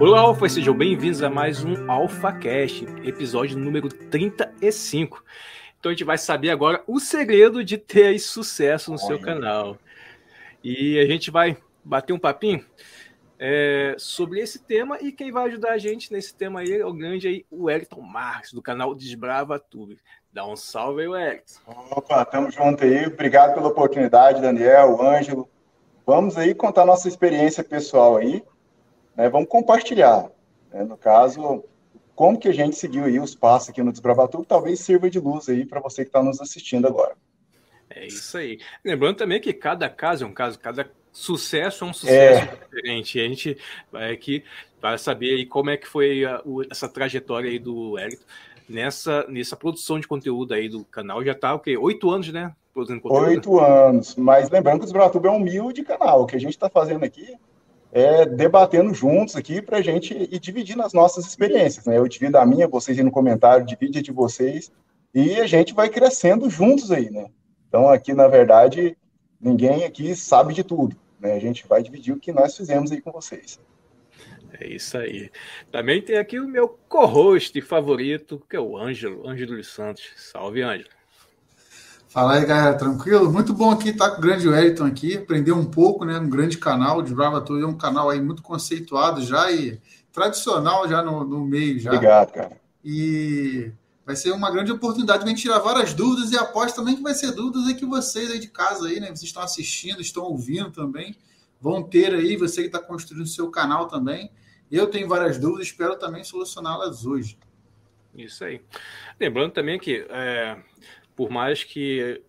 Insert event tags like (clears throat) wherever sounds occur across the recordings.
Olá, Alfa, sejam bem-vindos a mais um AlphaCast, episódio número 35. Então a gente vai saber agora o segredo de ter sucesso no Olha. seu canal. E a gente vai bater um papinho é, sobre esse tema e quem vai ajudar a gente nesse tema aí é o grande aí, o Wellington Marques, do canal Desbrava Tudo. Dá um salve aí, Wellington. Opa, tamo junto aí. Obrigado pela oportunidade, Daniel, Ângelo. Vamos aí contar nossa experiência pessoal aí né, vamos compartilhar. Né, no caso, como que a gente seguiu aí os passos aqui no Desbravatu, talvez sirva de luz aí para você que está nos assistindo agora. É isso aí. Lembrando também que cada caso é um caso, cada sucesso é um sucesso é. diferente. A gente vai aqui para saber aí como é que foi a, o, essa trajetória aí do Wellington nessa, nessa produção de conteúdo aí do canal. Já está o quê? Oito anos, né? Produzindo conteúdo. Oito anos. Mas lembrando que o Desbravatu é um humilde canal. O que a gente está fazendo aqui é, debatendo juntos aqui para a gente ir dividindo as nossas experiências. Né? Eu divido a minha, vocês aí no comentário, divide a de vocês, e a gente vai crescendo juntos aí, né? Então, aqui, na verdade, ninguém aqui sabe de tudo, né? A gente vai dividir o que nós fizemos aí com vocês. É isso aí. Também tem aqui o meu co-host favorito, que é o Ângelo, Ângelo dos Santos. Salve, Ângelo. Fala aí, galera, tranquilo? Muito bom aqui estar com o grande Wellington aqui, aprender um pouco, né? Um grande canal de Brava Tour, é um canal aí muito conceituado já e tradicional já no, no meio já. Obrigado, cara. E vai ser uma grande oportunidade de a gente tirar várias dúvidas e aposto também que vai ser dúvidas aí que vocês aí de casa aí, né? Vocês estão assistindo, estão ouvindo também, vão ter aí, você que está construindo seu canal também. Eu tenho várias dúvidas, espero também solucioná-las hoje. Isso aí. Lembrando também que é, por mais que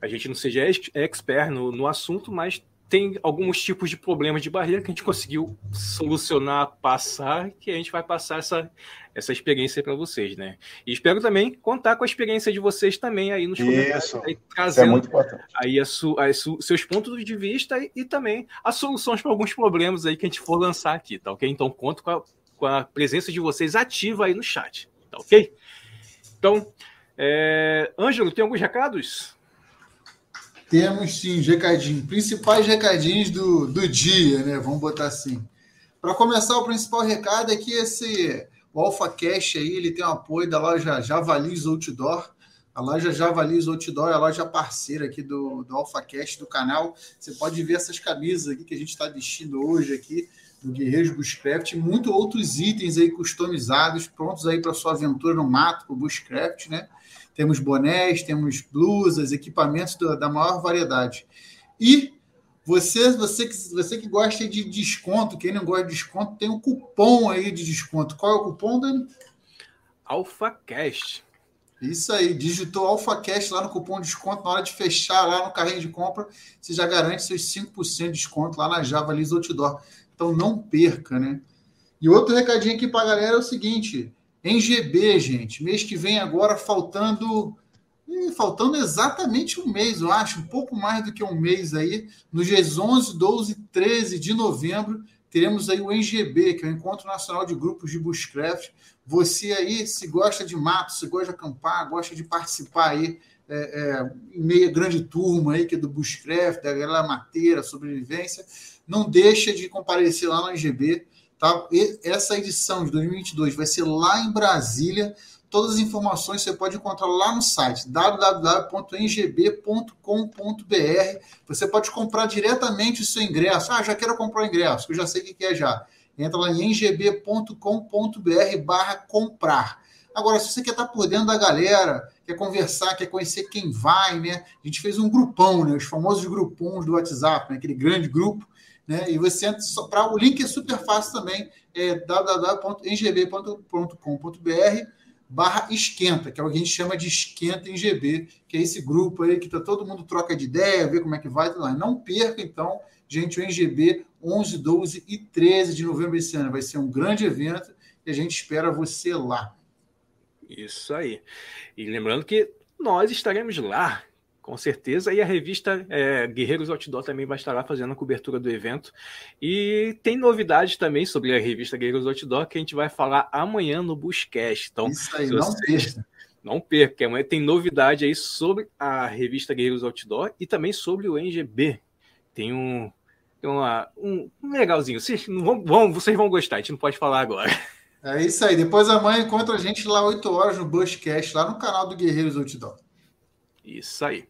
a gente não seja expert no, no assunto, mas tem alguns tipos de problemas de barreira que a gente conseguiu solucionar, passar, que a gente vai passar essa, essa experiência para vocês, né? E espero também contar com a experiência de vocês também aí nos comentários, aí, trazendo é aí a su, a su, seus pontos de vista e, e também as soluções para alguns problemas aí que a gente for lançar aqui, tá ok? Então conto com a, com a presença de vocês ativa aí no chat, tá ok? Então, é... Ângelo, tem alguns recados? Temos sim, recadinhos. Principais recadinhos do, do dia, né? Vamos botar assim. Para começar, o principal recado é que esse o Alpha Cash aí, ele tem o apoio da loja Javalis Outdoor. A loja Javalis Outdoor é a loja parceira aqui do, do Alpha Cash do canal. Você pode ver essas camisas aqui que a gente está vestindo hoje aqui do Guerreiros Bushcraft, muito outros itens aí customizados, prontos aí para sua aventura no mato com o Bushcraft, né? Temos bonés, temos blusas, equipamentos da maior variedade. E você, você, que, você que gosta de desconto, quem não gosta de desconto, tem um cupom aí de desconto. Qual é o cupom, Dani? AlphaCast. Isso aí, digitou AlphaCast lá no cupom de desconto, na hora de fechar lá no carrinho de compra, você já garante seus 5% de desconto lá na Java Outdoor. Então não perca, né? E outro recadinho aqui para a galera é o seguinte: em GB, gente, mês que vem agora faltando faltando exatamente um mês, eu acho, um pouco mais do que um mês aí, nos dias 11, 12 e 13 de novembro, teremos aí o NGB, que é o Encontro Nacional de Grupos de Bushcraft. Você aí, se gosta de mato, se gosta de acampar, gosta de participar aí é, é, em meia grande turma aí, que é do Bushcraft, da galera mateira, sobrevivência, não deixa de comparecer lá no NGB. Tá? E essa edição de 2022 vai ser lá em Brasília. Todas as informações você pode encontrar lá no site www.ngb.com.br. Você pode comprar diretamente o seu ingresso. Ah, já quero comprar o ingresso, eu já sei o que é já. Entra lá em ngb.com.br barra comprar. Agora, se você quer estar por dentro da galera, quer conversar, quer conhecer quem vai, né? A gente fez um grupão, né? Os famosos grupons do WhatsApp, né? aquele grande grupo né? E você entra para o link é super fácil também, é www.ngb.com.br barra esquenta, que é o que a gente chama de esquenta em GB, que é esse grupo aí que tá, todo mundo troca de ideia, vê como é que vai, tudo. Não perca, então, gente, o NGB 11, 12 e 13 de novembro desse ano. Vai ser um grande evento e a gente espera você lá. Isso aí. E lembrando que nós estaremos lá com certeza. E a revista é, Guerreiros Outdoor também vai estar lá fazendo a cobertura do evento. E tem novidades também sobre a revista Guerreiros Outdoor que a gente vai falar amanhã no Buscast. Então, Isso aí, não vocês, Não perca, amanhã tem novidade aí sobre a revista Guerreiros Outdoor e também sobre o NGB. Tem um, tem uma, um, um legalzinho. Vocês, vão, vão, vocês vão gostar, a gente não pode falar agora. É isso aí. Depois amanhã encontra a gente lá 8 horas no Bushcast, lá no canal do Guerreiros Outdoor. Isso aí.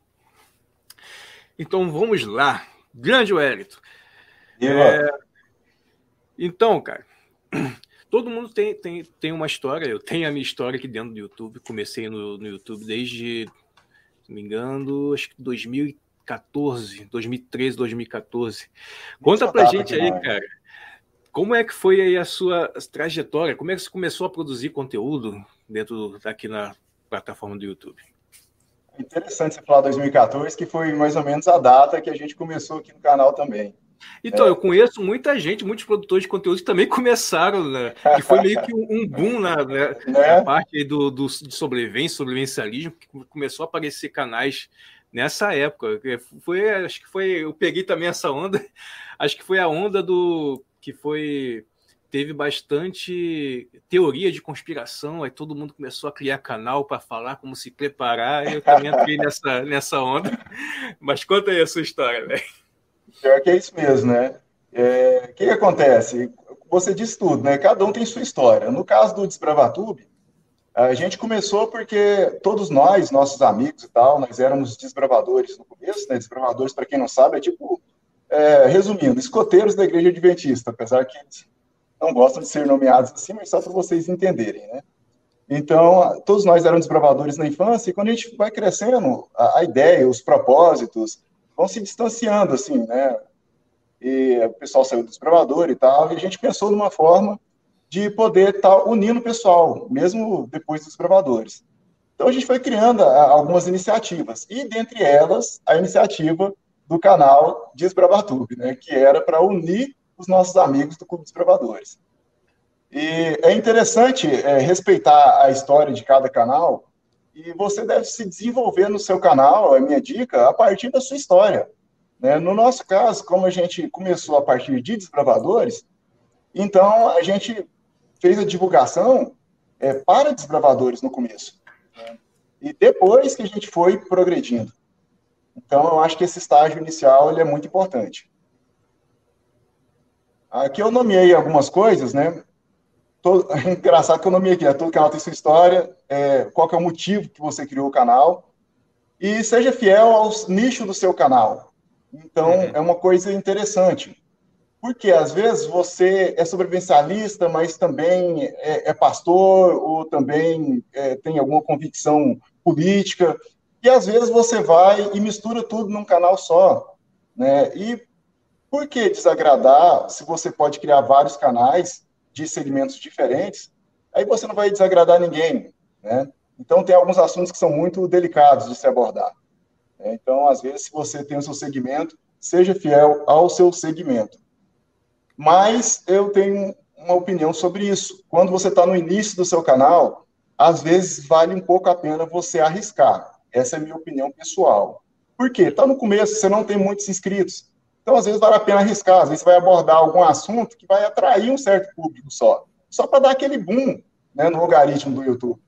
Então vamos lá. Grande Wellington. É... Então, cara, (clears throat) todo mundo tem, tem, tem uma história. Eu tenho a minha história aqui dentro do YouTube. Comecei no, no YouTube desde, se não me engano, acho que 2014, 2013, 2014. Conta pra gente aí, cara. Como é que foi aí a sua trajetória? Como é que você começou a produzir conteúdo dentro daqui na plataforma do YouTube? Interessante você falar 2014, que foi mais ou menos a data que a gente começou aqui no canal também. Então, é. eu conheço muita gente, muitos produtores de conteúdo que também (laughs) começaram, né? Que foi meio que um boom na, né? É. (laughs) na parte do, do, de sobrevivência, sobrevivencialismo, que começou a aparecer canais nessa época. Foi, acho que foi, eu peguei também essa onda, (laughs) acho que foi a onda do que foi teve bastante teoria de conspiração, aí todo mundo começou a criar canal para falar como se preparar, eu também entrei (laughs) nessa, nessa onda. Mas conta aí a sua história, velho. Pior que é isso mesmo, né? É, o que, que, acontece? Você disse tudo, né? Cada um tem sua história. No caso do Desbravatube, a gente começou porque todos nós, nossos amigos e tal, nós éramos desbravadores no começo, né? Desbravadores, para quem não sabe, é tipo, é, resumindo, escoteiros da igreja adventista, apesar que não gostam de ser nomeados assim, mas só para vocês entenderem, né? Então, todos nós éramos desbravadores na infância, e quando a gente vai crescendo, a, a ideia, os propósitos, vão se distanciando, assim, né? E o pessoal saiu do desbravador e tal, e a gente pensou numa forma de poder estar tá unindo o pessoal, mesmo depois dos desbravadores. Então, a gente foi criando algumas iniciativas, e dentre elas, a iniciativa do canal Desbravatube, né? Que era para unir os nossos amigos do Clube dos Provadores. E é interessante é, respeitar a história de cada canal, e você deve se desenvolver no seu canal, é minha dica, a partir da sua história. Né? No nosso caso, como a gente começou a partir de desbravadores, então a gente fez a divulgação é, para desbravadores no começo. Né? E depois que a gente foi progredindo. Então, eu acho que esse estágio inicial ele é muito importante. Aqui eu nomeei algumas coisas, né? Todo, (laughs) é engraçado que eu nomeei aqui, né? todo canal tem sua história, é, qual é o motivo que você criou o canal, e seja fiel aos nichos do seu canal. Então, uhum. é uma coisa interessante. Porque, às vezes, você é sobrevivencialista, mas também é, é pastor, ou também é, tem alguma convicção política, e, às vezes, você vai e mistura tudo num canal só. Né? E por que desagradar se você pode criar vários canais de segmentos diferentes? Aí você não vai desagradar ninguém, né? Então, tem alguns assuntos que são muito delicados de se abordar. Né? Então, às vezes, se você tem o seu segmento, seja fiel ao seu segmento. Mas eu tenho uma opinião sobre isso. Quando você está no início do seu canal, às vezes vale um pouco a pena você arriscar. Essa é a minha opinião pessoal. Por quê? Está no começo, você não tem muitos inscritos. Então, às vezes, vale a pena arriscar. Às vezes, você vai abordar algum assunto que vai atrair um certo público só. Só para dar aquele boom né, no algoritmo do YouTube.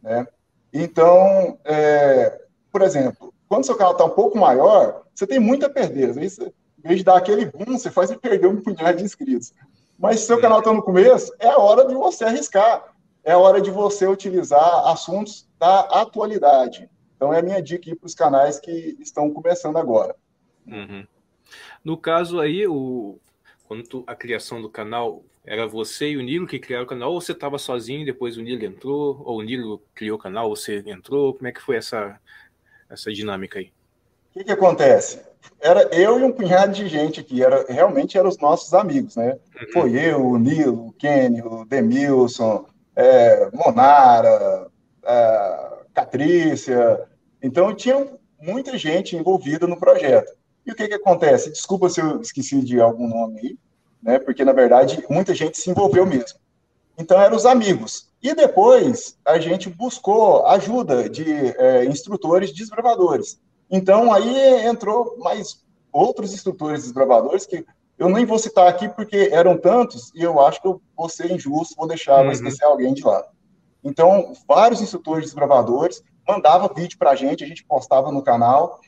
Né? Então, é, por exemplo, quando seu canal está um pouco maior, você tem muito a perder. Às vezes, em vez de dar aquele boom, você faz perder um punhado de inscritos. Mas se seu canal está no começo, é a hora de você arriscar. É a hora de você utilizar assuntos da atualidade. Então, é a minha dica para os canais que estão começando agora. Uhum. No caso aí, o, quando tu, a criação do canal, era você e o Nilo que criaram o canal, ou você estava sozinho, depois o Nilo entrou, ou o Nilo criou o canal, você entrou? Como é que foi essa, essa dinâmica aí? O que, que acontece? Era eu e um punhado de gente aqui, era, realmente eram os nossos amigos, né? Uhum. Foi eu, o Nilo, o Kenny, o Demilson, é, Monara, é, Catrícia. Então, tinha muita gente envolvida no projeto. E o que, que acontece? Desculpa se eu esqueci de algum nome aí, né? Porque, na verdade, muita gente se envolveu mesmo. Então, eram os amigos. E depois, a gente buscou ajuda de é, instrutores desbravadores. Então, aí entrou mais outros instrutores desbravadores que eu nem vou citar aqui porque eram tantos e eu acho que eu vou ser injusto, vou deixar, uhum. vou esquecer alguém de lá. Então, vários instrutores desbravadores mandavam vídeo para a gente, a gente postava no canal,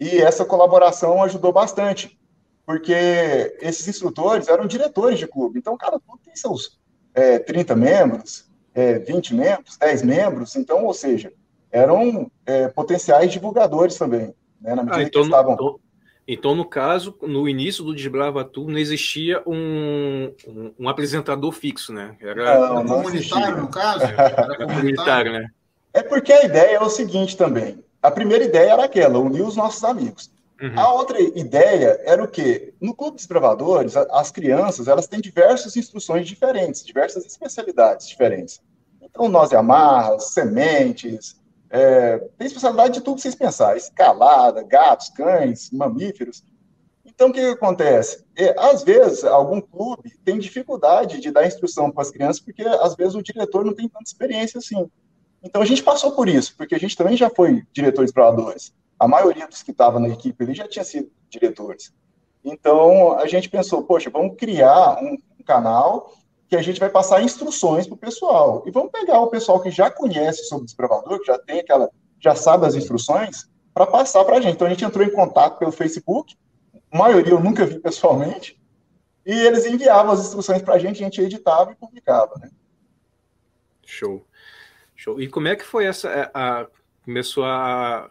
e essa colaboração ajudou bastante, porque esses instrutores eram diretores de clube. Então, cada clube tem seus é, 30 membros, é, 20 membros, 10 membros, então, ou seja, eram é, potenciais divulgadores também. Né, na medida ah, então, que estavam... Então, então, no caso, no início do Desbrava Tu, não existia um, um, um, apresentador fixo, né? Era não, não comunitário, no caso? Era (laughs) comunitário, né? É porque a ideia é o seguinte também. A primeira ideia era aquela, unir os nossos amigos. Uhum. A outra ideia era o quê? No Clube dos Bravadores, as crianças elas têm diversas instruções diferentes, diversas especialidades diferentes. Então, nós e amarras, sementes, é, tem especialidade de tudo que vocês pensarem: escalada, gatos, cães, mamíferos. Então, o que, que acontece? É, às vezes, algum clube tem dificuldade de dar instrução para as crianças, porque às vezes o diretor não tem tanta experiência assim. Então, a gente passou por isso, porque a gente também já foi diretor de exploradores. A maioria dos que estavam na equipe ali já tinha sido diretores. Então, a gente pensou, poxa, vamos criar um, um canal que a gente vai passar instruções para o pessoal. E vamos pegar o pessoal que já conhece sobre o desbravador, que já tem aquela, já sabe as instruções, para passar para a gente. Então a gente entrou em contato pelo Facebook, a maioria eu nunca vi pessoalmente, e eles enviavam as instruções para a gente, a gente editava e publicava. Né? Show. Show. E como é que foi essa. É, a, começou a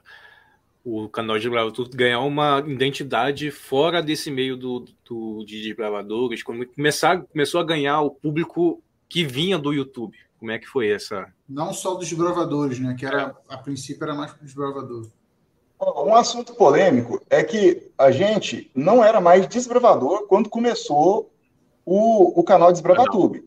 o canal de Bravador ganhar uma identidade fora desse meio do, do de bravadores, começar, começou a ganhar o público que vinha do YouTube. Como é que foi essa? Não só dos bravadores, né? Que era a princípio era mais dos bravadores. Um assunto polêmico é que a gente não era mais desbravador quando começou o, o canal Desbravatube.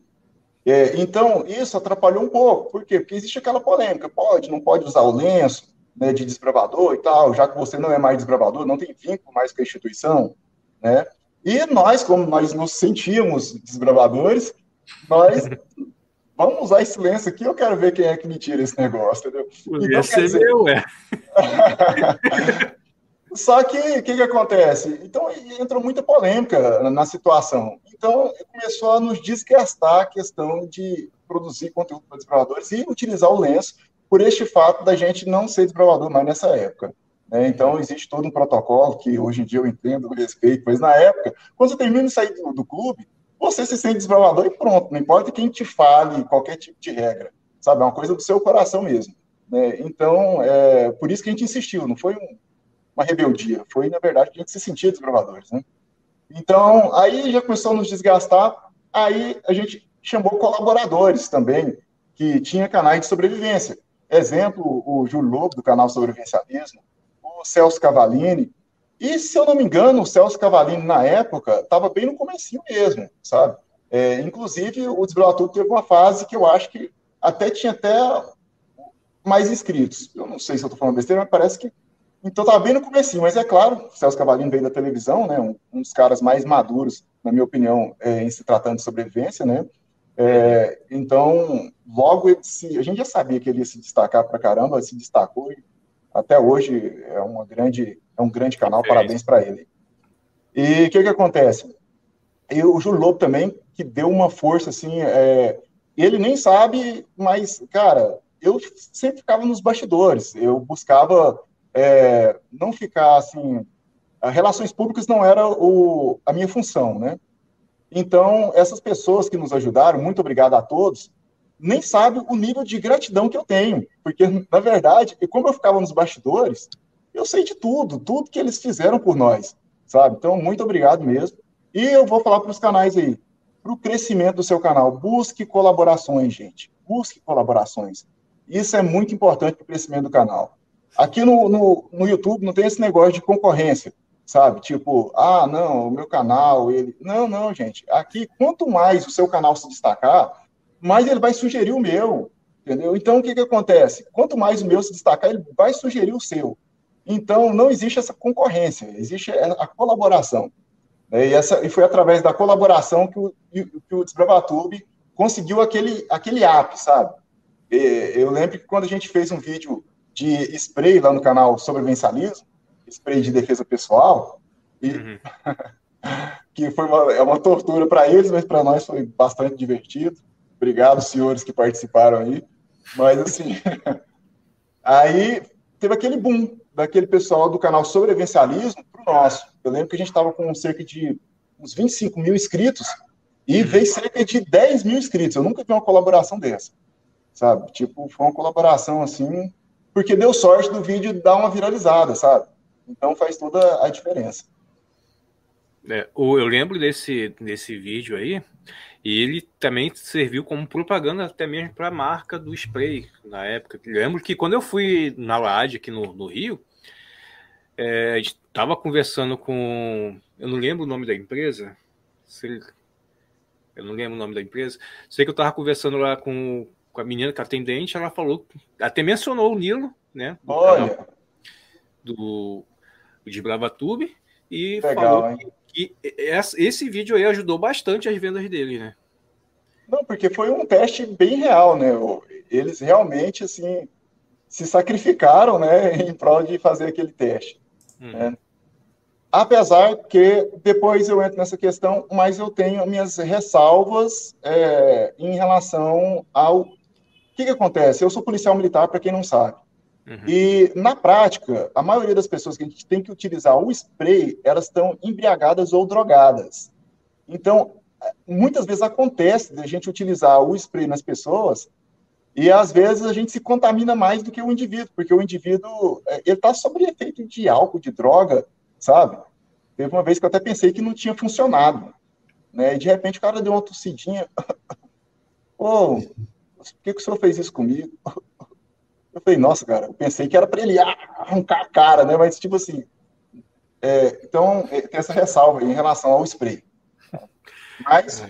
É, então, isso atrapalhou um pouco. Por quê? Porque existe aquela polêmica: pode, não pode usar o lenço, né, de desbravador e tal, já que você não é mais desbravador, não tem vínculo mais com a instituição, né? E nós, como nós nos sentíamos desbravadores, nós (laughs) vamos usar esse silêncio aqui, eu quero ver quem é que me tira esse negócio, entendeu? Podia então, ser dizer... meu, é. (laughs) Só que o que, que acontece? Então entrou muita polêmica na situação. Então começou a nos desgastar a questão de produzir conteúdo para desbravadores e utilizar o lenço por este fato da gente não ser desbravador mais nessa época. Né? Então, existe todo um protocolo que hoje em dia eu entendo, respeito, mas na época, quando você termina de sair do, do clube, você se sente desbravador e pronto, não importa quem te fale qualquer tipo de regra, sabe? É uma coisa do seu coração mesmo. Né? Então, é, por isso que a gente insistiu, não foi um, uma rebeldia, foi, na verdade, que a gente se sentia desbravadores, né? Então, aí já começou a nos desgastar, aí a gente chamou colaboradores também, que tinha canais de sobrevivência. Exemplo, o Júlio Lobo, do canal Sobrevivencialismo, o Celso Cavalini. E, se eu não me engano, o Celso Cavalini, na época, estava bem no comecinho mesmo, sabe? É, inclusive, o Desbravador teve uma fase que eu acho que até tinha até mais inscritos. Eu não sei se eu estou falando besteira, mas parece que... Então, estava bem no comecinho. Mas, é claro, o Celso Cavalini veio da televisão, né? Um, um dos caras mais maduros, na minha opinião, é, em se tratando de sobrevivência, né? É, então, logo se, a gente já sabia que ele ia se destacar para caramba, se destacou e até hoje é uma grande é um grande canal, parabéns para ele. E o que que acontece? E o Júlio Lobo também que deu uma força assim, é, ele nem sabe, mas cara, eu sempre ficava nos bastidores, eu buscava é, não ficar assim, relações públicas não era o, a minha função, né? Então, essas pessoas que nos ajudaram, muito obrigado a todos, nem sabem o nível de gratidão que eu tenho, porque, na verdade, como eu ficava nos bastidores, eu sei de tudo, tudo que eles fizeram por nós, sabe? Então, muito obrigado mesmo. E eu vou falar para os canais aí, para o crescimento do seu canal, busque colaborações, gente, busque colaborações. Isso é muito importante para o crescimento do canal. Aqui no, no, no YouTube não tem esse negócio de concorrência sabe? Tipo, ah, não, o meu canal, ele. Não, não, gente. Aqui, quanto mais o seu canal se destacar, mais ele vai sugerir o meu, entendeu? Então, o que, que acontece? Quanto mais o meu se destacar, ele vai sugerir o seu. Então, não existe essa concorrência, existe a colaboração. Né? E, essa, e foi através da colaboração que o, que o Desbravatube conseguiu aquele, aquele app, sabe? Eu lembro que quando a gente fez um vídeo de spray lá no canal sobre mensalismo, spray de defesa pessoal, e uhum. (laughs) que foi uma, é uma tortura para eles, mas para nós foi bastante divertido. Obrigado, senhores que participaram aí. Mas assim, (laughs) aí teve aquele boom daquele pessoal do canal Sobrevivencialismo para o nosso. Eu lembro que a gente estava com cerca de uns 25 mil inscritos e uhum. veio cerca de 10 mil inscritos. Eu nunca vi uma colaboração dessa, sabe? Tipo, foi uma colaboração assim, porque deu sorte do vídeo dar uma viralizada, sabe? Então faz toda a diferença. É, eu lembro desse, desse vídeo aí, e ele também serviu como propaganda até mesmo para a marca do spray na época. Eu lembro que quando eu fui na LAD aqui no, no Rio, é, a gente estava conversando com. Eu não lembro o nome da empresa. Eu não lembro o nome da empresa. Sei que eu estava conversando lá com, com a menina que atendente, ela falou, até mencionou o Nilo, né? Olha! Do, do de Bravatube, e Legal, falou que e esse vídeo aí ajudou bastante as vendas dele, né? Não, porque foi um teste bem real, né? Eles realmente, assim, se sacrificaram, né, (laughs) em prol de fazer aquele teste. Uhum. Né? Apesar que depois eu entro nessa questão, mas eu tenho minhas ressalvas é, em relação ao. O que, que acontece? Eu sou policial militar, para quem não sabe. Uhum. E, na prática, a maioria das pessoas que a gente tem que utilizar o spray, elas estão embriagadas ou drogadas. Então, muitas vezes acontece de a gente utilizar o spray nas pessoas e, às vezes, a gente se contamina mais do que o indivíduo, porque o indivíduo, é, ele está sob efeito de álcool, de droga, sabe? Teve uma vez que eu até pensei que não tinha funcionado, né? E, de repente, o cara deu uma tossidinha. (laughs) Pô, por que, que o senhor fez isso comigo? (laughs) Eu falei, nossa, cara, eu pensei que era para ele arrancar a cara, né? Mas, tipo assim. É, então, é, tem essa ressalva em relação ao spray. Mas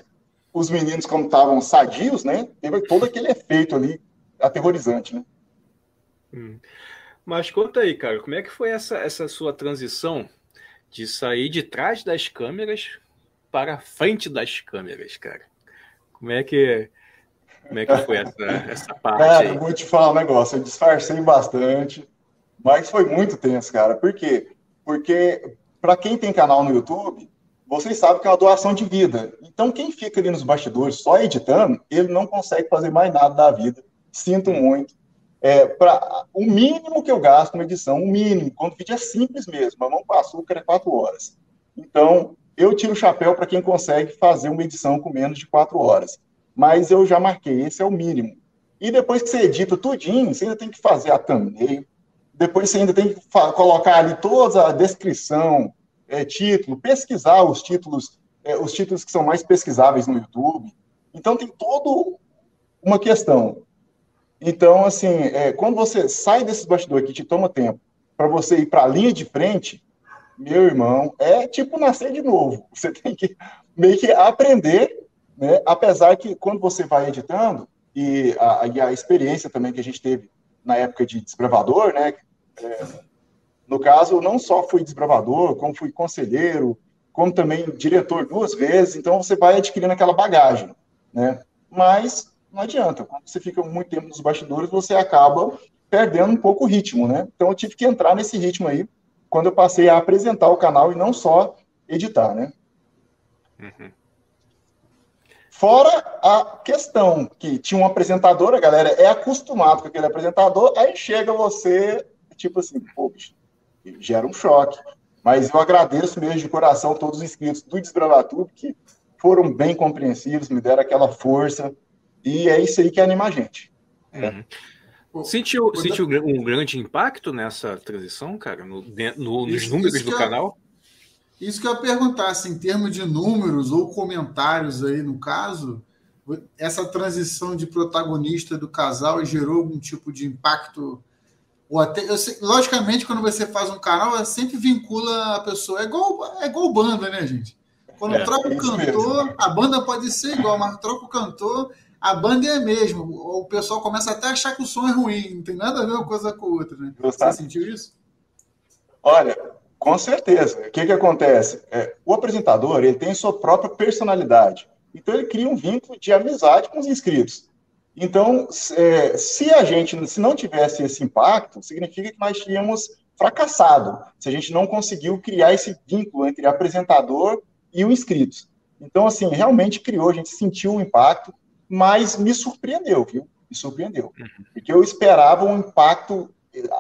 os meninos, como estavam sadios, né? Teve todo aquele efeito ali aterrorizante, né? Hum. Mas conta aí, cara, como é que foi essa, essa sua transição de sair de trás das câmeras para frente das câmeras, cara? Como é que como é que foi essa, essa parte? Cara, aí? vou te falar um negócio. Eu disfarcei bastante, mas foi muito tenso, cara. Por quê? Porque, para quem tem canal no YouTube, vocês sabem que é uma doação de vida. Então, quem fica ali nos bastidores só editando, ele não consegue fazer mais nada da vida. Sinto muito. É, pra, o mínimo que eu gasto uma edição, o mínimo, quando o vídeo é simples mesmo, mas não com açúcar é quatro horas. Então, eu tiro o chapéu para quem consegue fazer uma edição com menos de quatro horas mas eu já marquei, esse é o mínimo. E depois que você edita tudinho, você ainda tem que fazer a thumbnail, depois você ainda tem que colocar ali toda a descrição, é, título, pesquisar os títulos, é, os títulos que são mais pesquisáveis no YouTube. Então tem toda uma questão. Então, assim, é, quando você sai desses bastidores que te toma tempo para você ir para a linha de frente, meu irmão, é tipo nascer de novo. (laughs) Você tem que meio que aprender né? Apesar que quando você vai editando, e a, e a, experiência também que a gente teve na época de desbravador, né? É, no caso, não só fui desbravador, como fui conselheiro, como também diretor duas vezes, então você vai adquirindo aquela bagagem, né? Mas não adianta, quando você fica muito tempo nos bastidores, você acaba perdendo um pouco o ritmo, né? Então eu tive que entrar nesse ritmo aí quando eu passei a apresentar o canal e não só editar, né? Uhum. Fora a questão que tinha um apresentador, a galera é acostumado com aquele apresentador, aí chega você, tipo assim, pô, gera um choque. Mas eu agradeço mesmo de coração todos os inscritos do Desbravatube que foram bem compreensivos, me deram aquela força, e é isso aí que anima a gente. Uhum. Sentiu, sentiu um grande impacto nessa transição, cara, no, no, nos isso, números isso do canal? Isso que eu ia perguntar, assim, em termos de números ou comentários aí no caso, essa transição de protagonista do casal gerou algum tipo de impacto? Ou até, sei, logicamente, quando você faz um canal, é sempre vincula a pessoa. É igual, é igual banda, né, gente? Quando é, troca o cantor, mesmo. a banda pode ser igual, mas troca o cantor, a banda é a mesma. O pessoal começa até a achar que o som é ruim, não tem nada a ver uma coisa com a outra, né? Você sentiu isso? Olha, com certeza. O que, que acontece? É, o apresentador ele tem sua própria personalidade. Então ele cria um vínculo de amizade com os inscritos. Então, é, se a gente se não tivesse esse impacto, significa que nós tínhamos fracassado. Se a gente não conseguiu criar esse vínculo entre apresentador e o inscrito. Então, assim, realmente criou, a gente sentiu o impacto, mas me surpreendeu, viu? me surpreendeu. Uhum. Porque eu esperava um impacto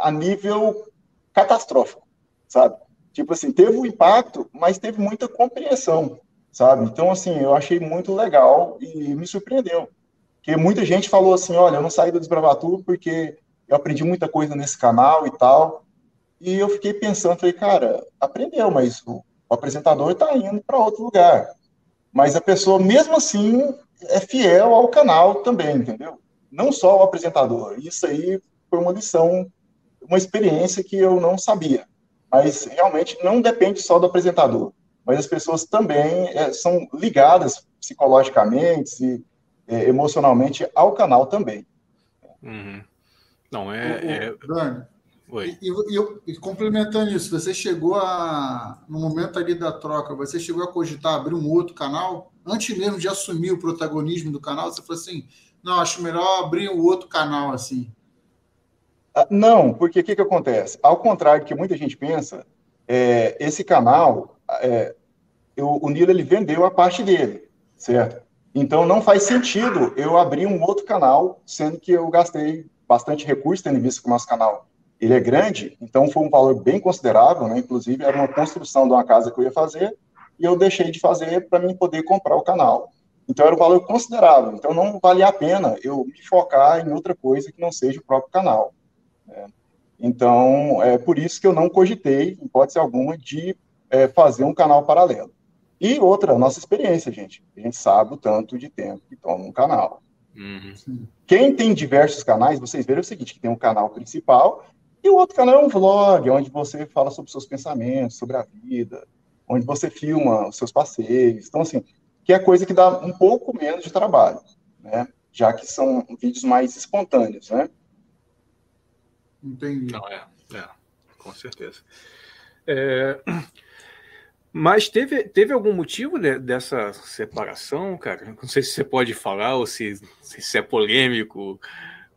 a nível catastrófico, sabe? Tipo assim, teve um impacto, mas teve muita compreensão, sabe? Então, assim, eu achei muito legal e me surpreendeu. Porque muita gente falou assim, olha, eu não saí do Desbravatu porque eu aprendi muita coisa nesse canal e tal. E eu fiquei pensando, falei, cara, aprendeu, mas o, apresentador está indo para outro lugar. Mas a pessoa, mesmo assim, é fiel ao canal também, entendeu? Não só o apresentador. Isso aí foi uma lição, uma experiência que eu não sabia. Mas realmente não depende só do apresentador. Mas as pessoas também é, são ligadas psicologicamente e é, emocionalmente ao canal também. Uhum. Não, é. é... Dani, Oi. E, e, e, complementando isso, você chegou a. No momento ali da troca, você chegou a cogitar abrir um outro canal? Antes mesmo de assumir o protagonismo do canal, você falou assim: não, acho melhor abrir um outro canal assim. Ah, não, porque o que, que acontece? Ao contrário do que muita gente pensa, é, esse canal, é, eu, o Nilo ele vendeu a parte dele, certo? Então não faz sentido eu abrir um outro canal, sendo que eu gastei bastante recurso, tendo visto que o nosso canal ele é grande, então foi um valor bem considerável, né? Inclusive era uma construção de uma casa que eu ia fazer e eu deixei de fazer para mim poder comprar o canal. Então era um valor considerável. Então não valia a pena eu me focar em outra coisa que não seja o próprio canal. Né? Então é por isso que eu não cogitei, em hipótese alguma, de é, fazer um canal paralelo. E outra, nossa experiência, gente. A gente sabe o tanto de tempo que toma um canal. Uhum. Quem tem diversos canais, vocês verem o seguinte, que tem um canal principal e o outro canal é um vlog, onde você fala sobre seus pensamentos, sobre a vida, onde você filma os seus passeios. Então, assim, que é coisa que dá um pouco menos de trabalho, né? Já que são vídeos mais espontâneos, né? Entendi. Não, é, é com certeza. É, mas teve, teve algum motivo de, dessa separação, cara? Não sei se você pode falar ou se, se é polêmico,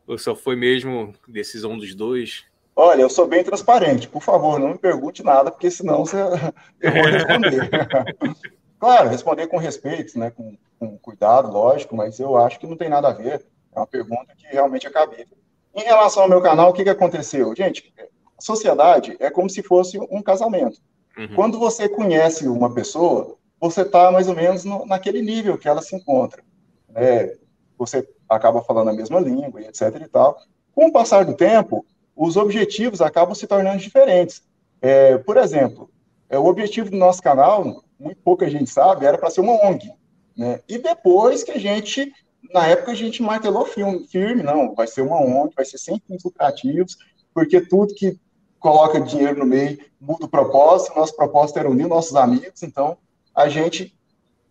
ou só foi mesmo decisão dos dois. Olha, eu sou bem transparente. Por favor, não me pergunte nada, porque senão você, (laughs) eu vou responder. (laughs) claro, responder com respeito, né, com, com, cuidado, lógico, mas eu acho que não tem nada a ver. É uma pergunta que realmente é cabível. Em relação ao meu canal, o que, que aconteceu? Gente, a sociedade é como se fosse um casamento. Uhum. Quando você conhece uma pessoa, você está mais ou menos no, naquele nível que ela se encontra. Né? Você acaba falando a mesma língua, etc. e tal. Com o passar do tempo, os objetivos acabam se tornando diferentes. É, por exemplo, é, o objetivo do nosso canal, muito pouca gente sabe, era para ser uma ONG. Né? E depois que a gente, na época, a gente martelou firme, firme, não, vai ser uma ONG, vai ser sem fins lucrativos, porque tudo que coloca dinheiro no meio muda o propósito, nosso propósito era unir nossos amigos, então a gente.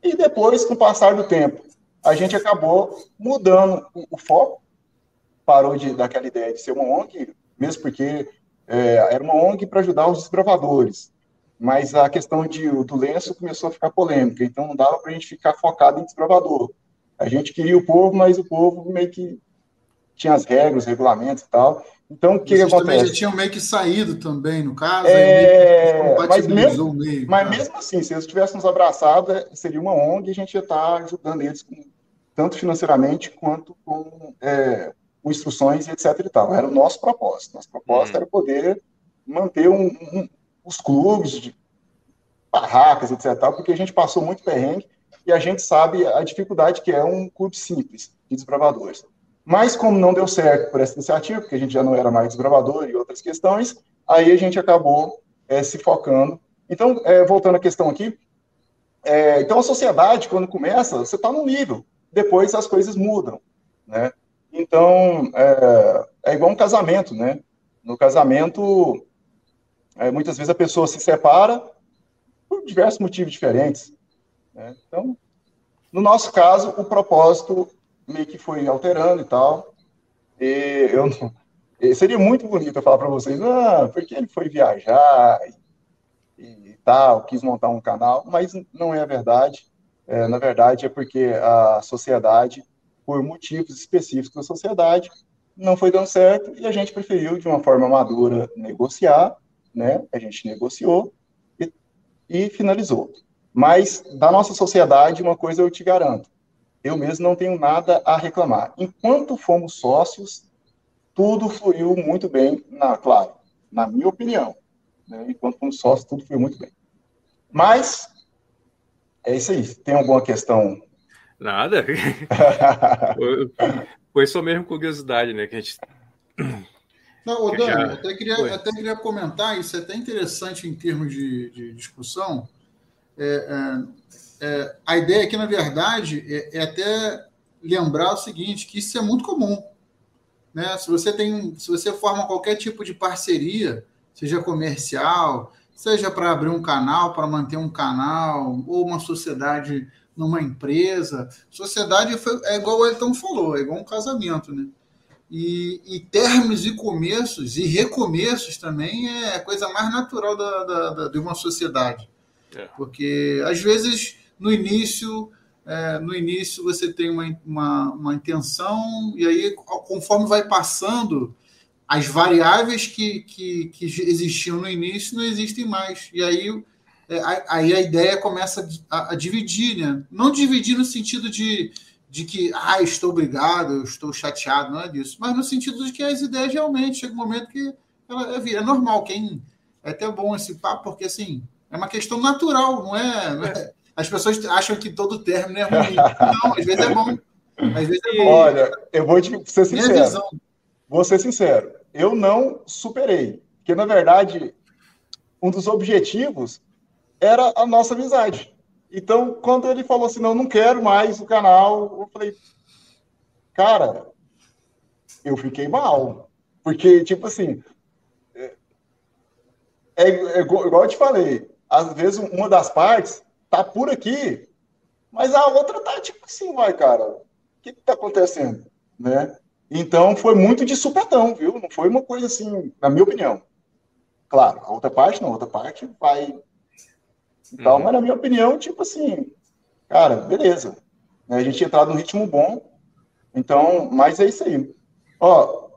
E depois, com o passar do tempo, a gente acabou mudando o, o foco, parou de, daquela ideia de ser uma ONG, mesmo porque é, era uma ONG para ajudar os desbravadores, mas a questão de, do lenço começou a ficar polêmica, então não dava para a gente ficar focado em desbravador. A gente queria o povo, mas o povo meio que tinha as regras, os regulamentos e tal. Então, o que, que acontece? também já tinham meio que saído também, no caso, é... mas, mesmo, meio, mas mesmo assim, se eles tivéssemos abraçado, é, seria uma ONG e a gente ia estar ajudando eles com, tanto financeiramente quanto com é, com instruções e etc e tal. Era o nosso propósito. Nosso propósito uhum. era poder manter um, um, os clubes de barracas, etc tal, porque a gente passou muito perrengue e a gente sabe a dificuldade que é um clube simples de desbravadores. Mas como não deu certo por essa iniciativa, porque a gente já não era mais desbravador e outras questões, aí a gente acabou é, se focando. Então, é, voltando à questão aqui, é, então a sociedade, quando começa, você está num nível, depois as coisas mudam, né? Então, é, é igual um casamento, né? No casamento, é, muitas vezes a pessoa se separa por diversos motivos diferentes. Né? Então, no nosso caso, o propósito meio que foi alterando e tal. E eu não, seria muito bonito eu falar para vocês, ah, porque ele foi viajar e, e, tal, quis montar um canal, mas não é a verdade. É, na verdade, é porque a sociedade por motivos específicos da sociedade, não foi dando certo e a gente preferiu, de uma forma madura, negociar, né? A gente negociou e, e finalizou. Mas da nossa sociedade, uma coisa eu te garanto: eu mesmo não tenho nada a reclamar. Enquanto fomos sócios, tudo fluiu muito bem, na, claro, na minha opinião. Né? Enquanto fomos sócios, tudo fluiu muito bem. Mas, é isso aí. Tem alguma questão? Nada. (laughs) Foi só mesmo curiosidade, né? Que a gente. Não, ô, Dani, já... até, queria, até queria comentar, isso é até interessante em termos de, de discussão. É, é, é, a ideia aqui, na verdade, é, é, até lembrar o seguinte, que isso é muito comum. Né? Se você tem, se você forma qualquer tipo de parceria, seja comercial, seja para abrir um canal, para manter um canal, ou uma sociedade numa empresa. Sociedade foi, é igual o Elton falou, é igual um casamento, né? E, e términos e começos e recomeços também é a coisa mais natural da, da, da de uma sociedade. É. Porque, às vezes, no início, é, no início você tem uma, uma, uma intenção, e aí, conforme vai passando, as variáveis que, que, que existiam no início não existem mais. E aí é, aí a ideia começa a, a, dividir, né? Não dividir no sentido de, de que, ah, estou obrigado, estou chateado, não é disso. Mas no sentido de que as ideias realmente chega um momento que ela é, é normal. Quem é até bom esse papo, porque assim é uma questão natural, não é? Não é as pessoas acham que todo término é ruim. Não, às vezes é bom. Às vezes é bom. Olha, eu vou te ser sincero. Vou ser sincero. Eu não superei. Porque, na verdade, um dos objetivos era a nossa amizade. Então, quando ele falou assim, não, não quero mais o canal, eu falei, cara, eu fiquei mal. Porque, tipo assim, é, é, é igual eu te falei, às vezes uma das partes tá por aqui, mas a outra tá tipo assim, vai, cara, o que que tá acontecendo, né? Então, foi muito de supetão, viu? Não foi uma coisa assim, na minha opinião. Claro, a outra parte não, a outra parte vai então, uhum. mas na minha opinião, tipo assim, cara, beleza. A gente tinha entrado num ritmo bom. Então, mas é isso aí. Ó,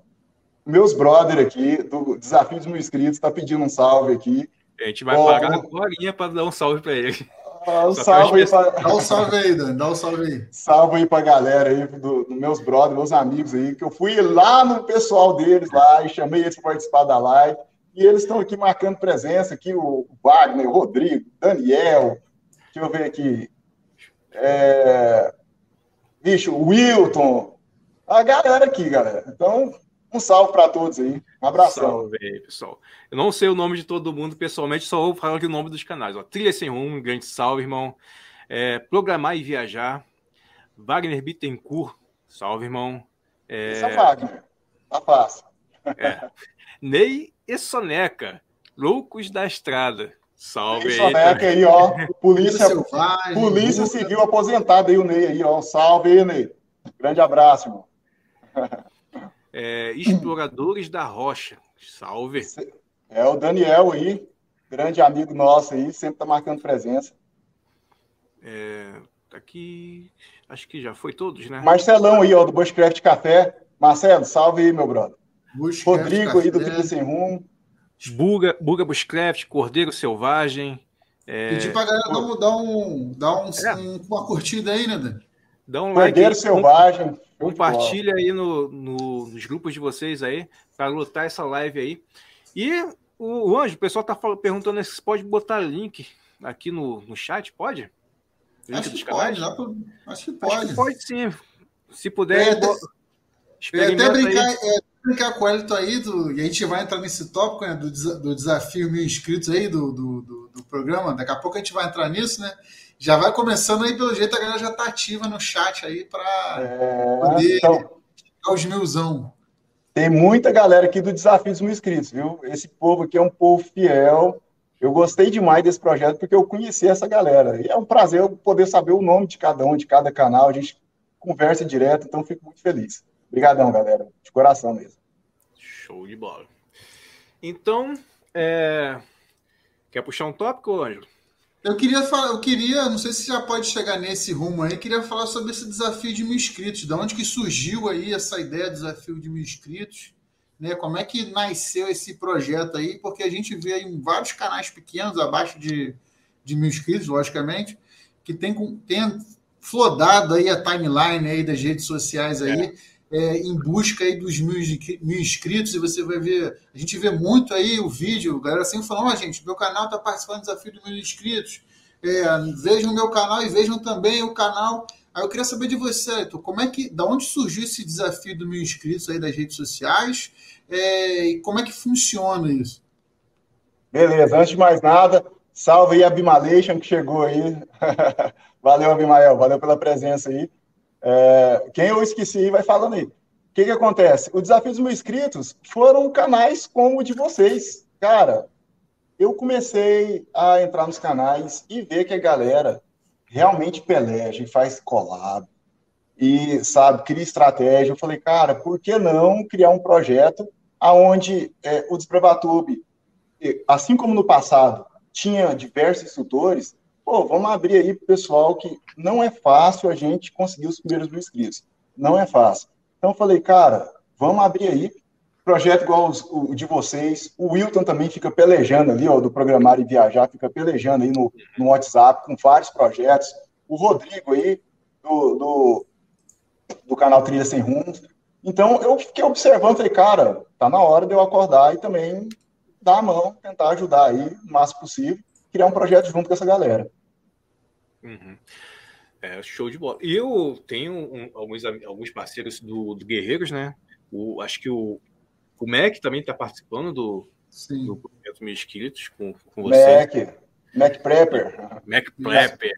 meus brother aqui, do Desafio dos Mil Inscritos, tá pedindo um salve aqui. A gente vai Ó, pagar agora para dar um salve para ele. um salve aí pra... Dá um salve aí, Dan. Dá um salve aí. Salve aí pra galera aí, dos do meus brothers, meus amigos aí, que eu fui lá no pessoal deles lá e chamei eles para participar da live. E eles estão aqui marcando presença, aqui o Wagner, o Rodrigo, Daniel, deixa eu ver aqui, é, bicho, o Wilton, a galera aqui, galera. Então, um salve para todos aí. Um abração. Salve aí, pessoal. Eu não sei o nome de todo mundo pessoalmente, só vou falar aqui o nome dos canais. Ó, Trilha Sem Rumo, um grande salve, irmão. É, Programar e Viajar. Wagner Bittencourt, salve, irmão. É... Isso é Wagner. Tá fácil. É. (laughs) Ney e Soneca, Loucos da Estrada. Salve aí. Soneca aí, ó. Polícia, Polícia Civil aposentada aí, o Ney aí, ó. Salve aí, Ney. Grande abraço, irmão. (laughs) É, Exploradores da Rocha. Salve. É o Daniel aí, grande amigo nosso aí, sempre tá marcando presença. É, aqui, acho que já foi todos, né? Marcelão aí, ó, do Bushcraft Café. Marcelo, salve aí, meu brother. Rodrigo aí do Trilha Sem Rumo. Buga, Buga Bushcraft, Cordeiro Selvagem. É... Pedir pra galera dar, um, dar, um, dar um, é. um, uma curtida aí, né, Dan? Dá um Cordeiro like Selvagem. Compartilha aí no, no, nos grupos de vocês aí, para lutar essa live aí. E o, o Anjo, o pessoal tá perguntando se pode botar link aqui no, no chat, pode? Link acho, que pode, acho que pode. Acho que pode sim. Se puder, é, eu até brincar, é, brincar com o Elton aí, do, e a gente vai entrar nesse tópico né, do, do desafio mil inscritos aí do, do, do, do, programa. Daqui a pouco a gente vai entrar nisso, né? Já vai começando aí, pelo jeito, a galera já está ativa no chat aí para é, poder então, os milzão. Tem muita galera aqui do Desafio dos Mil Inscritos, viu? Esse povo aqui é um povo fiel. Eu gostei demais desse projeto porque eu conheci essa galera. E é um prazer eu poder saber o nome de cada um, de cada canal. A gente conversa direto, então fico muito feliz. Obrigadão, galera. De coração mesmo. Show de bola. Então, é... quer puxar um tópico, Ângelo? Eu queria falar, eu queria, não sei se já pode chegar nesse rumo aí, queria falar sobre esse desafio de mil inscritos, de onde que surgiu aí essa ideia do desafio de mil inscritos, né? Como é que nasceu esse projeto aí? Porque a gente vê em vários canais pequenos, abaixo de, de mil inscritos, logicamente, que tem, tem flodado aí a timeline aí das redes sociais aí, é. É, em busca aí dos mil, mil, inscritos, e você vai ver, a gente vê muito aí o vídeo, galera sempre falando, ó, oh, gente, meu canal está participando do desafio dos mil inscritos, é, vejam o meu canal e vejam também o canal. Aí eu queria saber de você, Ayrton, como é que, da onde surgiu esse desafio do mil inscritos aí das redes sociais, é, e como é que funciona isso? Beleza, antes de mais nada, salve aí a Bimalation que chegou aí. (laughs) valeu, Abimael, valeu pela presença aí. É, quem eu esqueci vai falando aí. O que, que acontece? O Desafio dos Mil Inscritos foram canais como o de vocês. Cara, eu comecei a entrar nos canais e ver que a galera realmente peleja e faz collab e, sabe, cria estratégia. Eu falei, cara, por que não criar um projeto aonde é, o Desprevatube, assim como no passado, tinha diversos instrutores, pô, vamos abrir aí para o pessoal que não é fácil a gente conseguir os primeiros mil inscritos. Não é fácil. Então eu falei, cara, vamos abrir aí, projeto igual os, o de vocês. O Wilton também fica pelejando ali, ó, do Programar e Viajar, fica pelejando aí no, no WhatsApp com vários projetos. O Rodrigo aí, do, do, do canal Trilha Sem Rumo, então, eu fiquei observando, falei, cara, tá na hora de eu acordar e também dar a mão, tentar ajudar aí o máximo possível, criar um projeto junto com essa galera. Uhum. É, show de bola. E eu tenho um, alguns, alguns parceiros do, do, Guerreiros, né? O, acho que o, o Mac também está participando do, do projeto Mil Inscritos com, com você. Mac, Mac Prepper. Mac Prepper.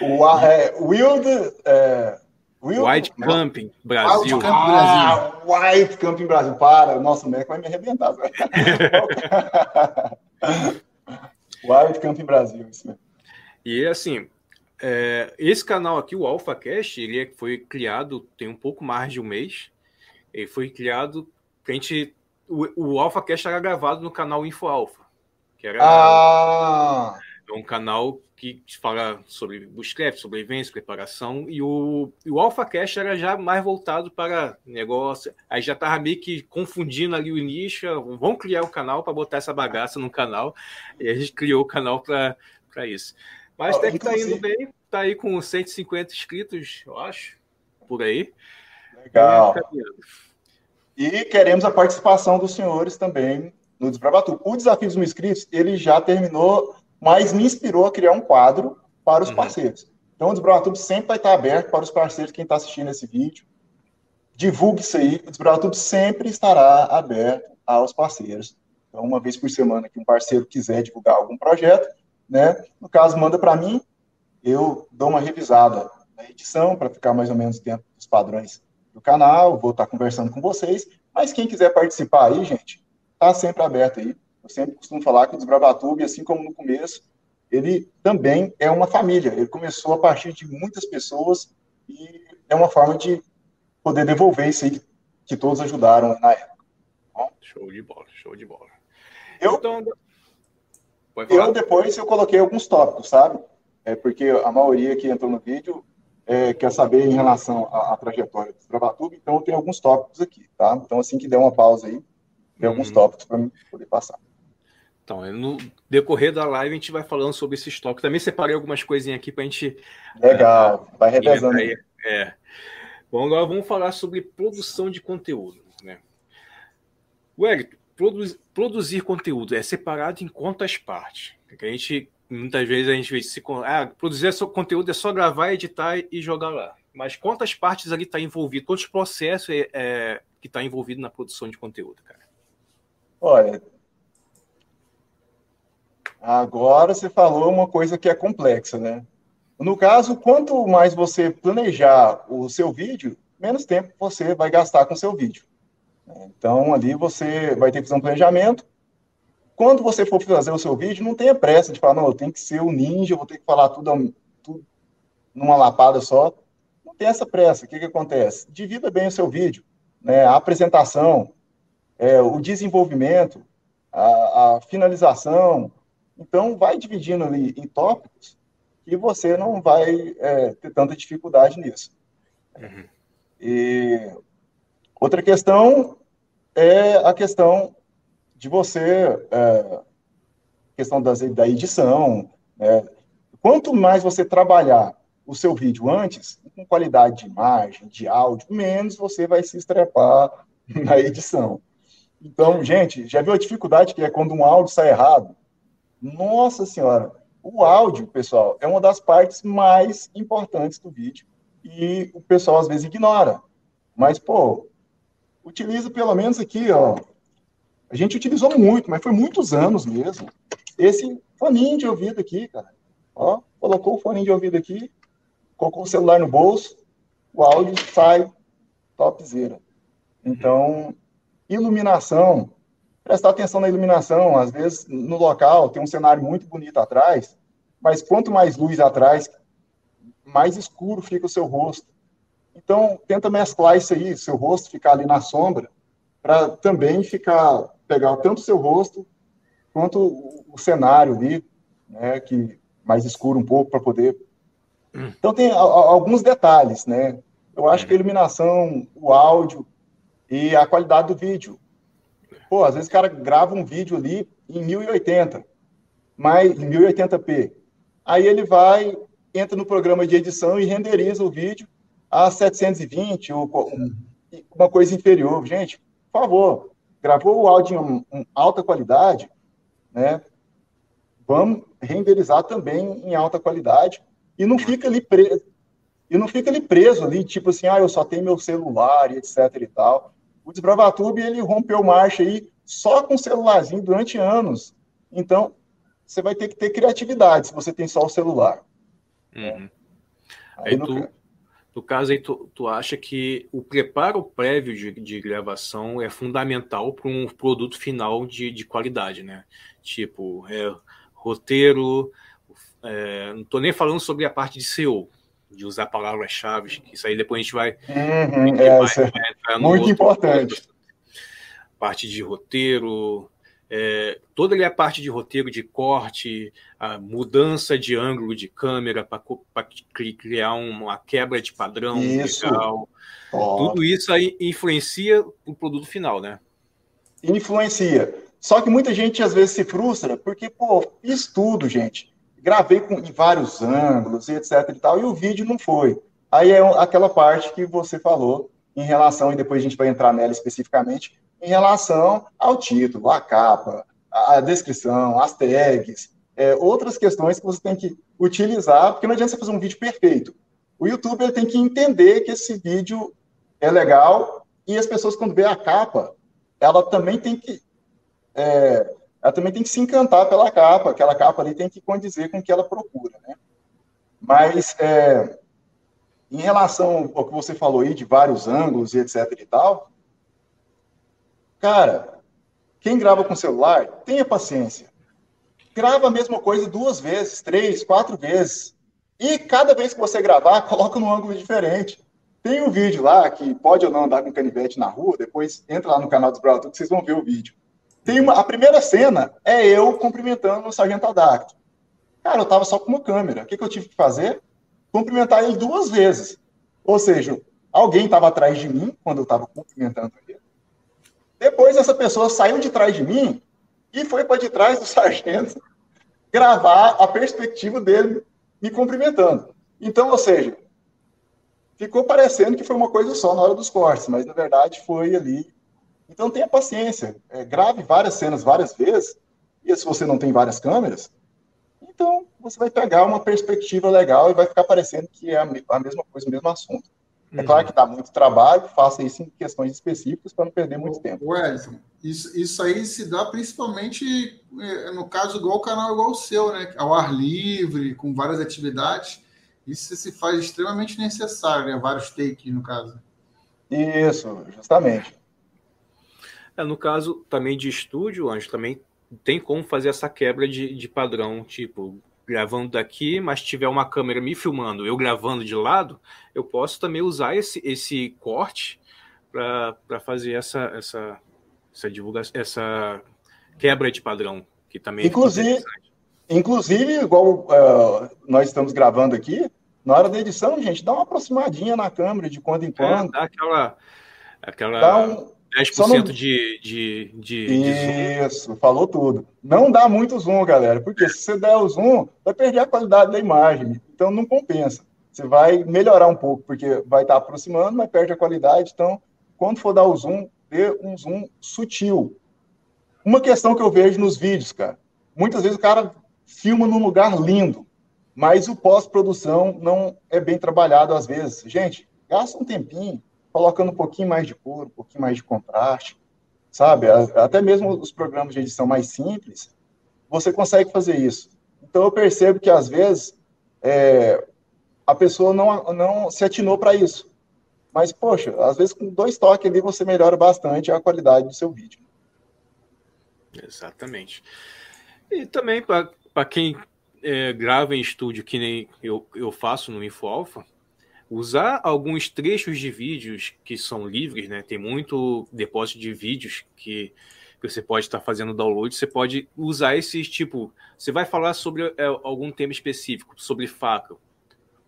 O, é, Wild, é, White Camping Brasil. White Camping Brasil. Ah, White Camping Brasil. Para, nossa, o Mac vai me arrebentar. (laughs) (laughs) White Camping Brasil, isso mesmo. E assim, é, esse canal aqui, o AlphaCast, ele é, foi criado tem um pouco mais de um mês. Ele foi criado. A gente, o, o AlphaCast era gravado no canal InfoAlpha, que era ah. um canal que fala sobre bushcraft, sobrevivência, preparação, e o, o AlphaCast era já mais voltado para negócio, aí já estava meio que confundindo ali o nicho, vamos criar o um canal para botar essa bagaça no canal, e a gente criou o canal para isso. Mas até que está indo bem, está aí com 150 inscritos, eu acho, por aí. Legal. E queremos a participação dos senhores também no Desbravatu. O Desafio dos Inscritos, ele já terminou mas me inspirou a criar um quadro para os uhum. parceiros. Então, o Desbravatuba sempre vai estar aberto para os parceiros, quem está assistindo esse vídeo. Divulgue isso aí, o Desbravatuba sempre estará aberto aos parceiros. Então, uma vez por semana que um parceiro quiser divulgar algum projeto, né, no caso, manda para mim, eu dou uma revisada na edição para ficar mais ou menos dentro dos padrões do canal, vou estar conversando com vocês, mas quem quiser participar aí, gente, está sempre aberto aí. Eu sempre costumo falar que o Desbravatube, assim como no começo, ele também é uma família. Ele começou a partir de muitas pessoas e é uma forma de poder devolver isso aí que todos ajudaram na época. Bom, show de bola, show de bola. Eu, então, eu depois eu coloquei alguns tópicos, sabe? É porque a maioria que entrou no vídeo é, quer saber em relação à, à trajetória do Desbravatube, então tenho alguns tópicos aqui, tá? Então assim que der uma pausa aí, tem alguns uhum. tópicos para poder passar. Então, no decorrer da live a gente vai falando sobre esse estoque. Também separei algumas coisinhas aqui para a gente. Legal, uh, vai revezando. Aí. É. Bom, agora vamos falar sobre produção de conteúdo. Né? Wellington, produ produzir conteúdo é separado em quantas partes? Porque a gente, muitas vezes, a gente se. Ah, produzir conteúdo é só gravar, editar e jogar lá. Mas quantas partes ali está envolvido? Quantos processos é, é que está envolvido na produção de conteúdo, cara? Olha, Agora você falou uma coisa que é complexa, né? No caso, quanto mais você planejar o seu vídeo, menos tempo você vai gastar com o seu vídeo. Então, ali você vai ter que fazer um planejamento. Quando você for fazer o seu vídeo, não tenha pressa de falar, não, eu tenho que ser o ninja, eu vou ter que falar tudo, tudo numa lapada só. Não tem essa pressa. O que, que acontece? Divida bem o seu vídeo, né? a apresentação, é, o desenvolvimento, a, a finalização, então, vai dividindo ali em tópicos e você não vai é, ter tanta dificuldade nisso. Uhum. E outra questão é a questão de você, é, questão das, da edição. Né? Quanto mais você trabalhar o seu vídeo antes, com qualidade de imagem, de áudio, menos você vai se estrepar (laughs) na edição. Então, gente, já viu a dificuldade que é quando um áudio sai errado? Nossa Senhora! O áudio, pessoal, é uma das partes mais importantes do vídeo e o pessoal às vezes ignora. Mas, pô, utiliza pelo menos aqui, ó. A gente utilizou muito, mas foi muitos anos mesmo. Esse foninho de ouvido aqui, cara. Ó, colocou o fone de ouvido aqui, colocou o celular no bolso, o áudio sai topzera. Então, iluminação, prestar atenção na iluminação, às vezes no local tem um cenário muito bonito atrás, mas quanto mais luz atrás, mais escuro fica o seu rosto. Então, tenta mesclar isso aí, seu rosto ficar ali na sombra, para também ficar, pegar tanto o seu rosto quanto o, cenário ali, né, que mais escuro um pouco para poder. Então tem a, a, alguns detalhes, né? Eu acho que a iluminação, o áudio e a qualidade do vídeo. Pô, às vezes o cara grava um vídeo ali em 1080, mas em 1080p. Aí ele vai, entra no programa de edição e renderiza o vídeo a 720 ou uma coisa inferior. Gente, por favor, gravou o áudio em, em alta qualidade, né? Vamos renderizar também em alta qualidade e não fica ali preso. E não fica ali preso ali, tipo assim, ah, eu só tenho meu celular e etc e tal. O Desbravatube, ele rompeu marcha aí só com celularzinho durante anos. Então, você vai ter que ter criatividade se você tem só o celular. Uhum. Aí, aí tu, no caso aí, tu, tu acha que o preparo prévio de, de gravação é fundamental para um produto final de, de qualidade, né? Tipo, é, roteiro, é, não estou nem falando sobre a parte de SEO, de usar palavras-chave, que isso aí depois a gente vai. Uhum, é, vai, vai muito importante. Parte de roteiro, é, toda ali a parte de roteiro de corte, a mudança de ângulo de câmera para criar uma quebra de padrão isso. legal. Oh. Tudo isso aí influencia o produto final, né? Influencia. Só que muita gente às vezes se frustra porque, pô, fiz tudo, gente. Gravei com, em vários ângulos e etc e tal, e o vídeo não foi. Aí é aquela parte que você falou em relação, e depois a gente vai entrar nela especificamente, em relação ao título, à capa, à descrição, às tags, é, outras questões que você tem que utilizar, porque não adianta você fazer um vídeo perfeito. O YouTube ele tem que entender que esse vídeo é legal e as pessoas, quando vê a capa, ela também tem que. É, ela também tem que se encantar pela capa, aquela capa ali tem que condizer com o que ela procura, né? Mas, é, em relação ao que você falou aí, de vários ângulos e etc e tal, Cara, quem grava com celular, tenha paciência. Grava a mesma coisa duas vezes, três, quatro vezes. E cada vez que você gravar, (laughs) coloca num ângulo diferente. Tem um vídeo lá que pode ou não andar com canivete na rua, depois entra lá no canal dos que vocês vão ver o vídeo. Tem uma, a primeira cena é eu cumprimentando o Sargento Adacto. Cara, eu tava só com uma câmera. O que, que eu tive que fazer? Cumprimentar ele duas vezes. Ou seja, alguém estava atrás de mim quando eu estava cumprimentando. Depois essa pessoa saiu de trás de mim e foi para de trás do (laughs) sargento gravar a perspectiva dele me cumprimentando. Então, ou seja, ficou parecendo que foi uma coisa só na hora dos cortes, mas na verdade foi ali. Então tenha paciência, é, grave várias cenas várias vezes, e se você não tem várias câmeras, então você vai pegar uma perspectiva legal e vai ficar parecendo que é a, mesma coisa, o mesmo assunto. É claro que dá muito trabalho, faça isso em questões específicas para não perder muito o, tempo. Wellington, isso, isso aí se dá principalmente é, no caso igual o canal igual o seu, né? Ao ar livre, com várias atividades. Isso se faz extremamente necessário, né? Vários takes, no caso. Isso, justamente. É, no caso também de estúdio, Anjo, também tem como fazer essa quebra de, de padrão, tipo, gravando daqui, mas tiver uma câmera me filmando, eu gravando de lado, eu posso também usar esse, esse corte para fazer essa, essa, essa divulgação, essa quebra de padrão, que também inclusive, inclusive igual uh, nós estamos gravando aqui, na hora da edição, gente, dá uma aproximadinha na câmera de quando em é, quando. É, dá aquela, aquela dá um, 10% não... de, de, de, de Isso, falou tudo. Não dá muito zoom, galera, porque se você der o zoom, vai perder a qualidade da imagem. Então não compensa. você vai melhorar um pouco, porque vai estar aproximando, mas perde a qualidade. Então, quando for dar o zoom, dê um zoom sutil. Uma questão que eu vejo nos vídeos, cara, muitas vezes o cara filma num lugar lindo, mas o pós-produção não é bem trabalhado às vezes. Gente, gasta um tempinho colocando um pouquinho mais de cor, um pouquinho mais de contraste, sabe? Até mesmo os programas de edição mais simples, você consegue fazer isso. Então eu percebo que às vezes é, a pessoa não, não se atinou para isso. Mas, poxa, às vezes com dois toques ali você melhora bastante a qualidade do seu vídeo. Exatamente. E também para quem é, grava em estúdio, que nem eu, eu faço no InfoAlpha, usar alguns trechos de vídeos que são livres, né? Tem muito depósito de vídeos que, que você pode estar fazendo download. Você pode usar esses tipo. Você vai falar sobre é, algum tema específico, sobre faca,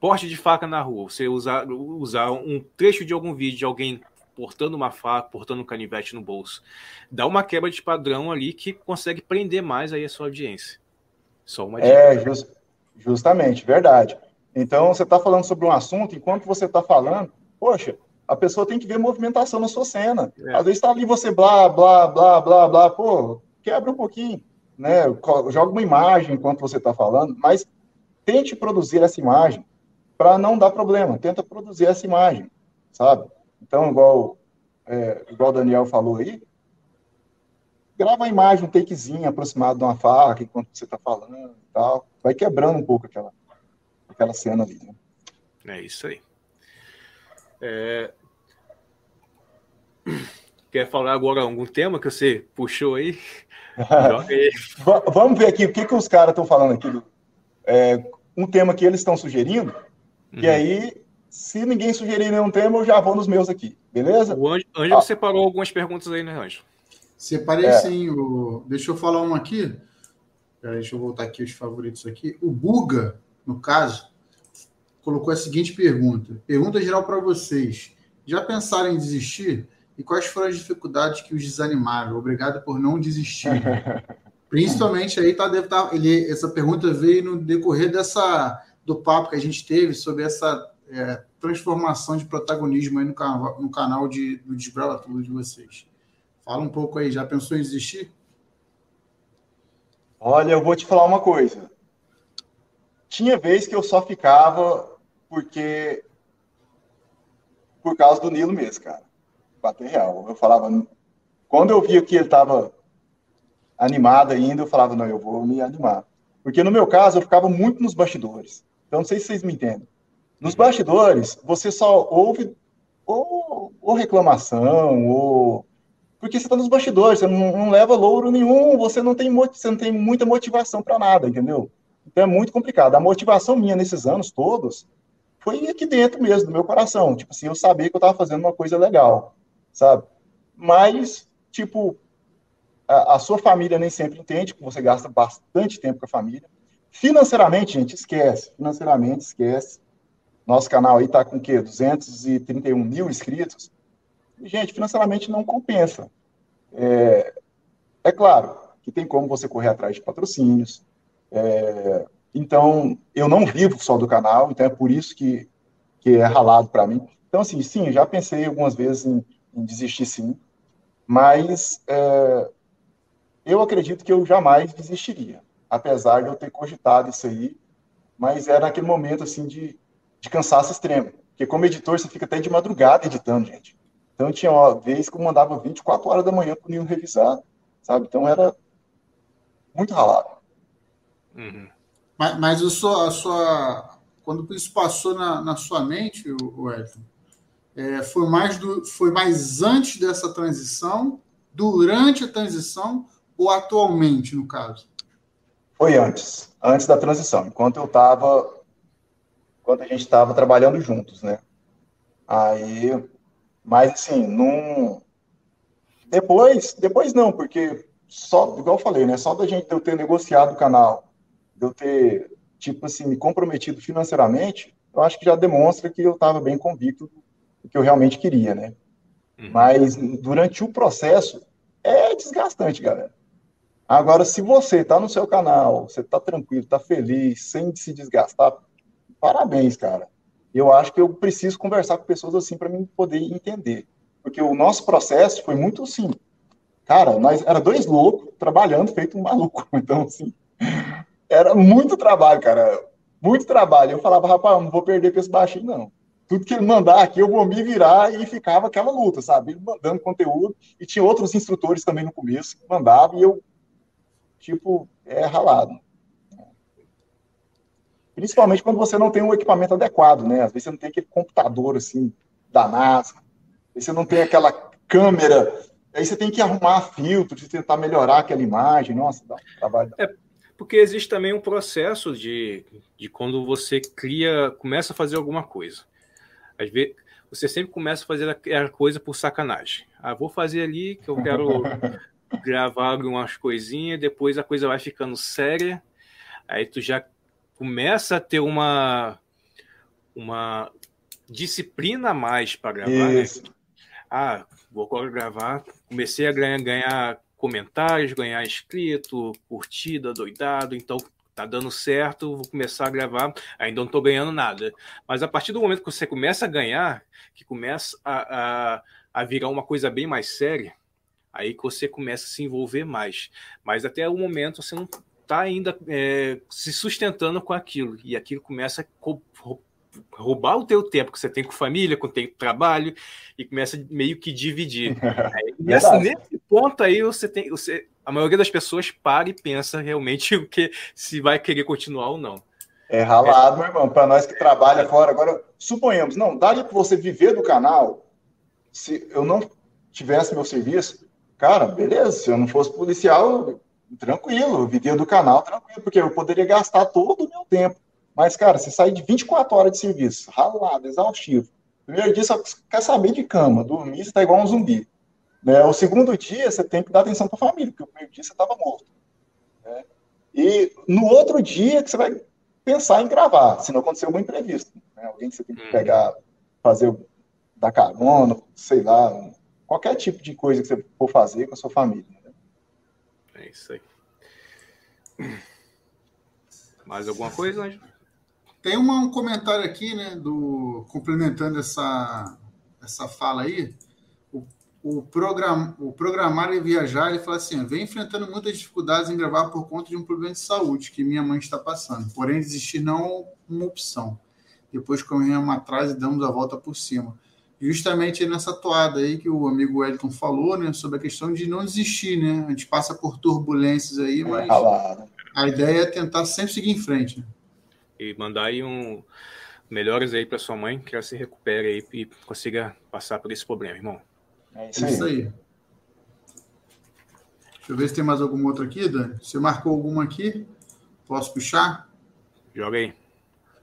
porte de faca na rua. Você usar, usar um trecho de algum vídeo de alguém portando uma faca, portando um canivete no bolso. Dá uma quebra de padrão ali que consegue prender mais aí a sua audiência. Só uma dica. É, just, justamente, verdade. Então, você está falando sobre um assunto, enquanto você está falando, poxa, a pessoa tem que ver movimentação na sua cena. É. Às vezes está ali você blá, blá, blá, blá, blá, pô, quebra um pouquinho, né? Joga uma imagem enquanto você está falando, mas tente produzir essa imagem para não dar problema. Tenta produzir essa imagem, sabe? Então, igual, é, igual o Daniel falou aí, grava a imagem, um takezinho aproximado de uma faca enquanto você está falando e tal. Vai quebrando um pouco aquela, aquela cena ali. Né? É isso aí. É... Quer falar agora algum tema que você puxou aí? (laughs) aí. Vamos ver aqui o que, que os caras estão falando aqui. É, um tema que eles estão sugerindo, uhum. e aí, se ninguém sugerir nenhum tema, eu já vou nos meus aqui, beleza? O Ângelo ah. separou algumas perguntas aí, né, Ângelo? Separei é. sim. O... Deixa eu falar uma aqui. Deixa eu voltar aqui os favoritos aqui. O Buga, no caso, colocou a seguinte pergunta. Pergunta geral para vocês. Já pensaram em desistir? E quais foram as dificuldades que os desanimaram? Obrigado por não desistir. (laughs) Principalmente aí tá, deve tá, ele, essa pergunta veio no decorrer dessa do papo que a gente teve sobre essa é, transformação de protagonismo aí no, no canal de, do Desbrava Tudo de vocês. Fala um pouco aí, já pensou em desistir? Olha, eu vou te falar uma coisa. Tinha vez que eu só ficava porque por causa do Nilo mesmo, cara. Bater real. Eu falava, quando eu via que ele estava animado ainda, eu falava, não, eu vou me animar. Porque no meu caso, eu ficava muito nos bastidores. Então, não sei se vocês me entendem. Nos bastidores, você só ouve ou, ou reclamação, ou porque você está nos bastidores, você não, não, leva louro nenhum, você não tem, você não tem muita motivação para nada, entendeu? Então é muito complicado. A motivação minha nesses anos todos foi aqui dentro mesmo, do meu coração. Tipo assim, eu sabia que eu estava fazendo uma coisa legal, sabe? Mas, tipo, a, a, sua família nem sempre entende, que você gasta bastante tempo com a família. Financeiramente, gente, esquece. Financeiramente, esquece. Nosso canal aí está com o quê? 231 mil inscritos gente, financeiramente não compensa. É, é claro que tem como você correr atrás de patrocínios. É, então, eu não vivo só do canal, então é por isso que, que é ralado para mim. Então, assim, sim, já pensei algumas vezes em, em desistir, sim, mas é, eu acredito que eu jamais desistiria, apesar de eu ter cogitado isso aí, mas era naquele momento, assim, de, de cansaço extremo. Porque como editor, você fica até de madrugada editando, gente. Então tinha uma vez que eu mandava 24 horas da manhã para o Nilo revisar, sabe? Então era muito ralado. Uhum. Mas, mas a sua, a sua, quando isso passou na, na sua mente, o, Edson, é, foi mais do, foi mais antes dessa transição, durante a transição ou atualmente, no caso? Foi antes, antes da transição, enquanto eu estava, enquanto a gente estava trabalhando juntos, né? Aí mas, assim, não. Depois, depois não, porque só, igual eu falei, né? Só da gente eu ter negociado o canal, de eu ter, tipo assim, me comprometido financeiramente, eu acho que já demonstra que eu estava bem convicto do que eu realmente queria, né? Uhum. Mas durante o processo é desgastante, galera. Agora, se você está no seu canal, você está tranquilo, está feliz, sem se desgastar, parabéns, cara. eu acho que eu preciso conversar com pessoas assim para mim poder entender. Porque o nosso processo foi muito assim. Cara, nós era dois loucos trabalhando feito um maluco. (laughs) Então, assim, era muito trabalho, cara. Muito trabalho. Eu falava, rapaz, não vou perder para esse baixinho, não. Tudo que ele mandar aqui, eu vou me virar e ficava aquela luta, sabe? Ele mandando conteúdo. E tinha outros instrutores também no começo que mandavam e eu, tipo, é ralado. Principalmente quando você não tem um equipamento adequado, né? Às vezes você não tem aquele computador, assim, da NASA. Você não tem aquela câmera. Aí você tem que arrumar filtros, tentar melhorar aquela imagem. Nossa, dá um trabalho. É, porque existe também um processo de, de quando você cria, começa a fazer alguma coisa. Às vezes, você sempre começa a fazer a coisa por sacanagem. Ah, vou fazer ali que eu quero (laughs) gravar algumas coisinhas, depois a coisa vai ficando séria, aí tu já começa a ter uma uma disciplina a mais para gravar, né? Ah, vou gravar, comecei a ganhar, ganhar comentários, ganhar inscrito, curtida, doidado, então tá dando certo, vou começar a gravar, ainda não tô ganhando nada. Mas a partir do momento que você começa a ganhar, que começa a, a, a virar uma coisa bem mais séria, aí que você começa a se envolver mais. Mas até o momento você não está ainda é, se sustentando com aquilo, e aquilo começa a roubar o teu tempo que você tem com família, com o teu trabalho, e começa meio que dividir. (laughs) nesse, nesse ponto aí você tem. Você, a maioria das pessoas para e pensa realmente (laughs) o que se vai querer continuar ou não. É ralado, é. meu irmão. Para nós que trabalha fora, agora, suponhamos, não, dá para você viver do canal, se eu não tivesse meu serviço, cara, beleza, se eu não fosse policial, tranquilo, eu vivia do canal tranquilo, porque eu poderia gastar todo o meu tempo. Mas, cara, você sai de 24 horas de serviço, ralado, exaustivo. Primeiro dia, você quer saber de cama, dormir, você está igual um zumbi. Né? O segundo dia, você tem que dar atenção para a família, porque o primeiro dia você estava morto. Né? E no outro dia que você vai pensar em gravar, se não acontecer algum imprevisto. Né? Alguém que você tem que uhum. pegar, fazer, dar carona, sei lá, qualquer tipo de coisa que você for fazer com a sua família. Né? É isso aí. Mais alguma coisa, Anjo? Tem uma, um comentário aqui, né, do complementando essa, essa fala aí. O, o, program, o programar e viajar, ele fala assim: vem enfrentando muitas dificuldades em gravar por conta de um problema de saúde que minha mãe está passando. Porém, desistir não é uma opção. Depois corremos atrás e damos a volta por cima. Justamente nessa toada aí que o amigo Wellington falou, né, sobre a questão de não desistir, né? A gente passa por turbulências aí, mas a ideia é tentar sempre seguir em frente. Né? E mandar aí um melhores aí para sua mãe, que ela se recupere aí e consiga passar por esse problema, irmão. É isso, isso aí. Deixa eu ver se tem mais alguma outra aqui, Dani. Você marcou alguma aqui? Posso puxar? Joga aí.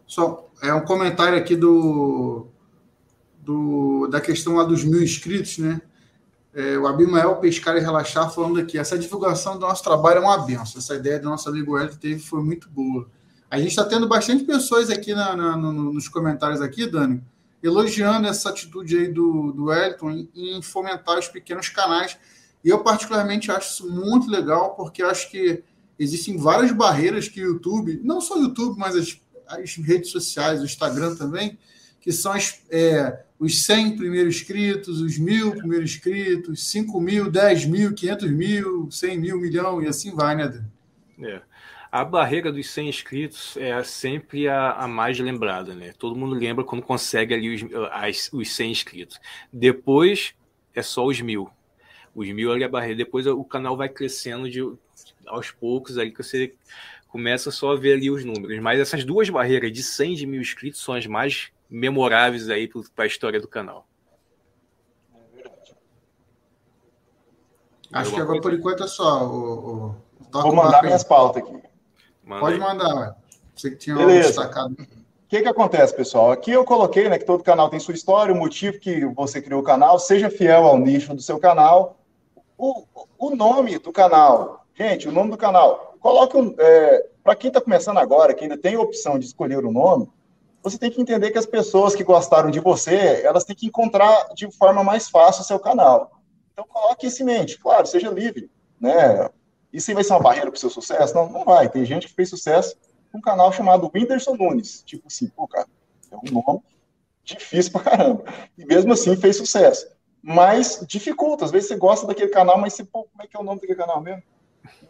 Só, é um comentário aqui do, do da questão lá dos mil inscritos, né? É, o Abimael Pescar e Relaxar falando aqui, essa divulgação do nosso trabalho é uma benção. Essa ideia do nosso amigo Hélio teve foi muito boa. A gente está tendo bastante pessoas aqui na, na, no, nos comentários aqui, Dani, elogiando essa atitude aí do, do Wellington em, fomentar os pequenos canais. E eu, particularmente, acho isso muito legal, porque acho que existem várias barreiras que o YouTube, não só o YouTube, mas as, as redes sociais, o Instagram também, que são as, é, os 100 primeiros inscritos, os mil primeiros inscritos, 5 mil, 10 mil, 500 mil, 100 mil, milhão, e assim vai, né, Dani? É a barreira dos 100 inscritos é sempre a, a, mais lembrada, né? Todo mundo lembra quando consegue ali os, as, os 100 inscritos. Depois é só os mil. Os mil ali é a barreira. Depois o canal vai crescendo de, aos poucos, aí que você começa só a ver ali os números. Mas essas duas barreiras de 100 de mil inscritos são as mais memoráveis aí para a história do canal. É verdade. Acho que agora, por enquanto, é só. O, o... Vou mandar minhas pautas aqui. Manda Pode aí. mandar, Você que tinha Beleza. destacado. O que, que acontece, pessoal? Aqui eu coloquei né, que todo canal tem sua história, o motivo que você criou o canal, seja fiel ao nicho do seu canal. O, o nome do canal, gente, o nome do canal. Coloque um. É, Para quem está começando agora, que ainda tem a opção de escolher o nome, você tem que entender que as pessoas que gostaram de você, elas têm que encontrar de forma mais fácil o seu canal. Então coloque isso em mente, claro, seja livre, né? Isso vai ser uma barreira para o seu sucesso? Não, não vai. Tem gente que fez sucesso com um canal chamado Whindersson Nunes. Tipo assim, pô, cara, é um nome. difícil pra caramba. E mesmo assim fez sucesso. Mas dificulta, às vezes você gosta daquele canal, mas você, pô, como é que é o nome daquele canal mesmo?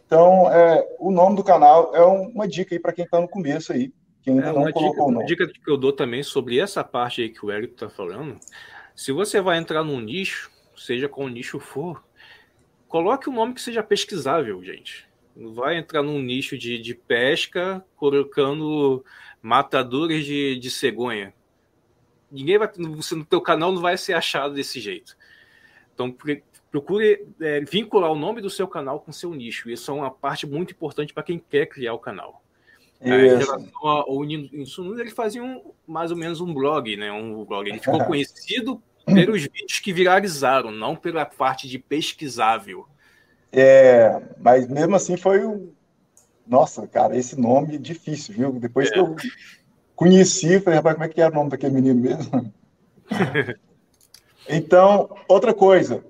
Então, é, o nome do canal é uma dica aí para quem está no começo aí, que ainda é, não colocou dica, o nome. Uma dica que eu dou também sobre essa parte aí que o Eric está falando, se você vai entrar num nicho, seja qual nicho for, coloque um nome que seja pesquisável, gente. Não vai entrar num nicho de, de pesca colocando matadores de, de cegonha. Ninguém vai. Você, no teu canal não vai ser achado desse jeito. Então, procure é, vincular o nome do seu canal com o seu nicho. Isso é uma parte muito importante para quem quer criar o canal. É, em relação ao Nino ele fazia um, mais ou menos um blog, né? Um blog. Ele ficou (laughs) conhecido pelos vídeos que viralizaram, não pela parte de pesquisável. É, mas mesmo assim foi o. Nossa, cara, esse nome é difícil, viu? Depois é. que eu conheci, falei, rapaz, como é que era o nome daquele menino mesmo? (laughs) então, outra coisa,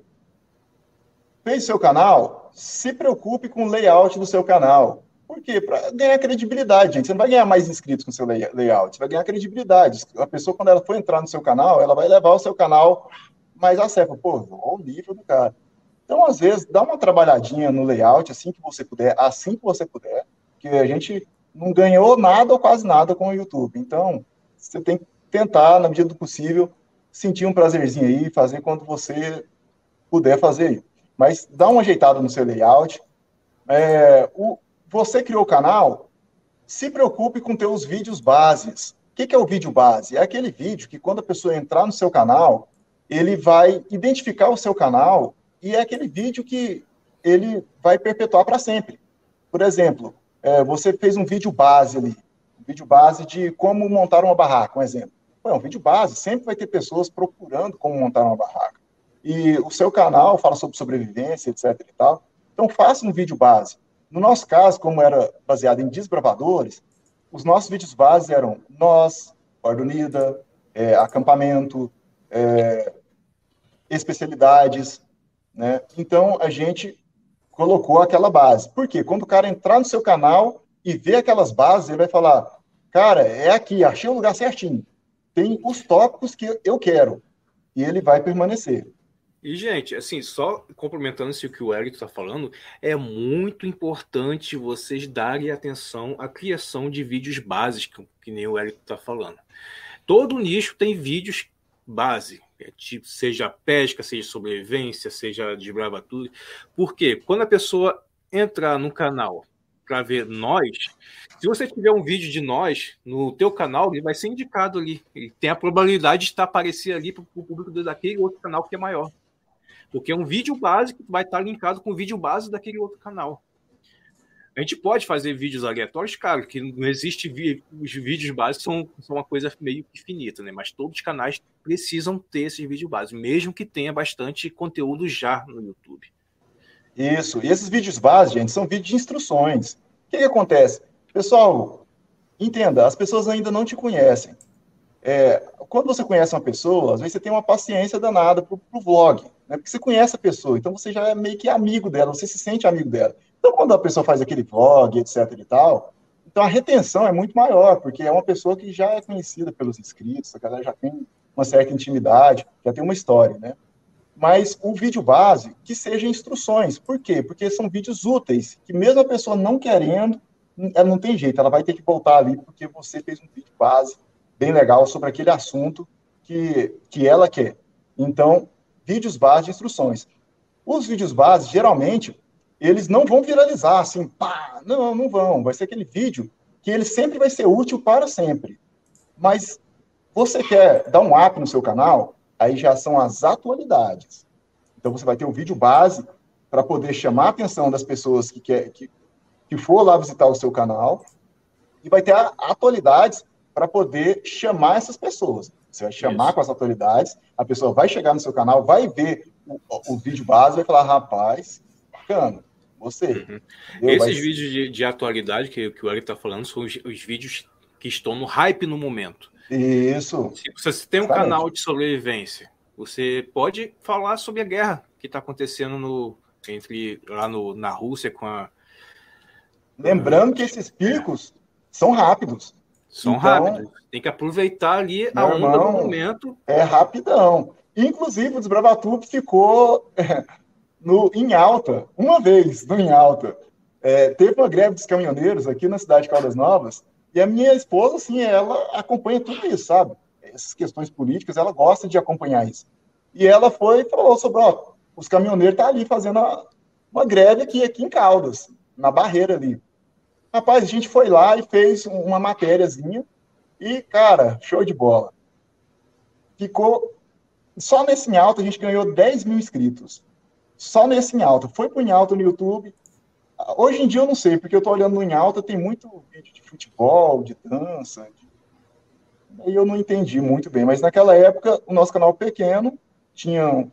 fez seu canal, se preocupe com o layout do seu canal. Por quê? Para ganhar credibilidade, gente. Você não vai ganhar mais inscritos com seu layout, você vai ganhar credibilidade. A pessoa, quando ela for entrar no seu canal, ela vai levar o seu canal mais a sério. Pô, olha o nível do cara. Então, às vezes, dá uma trabalhadinha no layout assim que você puder, assim que você puder, que a gente não ganhou nada ou quase nada com o YouTube. Então, você tem que tentar, na medida do possível, sentir um prazerzinho aí, fazer quando você puder fazer mas dá uma ajeitada no seu layout. É, o, você criou o canal, se preocupe com teus vídeos bases. O que, que é o vídeo base? É aquele vídeo que quando a pessoa entrar no seu canal, ele vai identificar o seu canal e é aquele vídeo que ele vai perpetuar para sempre. Por exemplo, é, você fez um vídeo base ali, um vídeo base de como montar uma barraca, um exemplo. é um vídeo base, sempre vai ter pessoas procurando como montar uma barraca e o seu canal fala sobre sobrevivência, etc e tal. Então faça um vídeo base. No nosso caso, como era baseado em desbravadores, os nossos vídeos base eram nós, Ordem Unida, é, acampamento, é, especialidades, né? Então a gente colocou aquela base. Por quê? Quando o cara entrar no seu canal e ver aquelas bases, ele vai falar: cara, é aqui, achei o lugar certinho. Tem os tópicos que eu quero. E ele vai permanecer. E, gente, assim, só complementando isso que o Eric está falando, é muito importante vocês darem atenção à criação de vídeos básicos, que nem o Eric está falando. Todo nicho tem vídeos base, é tipo, seja pesca, seja sobrevivência, seja de bravatura. Porque quando a pessoa entrar no canal para ver nós, se você tiver um vídeo de nós no teu canal, ele vai ser indicado ali. Ele tem a probabilidade de estar aparecer ali para o público daquele outro canal que é maior. Porque um vídeo básico vai estar linkado com o vídeo base daquele outro canal. A gente pode fazer vídeos aleatórios, cara, que não existe os vídeos básicos são, são uma coisa meio infinita, né? Mas todos os canais precisam ter esses vídeos básicos, mesmo que tenha bastante conteúdo já no YouTube. Isso. E esses vídeos básicos, gente, são vídeos de instruções. O que, que acontece? Pessoal, entenda, as pessoas ainda não te conhecem. É, quando você conhece uma pessoa, às vezes você tem uma paciência danada para o vlog né? Porque você conhece a pessoa, então você já é meio que amigo dela, você se sente amigo dela. Então, quando a pessoa faz aquele vlog, etc e tal, então a retenção é muito maior, porque é uma pessoa que já é conhecida pelos inscritos, a galera já tem uma certa intimidade, já tem uma história, né? Mas o vídeo base, que seja instruções. Por quê? Porque são vídeos úteis, que mesmo a pessoa não querendo, ela não tem jeito, ela vai ter que voltar ali, porque você fez um vídeo base bem legal sobre aquele assunto que, que ela quer. Então, vídeos base de instruções. Os vídeos base, geralmente, eles não vão viralizar assim, pá, não, não vão. Vai ser aquele vídeo que ele sempre vai ser útil para sempre. Mas você quer dar um up no seu canal, aí já são as atualidades. Então você vai ter um vídeo base para poder chamar a atenção das pessoas que quer que, que for lá visitar o seu canal e vai ter atualidades para poder chamar essas pessoas. Você vai chamar Isso. com as atualidades, a pessoa vai chegar no seu canal, vai ver o, o vídeo base, vai falar, rapaz, bacana, você. Uhum. Esses vai... vídeos de, de, atualidade que, que o Eric está falando são os, os, vídeos que estão no hype no momento. Isso. Se você tem um Exatamente. canal de sobrevivência, você pode falar sobre a guerra que está acontecendo no, entre lá no, na Rússia com a. Lembrando que esses picos são rápidos. São então, rápidos. Tem que aproveitar ali a onda irmão, do momento. É rapidão. Inclusive, o Desbravatuba ficou (laughs) no, em alta, uma vez no em alta. É, teve uma greve dos caminhoneiros aqui na cidade de Caldas Novas, e a minha esposa, assim, ela acompanha tudo isso, sabe? Essas questões políticas, ela gosta de acompanhar isso. E ela foi e falou sobre, ó, os caminhoneiros estão tá ali fazendo uma, uma greve aqui, aqui em Caldas, na barreira ali. Rapaz, a gente foi lá e fez uma matériazinha, e, cara, show de bola. Ficou. Só nesse em alta a gente ganhou 10 mil inscritos. Só nesse em alta. Foi pro em alta no YouTube. Hoje em dia eu não sei, porque eu tô olhando no em alta, tem muito vídeo de futebol, de dança. De... E eu não entendi muito bem. Mas naquela época, o nosso canal pequeno tinha.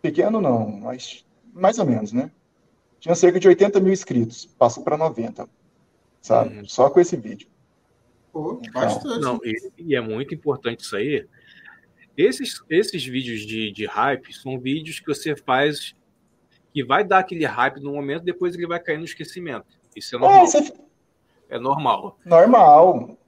Pequeno não, mas mais ou menos, né? Tinha cerca de 80 mil inscritos. Passou para 90. Sabe? Uhum. Só com esse vídeo. Pô, bastante. Não, e, e, é muito importante isso aí. Esses, esses vídeos de, de hype são vídeos que você faz que vai dar aquele hype no momento, depois ele vai cair no esquecimento. Isso é, é normal. É, você... é normal. Normal.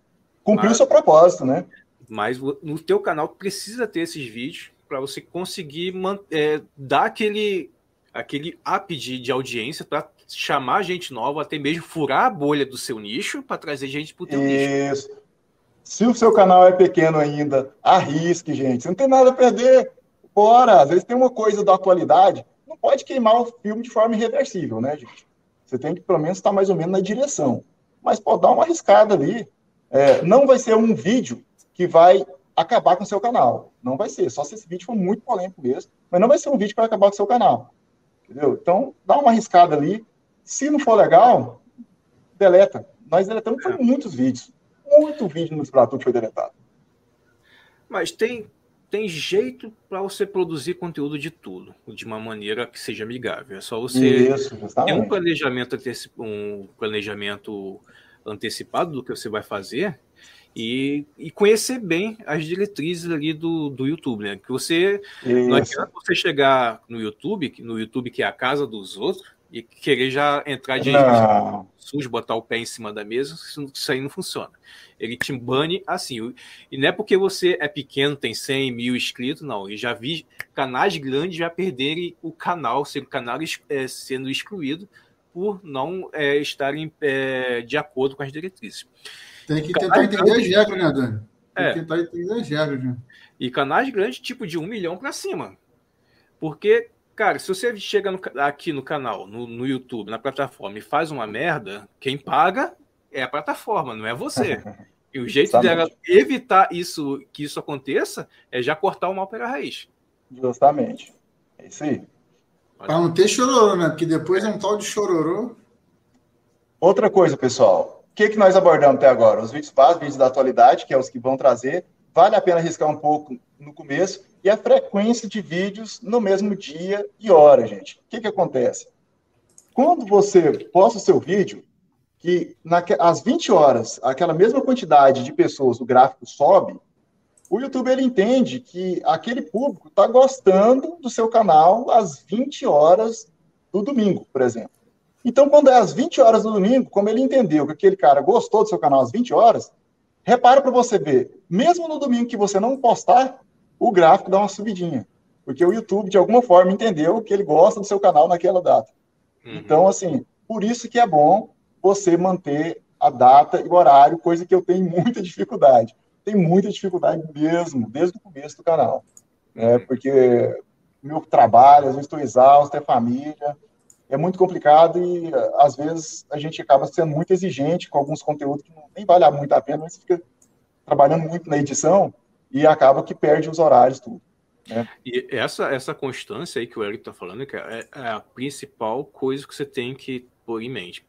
Cumpriu o seu propósito, né? Mas no teu canal precisa ter esses vídeos para você conseguir é, dar aquele, aquele up de, de audiência para chamar gente nova, até mesmo furar a bolha do seu nicho para trazer gente para o teu Isso. nicho. Se o seu canal é pequeno ainda, arrisque, gente. Você não tem nada a perder. Bora. Às vezes tem uma coisa da atualidade. Não pode queimar o filme de forma irreversível, né, gente? Você tem que, pelo menos, estar mais ou menos na direção. Mas pode dar uma arriscada ali. É, não vai ser um vídeo que vai acabar com o seu canal. Não vai ser. Só se esse vídeo for muito polêmico mesmo. Mas não vai ser um vídeo que vai acabar com o seu canal. Entendeu? Então, dá uma arriscada ali. Se não for legal, deleta. Nós deletamos foi muitos vídeos. Muito vídeo no Splatoon foi deletado. Mas tem, tem jeito para você produzir conteúdo de tudo, de uma maneira que seja amigável. É só você Isso, ter um planejamento, um planejamento antecipado do que você vai fazer e, e conhecer bem as diretrizes ali do, do YouTube, né? Que você Isso. não adianta você chegar no YouTube, no YouTube que é a casa dos outros, e querer já entrar de sujo, botar o pé em cima da mesa, isso aí não funciona. Ele te bane assim. E não é porque você é pequeno, tem 100 mil inscritos, não. Eu já vi canais grandes já perderem o canal, ser o canal é, sendo excluído por não é, estarem é, de acordo com as diretrizes. Tem que tentar entender as regras, né, Dani? Tem é. que tentar entender as regras, né? E canais grandes, tipo de um milhão para cima. Porque, cara, se você chega no, aqui no canal, no, no YouTube, na plataforma, e faz uma merda, quem paga é a plataforma, não é você. (laughs) E o jeito dela evitar isso, que isso aconteça, é já cortar o mal pela raiz. Justamente. É isso aí. Para não ter chororô, né? Porque depois é um tal de chororô. Outra coisa, pessoal o que, que nós abordamos até agora? Os vídeos básicos, vídeos da atualidade, que é os que vão trazer. Vale a pena arriscar um pouco no começo. E a frequência de vídeos no mesmo dia e hora, gente. O que, que acontece? Quando você posta o seu vídeo, que às 20 horas, aquela mesma quantidade de pessoas, o gráfico sobe, o YouTube ele entende que aquele público está gostando do seu canal às 20 horas do domingo, por exemplo. Então, quando é às 20 horas do domingo, como ele entendeu que aquele cara gostou do seu canal às 20 horas, repara para você ver, mesmo no domingo que você não postar, o gráfico dá uma subidinha. Porque o YouTube, de alguma forma, entendeu que ele gosta do seu canal naquela data. Uhum. Então, assim, por isso que é bom você manter a data e o horário, coisa que eu tenho (laughs) muita dificuldade. Tenho muita dificuldade mesmo, desde o começo do canal. Né? Porque meu trabalho, às vezes estou exausto, é família, é muito complicado e às vezes a gente acaba sendo muito exigente com alguns conteúdos que não, nem vale muito a pena, mas fica trabalhando muito na edição e acaba que perde os horários tudo. Né? E essa, essa constância aí que o Eric está falando, é, é a principal coisa que você tem que pôr em mente.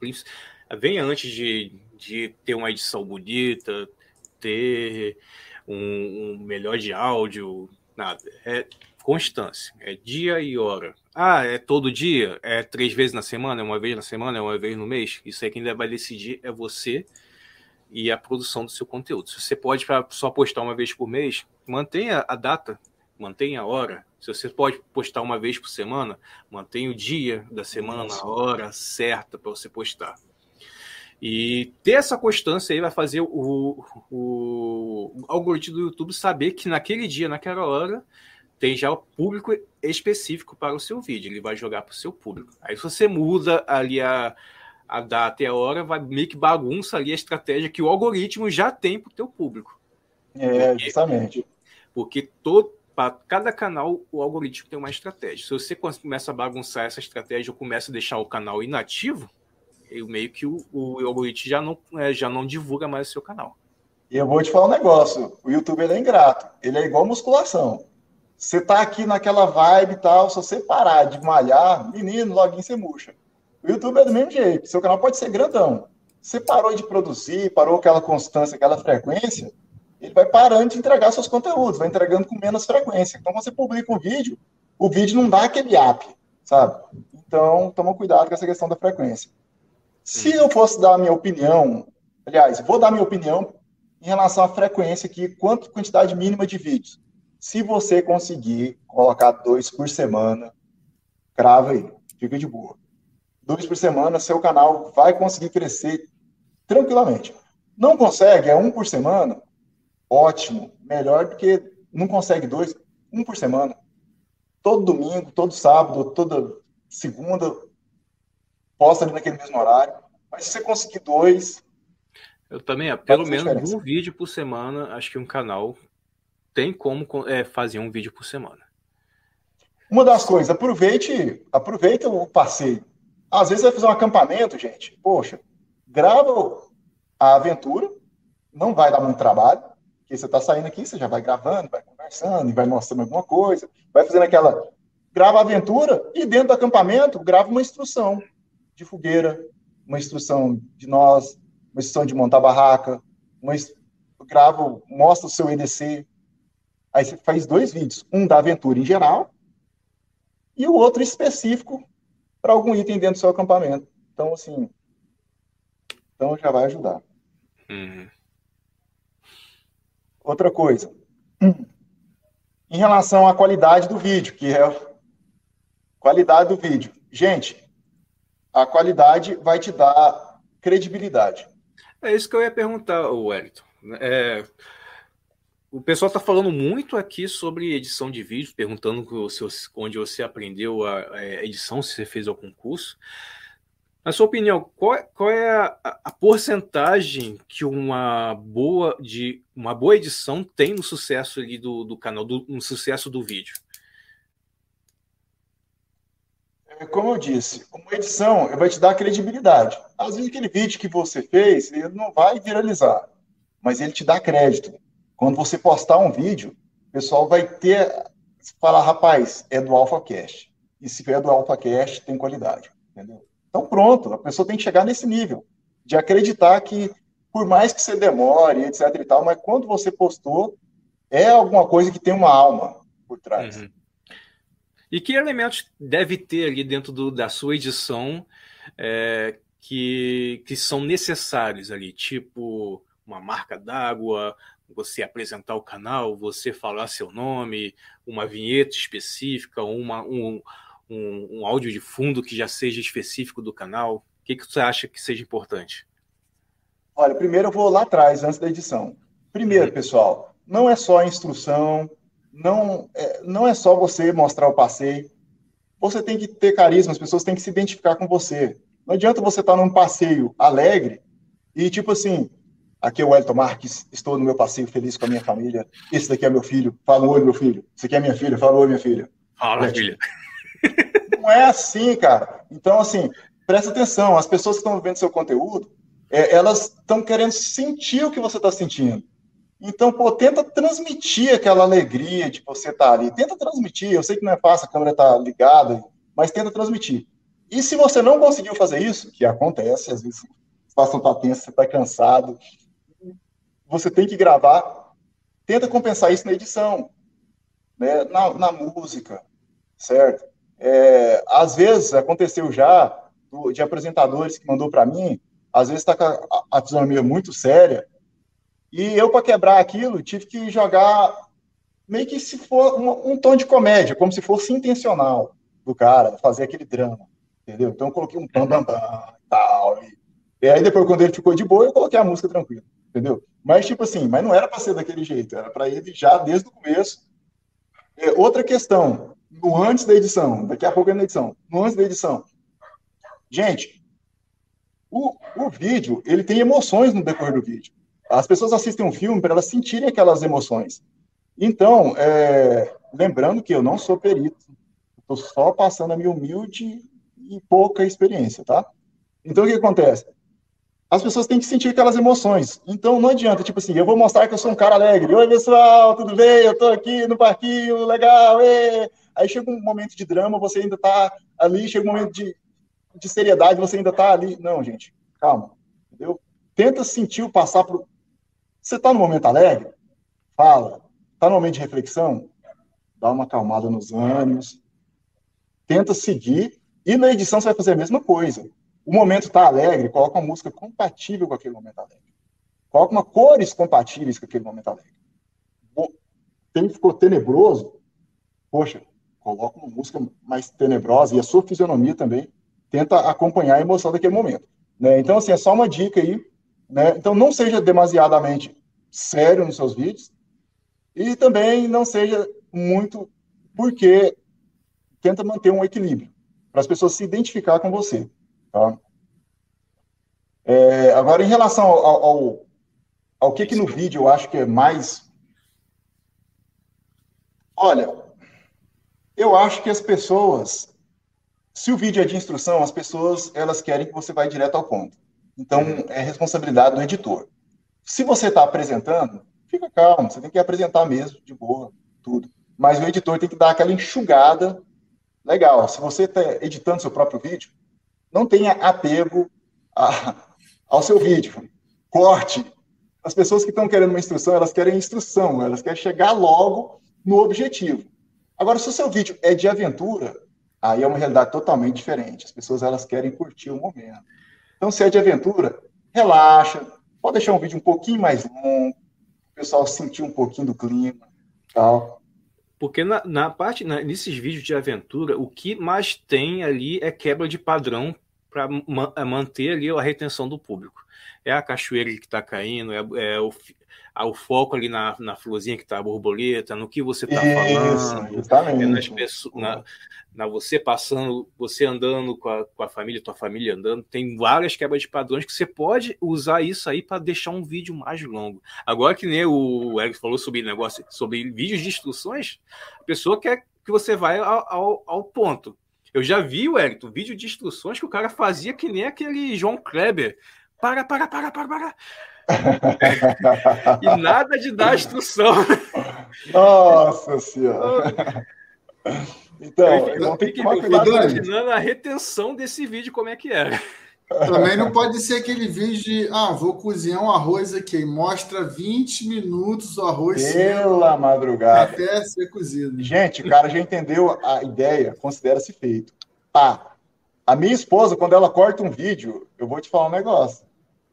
Vem antes de, de ter uma edição bonita, ter um, um melhor de áudio, nada. É constância, é dia e hora. Ah, é todo dia? É três vezes na semana? É uma vez na semana? É uma vez no mês? Isso aí quem vai decidir é você e a produção do seu conteúdo. Se você pode só postar uma vez por mês, mantenha a data, mantenha a hora. Se você pode postar uma vez por semana, mantenha o dia da semana, a hora certa para você postar. E ter essa constância aí vai fazer o, o algoritmo do YouTube saber que naquele dia, naquela hora, tem já o público específico para o seu vídeo. Ele vai jogar para o seu público. Aí se você muda ali a, a data e a hora, vai meio que bagunça ali a estratégia que o algoritmo já tem para o teu público. É, porque, justamente. Porque todo, para cada canal o algoritmo tem uma estratégia. Se você começa a bagunçar essa estratégia ou começa a deixar o canal inativo, eu meio que o, o algoritmo já não, é, já não divulga mais o seu canal. E eu vou te falar um negócio: o YouTube ele é ingrato, ele é igual musculação. Você tá aqui naquela vibe e tal, se você parar de malhar, menino, login você murcha. O YouTube é do mesmo jeito, seu canal pode ser grandão. Você parou de produzir, parou aquela constância, aquela frequência, ele vai parando de entregar seus conteúdos, vai entregando com menos frequência. Então, você publica um vídeo, o vídeo não dá aquele app, sabe? Então, toma cuidado com essa questão da frequência. Se eu fosse dar a minha opinião, aliás, vou dar a minha opinião em relação à frequência aqui, quanto quantidade mínima de vídeos. Se você conseguir colocar dois por semana, crava aí, fica de boa. Dois por semana, seu canal vai conseguir crescer tranquilamente. Não consegue, é um por semana, ótimo, melhor do que não consegue dois, um por semana. Todo domingo, todo sábado, toda segunda, posta ali naquele mesmo horário. Mas se você conseguir dois. Eu também, pelo menos um vídeo por semana, acho que um canal tem como é, fazer um vídeo por semana. Uma das coisas, aproveite, aproveita o passeio. Às vezes vai fazer um acampamento, gente. Poxa, grava a aventura, não vai dar muito trabalho, porque você está saindo aqui, você já vai gravando, vai conversando, vai mostrando alguma coisa, vai fazendo aquela. Grava a aventura e dentro do acampamento grava uma instrução de fogueira, uma instrução de nós, uma instrução de montar barraca, uma, grava, mostra o seu EDC. Aí você faz dois vídeos, um da aventura em geral e o outro específico para algum item dentro do seu acampamento. Então, assim, então já vai ajudar. Uhum. Outra coisa, em relação à qualidade do vídeo, que é qualidade do vídeo. Gente, a qualidade vai te dar credibilidade. É isso que eu ia perguntar, Wellington. É, o pessoal está falando muito aqui sobre edição de vídeos, perguntando onde você aprendeu a, edição, se você fez algum curso. Na sua opinião, qual, qual é a, a, porcentagem que uma boa, de, uma boa edição tem no sucesso ali do, do canal, do, no sucesso do vídeo? É, como eu disse, uma edição vai te dar credibilidade. Às vezes aquele vídeo que você fez, ele não vai viralizar, mas ele te dá crédito. Quando você postar um vídeo, o pessoal vai ter, falar, rapaz, é do AlphaCast. E se é do AlphaCast, tem qualidade, entendeu? Então, pronto, a pessoa tem que chegar nesse nível de acreditar que, por mais que você demore, etc e tal, mas quando você postou, é alguma coisa que tem uma alma por trás. Uhum. E que elementos deve ter ali dentro do, da sua edição é, que, que são necessários ali? Tipo, uma marca d'água, você apresentar o canal, você falar seu nome, uma vinheta específica, uma, um, um, um áudio de fundo que já seja específico do canal? O que, que você acha que seja importante? Olha, primeiro eu vou lá atrás, antes da edição. Primeiro, uhum. pessoal, não é só a instrução, não é, não é só você mostrar o passeio. Você tem que ter carisma, as pessoas têm que se identificar com você. Não adianta você estar num passeio alegre e, tipo assim, aqui é o Elton Marques, estou no meu passeio feliz com a minha família. Esse daqui é meu filho, fala oi, meu filho. Esse aqui é minha filha, fala oi, minha filha. Fala, filha. (laughs) Não é assim, cara. Então, assim, presta atenção. As pessoas que estão vendo seu conteúdo, é, elas estão querendo sentir o que você está sentindo. Então, pô, tenta transmitir aquela alegria de você estar tá ali. Tenta transmitir. Eu sei que não é fácil, a câmera está ligada, mas tenta transmitir. E se você não conseguiu fazer isso, que acontece, às vezes a situação está tensa, você está cansado, você tem que gravar, tenta compensar isso na edição, né, na, na música, certo? É, às vezes aconteceu já do, de apresentadores que mandou para mim, às vezes está com a, a fisionomia muito séria, e eu, para quebrar aquilo, tive que jogar meio que se for um, um, tom de comédia, como se fosse intencional do cara, fazer aquele drama, entendeu? Então eu coloquei um bam bam tal, e E aí depois, quando ele ficou de boa, eu coloquei a música tranquila, entendeu? Mas, tipo assim, mas não era para ser daquele jeito, era para ele já desde o começo. É, outra questão, no antes da edição, daqui a pouco é na edição, no antes da edição. Gente, o, o vídeo, ele tem emoções no decorrer do vídeo. As pessoas assistem um filme para elas sentirem aquelas emoções. Então, é, lembrando que eu não sou perito, estou só passando a minha humilde e pouca experiência, tá? Então, o que acontece? As pessoas têm que sentir aquelas emoções. Então, não adianta, tipo assim, eu vou mostrar que eu sou um cara alegre. Oi, pessoal, tudo bem? Eu estou aqui no parquinho, legal, ê! Aí chega um momento de drama, você ainda está ali, chega um momento de, de seriedade, você ainda está ali. Não, gente, calma, entendeu? Tenta sentir o passar por. Você está no momento alegre? Fala. Está no momento de reflexão? Dá uma acalmada nos ânimos. Tenta seguir. E na edição você vai fazer a mesma coisa. O momento está alegre, coloca uma música compatível com aquele momento alegre. Coloca uma cores compatíveis com aquele momento alegre. Tem ficou tenebroso, poxa, coloca uma música mais tenebrosa e a sua fisionomia também tenta acompanhar a emoção daquele momento. Né? Então, assim, é só uma dica aí. Né? Então, não seja demasiadamente sério nos seus vídeos e também não seja muito, porque tenta manter um equilíbrio para as pessoas se identificar com você. Tá? É, agora, em relação ao, ao, ao que, que no vídeo eu acho que é mais. Olha, eu acho que as pessoas se o vídeo é de instrução, as pessoas elas querem que você vá direto ao ponto. Então, é responsabilidade do editor. Se você está apresentando, fica calmo, você tem que apresentar mesmo, de boa, tudo. Mas o editor tem que dar aquela enxugada legal. Se você está editando seu próprio vídeo, não tenha apego a, ao seu vídeo. Corte. As pessoas que estão querendo uma instrução, elas querem instrução, elas querem chegar logo no objetivo. Agora, se o seu vídeo é de aventura, Aí é uma realidade totalmente diferente. As pessoas elas querem curtir o momento. Então, se é de aventura, relaxa. Pode deixar um vídeo um pouquinho mais longo, o pessoal sentir um pouquinho do clima, tal. Porque na, na parte, na, nesses vídeos de aventura, o que mais tem ali é quebra de padrão para ma manter ali a retenção do público. É a cachoeira que está caindo, é, é o, o foco ali na, na florzinha que está a borboleta, no que você está falando. É nas pessoas, na, na, você passando, você andando com a, com a família, tua família andando, tem várias quebras de padrões que você pode usar isso aí para deixar um vídeo mais longo. Agora que nem o Eric falou sobre negócio, sobre vídeos de instruções, a pessoa quer que você vá ao, ao, ao ponto. Eu já vi, um vídeo de instruções que o cara fazia que nem aquele João Kleber. Para, para, para, para, para (laughs) e nada de dar instrução. Nossa Senhora! Então, eu fico imaginando a retenção desse vídeo, como é que era. Também não pode ser aquele vídeo de ah, vou cozinhar um arroz aqui, mostra 20 minutos o arroz pela madrugada até ser cozido. Gente, o cara já entendeu a ideia, considera-se feito. Tá. A minha esposa, quando ela corta um vídeo, eu vou te falar um negócio.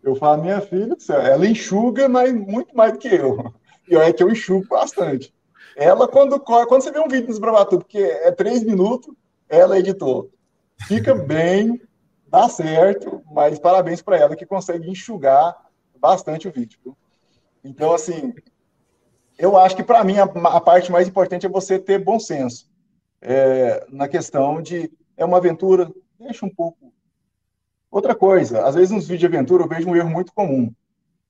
Eu falo, minha filha ela enxuga, mas muito mais do que eu. E é que eu enxugo bastante. Ela, quando, quando você vê um vídeo no Esbravatu, porque é três minutos, ela editou. Fica bem, dá certo, mas parabéns para ela que consegue enxugar bastante o vídeo. Então, assim, eu acho que para mim a, a, parte mais importante é você ter bom senso é, na questão de é uma aventura, deixa um pouco Outra coisa, às vezes nos vídeos de aventura eu vejo um erro muito comum.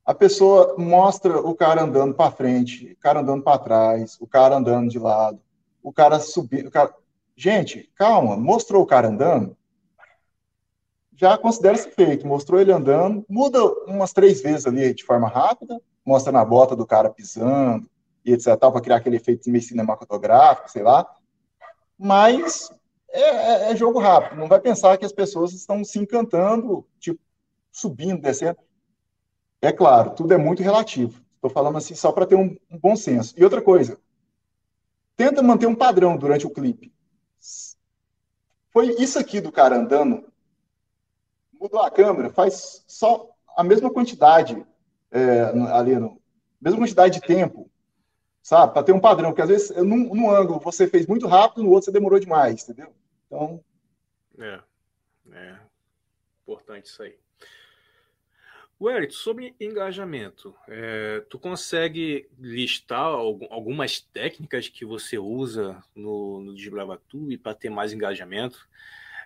A pessoa mostra o cara andando para frente, o cara andando para trás, o cara andando de lado, o cara subindo. Cara... Gente, calma, mostrou o cara andando, já considera-se feito. Mostrou ele andando, muda umas três vezes ali de forma rápida, mostra na bota do cara pisando e etc. para criar aquele efeito meio cinematográfico, sei lá. Mas é, é, é, jogo rápido. Não vai pensar que as pessoas estão se encantando, tipo, subindo, descendo. É claro, tudo é muito relativo. Estou falando assim só para ter um, um, bom senso. E outra coisa, tenta manter um padrão durante o clipe. Foi isso aqui do cara andando, mudou a câmera, faz só a mesma quantidade é, ali, no, mesma quantidade de tempo sabe? Para ter um padrão, porque às vezes num, num, ângulo você fez muito rápido, no outro você demorou demais, entendeu? Então. É, é importante isso aí. Wellington, sobre engajamento, é, tu consegue listar algumas técnicas que você usa no, no Desbravatu para ter mais engajamento?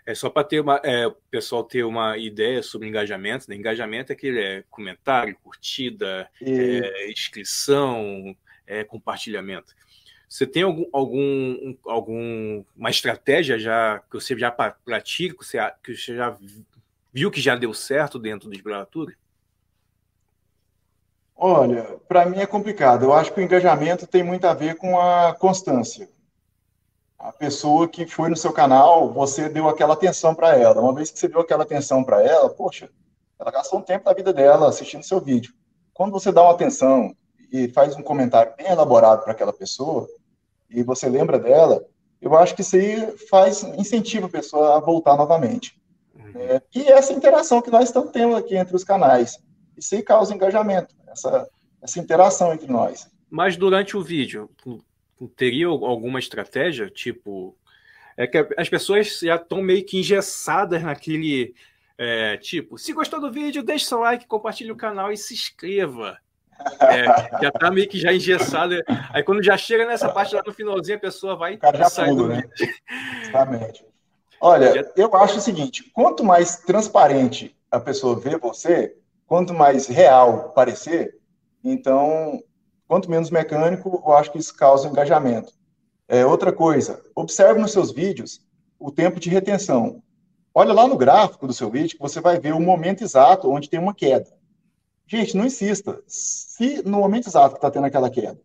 É só para ter uma, é, o pessoal ter uma ideia sobre engajamento. Né? Engajamento é aquele é, comentário, curtida, e... é, inscrição, é, compartilhamento. Você tem algum, algum, algum uma estratégia já que você já pratica, que você, que você já viu que já deu certo dentro do Desbravatu? Olha, para mim é complicado. Eu acho que o engajamento tem muito a ver com a constância. A pessoa que foi no seu canal, você deu aquela atenção para ela. Uma vez que você deu aquela atenção para ela, poxa, ela gastou um tempo da vida dela assistindo seu vídeo. Quando você dá uma atenção e faz um comentário bem elaborado para aquela pessoa, e você lembra dela, eu acho que isso aí faz, incentiva a pessoa a voltar novamente. Uhum. É, e essa interação que nós estamos tendo aqui entre os canais, isso aí causa engajamento essa, essa interação entre nós. Mas durante o vídeo, teria alguma estratégia? Tipo, é que as pessoas já estão meio que engessadas naquele. É, tipo, se gostou do vídeo, deixe seu like, compartilhe o canal e se inscreva. É, já tá meio que já engessada. Aí quando já chega nessa parte lá no finalzinho, a pessoa vai o cara já sair pula, né? Exatamente. Olha, já... eu acho o seguinte: quanto mais transparente a pessoa vê você, quanto mais real parecer, então, quanto menos mecânico, eu acho que isso causa engajamento. É, outra coisa, observe nos seus vídeos o tempo de retenção. Olha lá no gráfico do seu vídeo que você vai ver o momento exato onde tem uma queda. Gente, não insista. Se no momento exato que está tendo aquela queda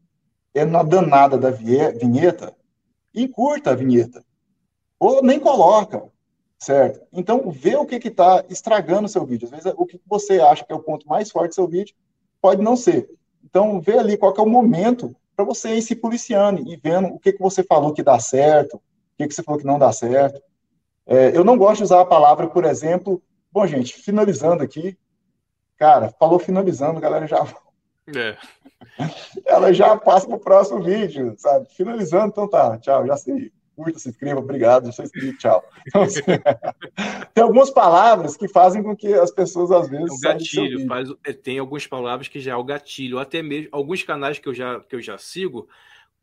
é na danada da vinheta, encurta a vinheta. Ou nem coloca certo? Então, vê o que está estragando o seu vídeo. Às vezes, o que você acha que é o ponto mais forte do seu vídeo pode não ser. Então, vê ali qual é o momento para você ir se policiando e vendo o que, que você falou que dá certo, o que, que você falou que não dá certo. É, eu não gosto de usar a palavra, por exemplo, bom, gente, finalizando aqui, cara, falou finalizando, a galera já... (laughs) É. Ela já passa para o próximo vídeo, sabe? Finalizando, então tá, tchau, já sei curta, se inscreva, obrigado, sou inscrito, tchau. Então, (laughs) assim, tem algumas palavras que fazem com que as pessoas, às vezes. O gatilho, faz, é, tem algumas palavras que já é o gatilho, até mesmo alguns canais que eu já, que eu já sigo,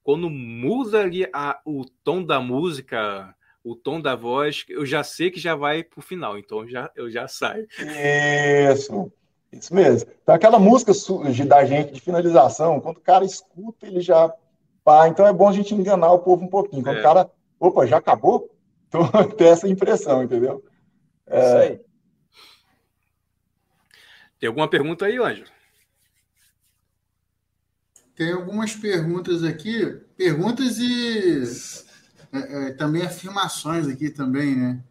quando muda ali a, o tom da música, o tom da voz, eu já sei que já vai para o final, então já, eu já saio. Isso. Isso mesmo. Então, aquela música da gente de finalização, quando o cara escuta, ele já. Pá, então é bom a gente enganar o povo um pouquinho. Quando é. o cara opa, já acabou? (laughs) Então, tem essa impressão, entendeu? É... Isso aí. Tem alguma pergunta aí, Ângelo? Tem algumas perguntas aqui, perguntas e é, é, também afirmações aqui também, né?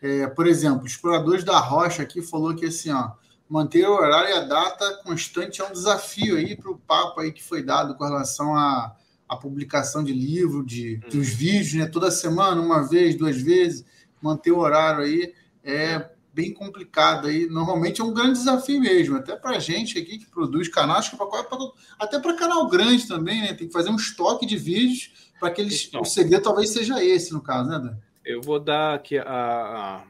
É, por exemplo, exploradores da rocha aqui falou que assim, ó, manter o horário e a data constante é um desafio aí para o papo aí que foi dado com relação a a publicação de livro, de, de os vídeos, né? Toda semana, uma vez, duas vezes, manter o horário aí é bem complicado aí. Normalmente é um grande desafio mesmo, até para a gente aqui que produz canal, acho que pra, pra, até para canal grande também, né? Tem que fazer um estoque de vídeos para que eles. Então, o segredo talvez seja esse, no caso, né, Dan? Eu vou dar aqui a,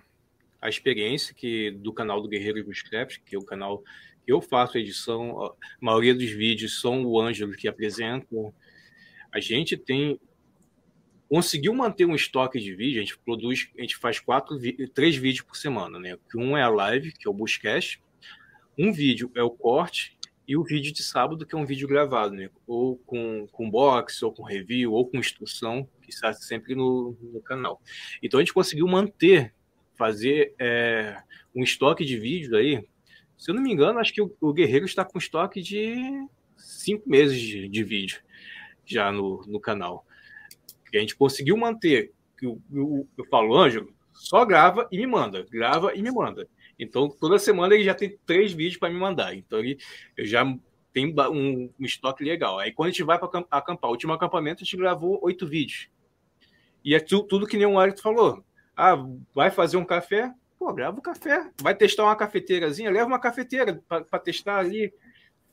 a, experiência que do canal do Guerreiro Bootstraps, que é o canal que eu faço a edição, a maioria dos vídeos são o Ângelo que apresenta a gente tem conseguiu manter um estoque de vídeo, a gente produz, a gente faz quatro, três vídeos por semana, né? Um é a live, que é o Buscast, um vídeo é o corte e o vídeo de sábado, que é um vídeo gravado, né? Ou com, com box, ou com review, ou com instrução, que está sempre no, no canal. Então a gente conseguiu manter, fazer é, um estoque de vídeos aí. Se eu não me engano, acho que o, o Guerreiro está com estoque de cinco meses de, de vídeo já no, no canal. A gente conseguiu manter, eu, eu, eu falo, Ângelo, só grava e me manda, grava e me manda. Então, toda semana ele já tem três vídeos para me mandar. Então, ele, eu já tenho um, um, estoque legal. Aí, quando a gente vai para acampar, o último acampamento, a gente gravou oito vídeos. E é tu, tudo que nem o Alex falou. Ah, vai fazer um café? Pô, grava o café. Vai testar uma cafeteirazinha? Leva uma cafeteira para testar ali.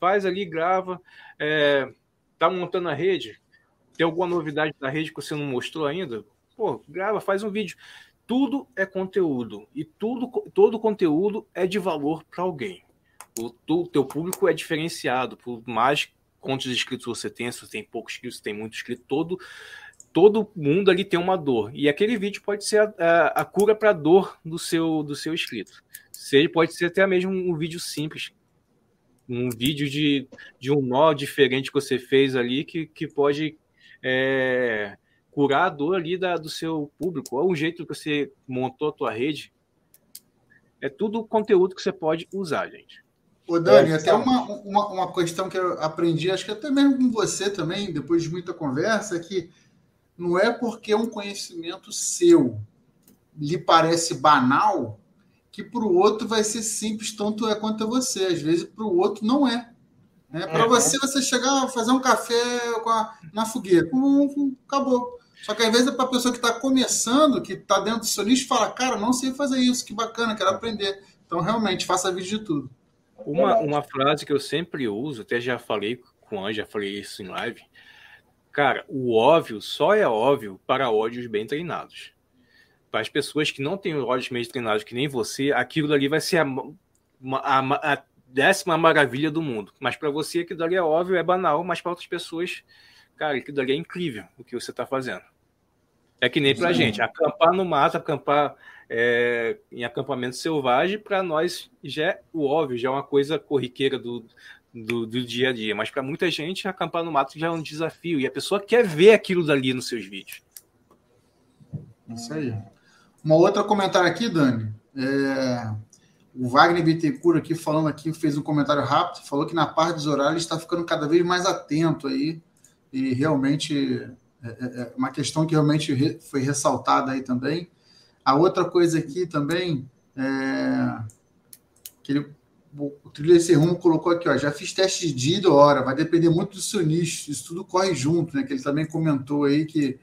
Faz ali, grava. É, tá montando a rede, tem alguma novidade da rede que você não mostrou ainda? Pô, grava, faz um vídeo. Tudo é conteúdo e tudo, todo conteúdo é de valor para alguém. O, o teu público é diferenciado, por mais quantos inscritos você tem, se você tem poucos inscritos, se tem muito inscrito, todo, todo mundo ali tem uma dor. E aquele vídeo pode ser a, a, a cura para a dor do seu, do seu inscrito. Seja, pode ser até mesmo um vídeo simples, um vídeo de, de um nó diferente que você fez ali que, que pode é, curar a dor ali da, do seu público, ou o jeito que você montou a tua rede. É tudo conteúdo que você pode usar, gente. Ô, Dani, é, até uma, uma, uma, questão que eu aprendi, acho que até mesmo com você também, depois de muita conversa, é que não é porque um conhecimento seu lhe parece banal que para o outro vai ser simples, tanto é quanto é você. Às vezes para o outro não é. Né? Para é, você, você chegar, fazer um café a, na fogueira, um, acabou. Só que às vezes é para a pessoa que está começando, que está dentro do seu nicho, fala, cara, não sei fazer isso, que bacana, quero aprender. Então, realmente, faça vídeo de tudo. Uma, uma frase que eu sempre uso, até já falei com o Anjo, já falei isso em live. Cara, o óbvio só é óbvio para ódios bem treinados. Para as pessoas que não têm ódios bem treinados, que nem você, aquilo ali vai ser a, a, a décima maravilha do mundo. Mas para você, aquilo ali é óbvio, é banal, mas para outras pessoas, cara, aquilo ali é incrível o que você está fazendo. É que nem para a gente, acampar no mato, acampar é, em acampamento selvagem, para nós já é o óbvio, já é uma coisa corriqueira do, do, do dia a dia. Mas para muita gente, acampar no mato já é um desafio. E a pessoa quer ver aquilo dali nos seus vídeos. Isso aí. Uma outra comentário aqui, Dani. É... O Wagner Bittencourt aqui falando aqui, fez um comentário rápido, falou que na parte dos horários está ficando cada vez mais atento aí. E realmente é, é, é uma questão que realmente foi ressaltada aí também. A outra coisa aqui também, é, que ele, o Trilha esse rumo colocou aqui, ó, já fiz teste de dia e hora, vai depender muito do seu nicho, isso tudo corre junto, né? Que ele também comentou aí que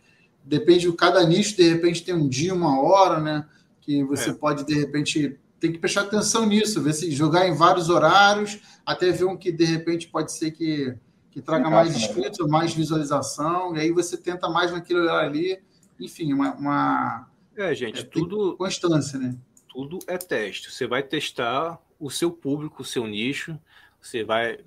depende de cada nicho, de repente tem um dia, uma hora, né? Que você é. pode, de repente, tem que prestar atenção nisso, ver se jogar em vários horários, até ver um que de repente pode ser que, que traga mais né? inscritos, mais visualização, e aí você tenta mais naquele horário ali, enfim, uma, uma é, gente, é, tudo. Constância, né? Tudo é teste. Você vai testar o seu público, o seu nicho, você vai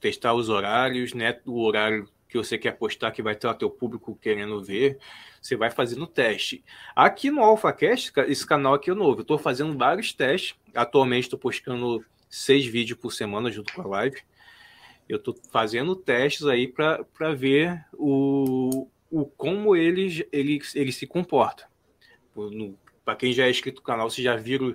testar os horários, né? O horário que você quer postar, que vai ter o teu público querendo ver, você vai fazendo teste. Aqui no AlphaCast, esse canal aqui é novo, eu estou fazendo vários testes. Atualmente estou postando seis vídeos por semana junto com a live. Eu estou fazendo testes aí para ver o, o como ele, ele, ele se comporta. Para quem já é inscrito no canal, vocês já viram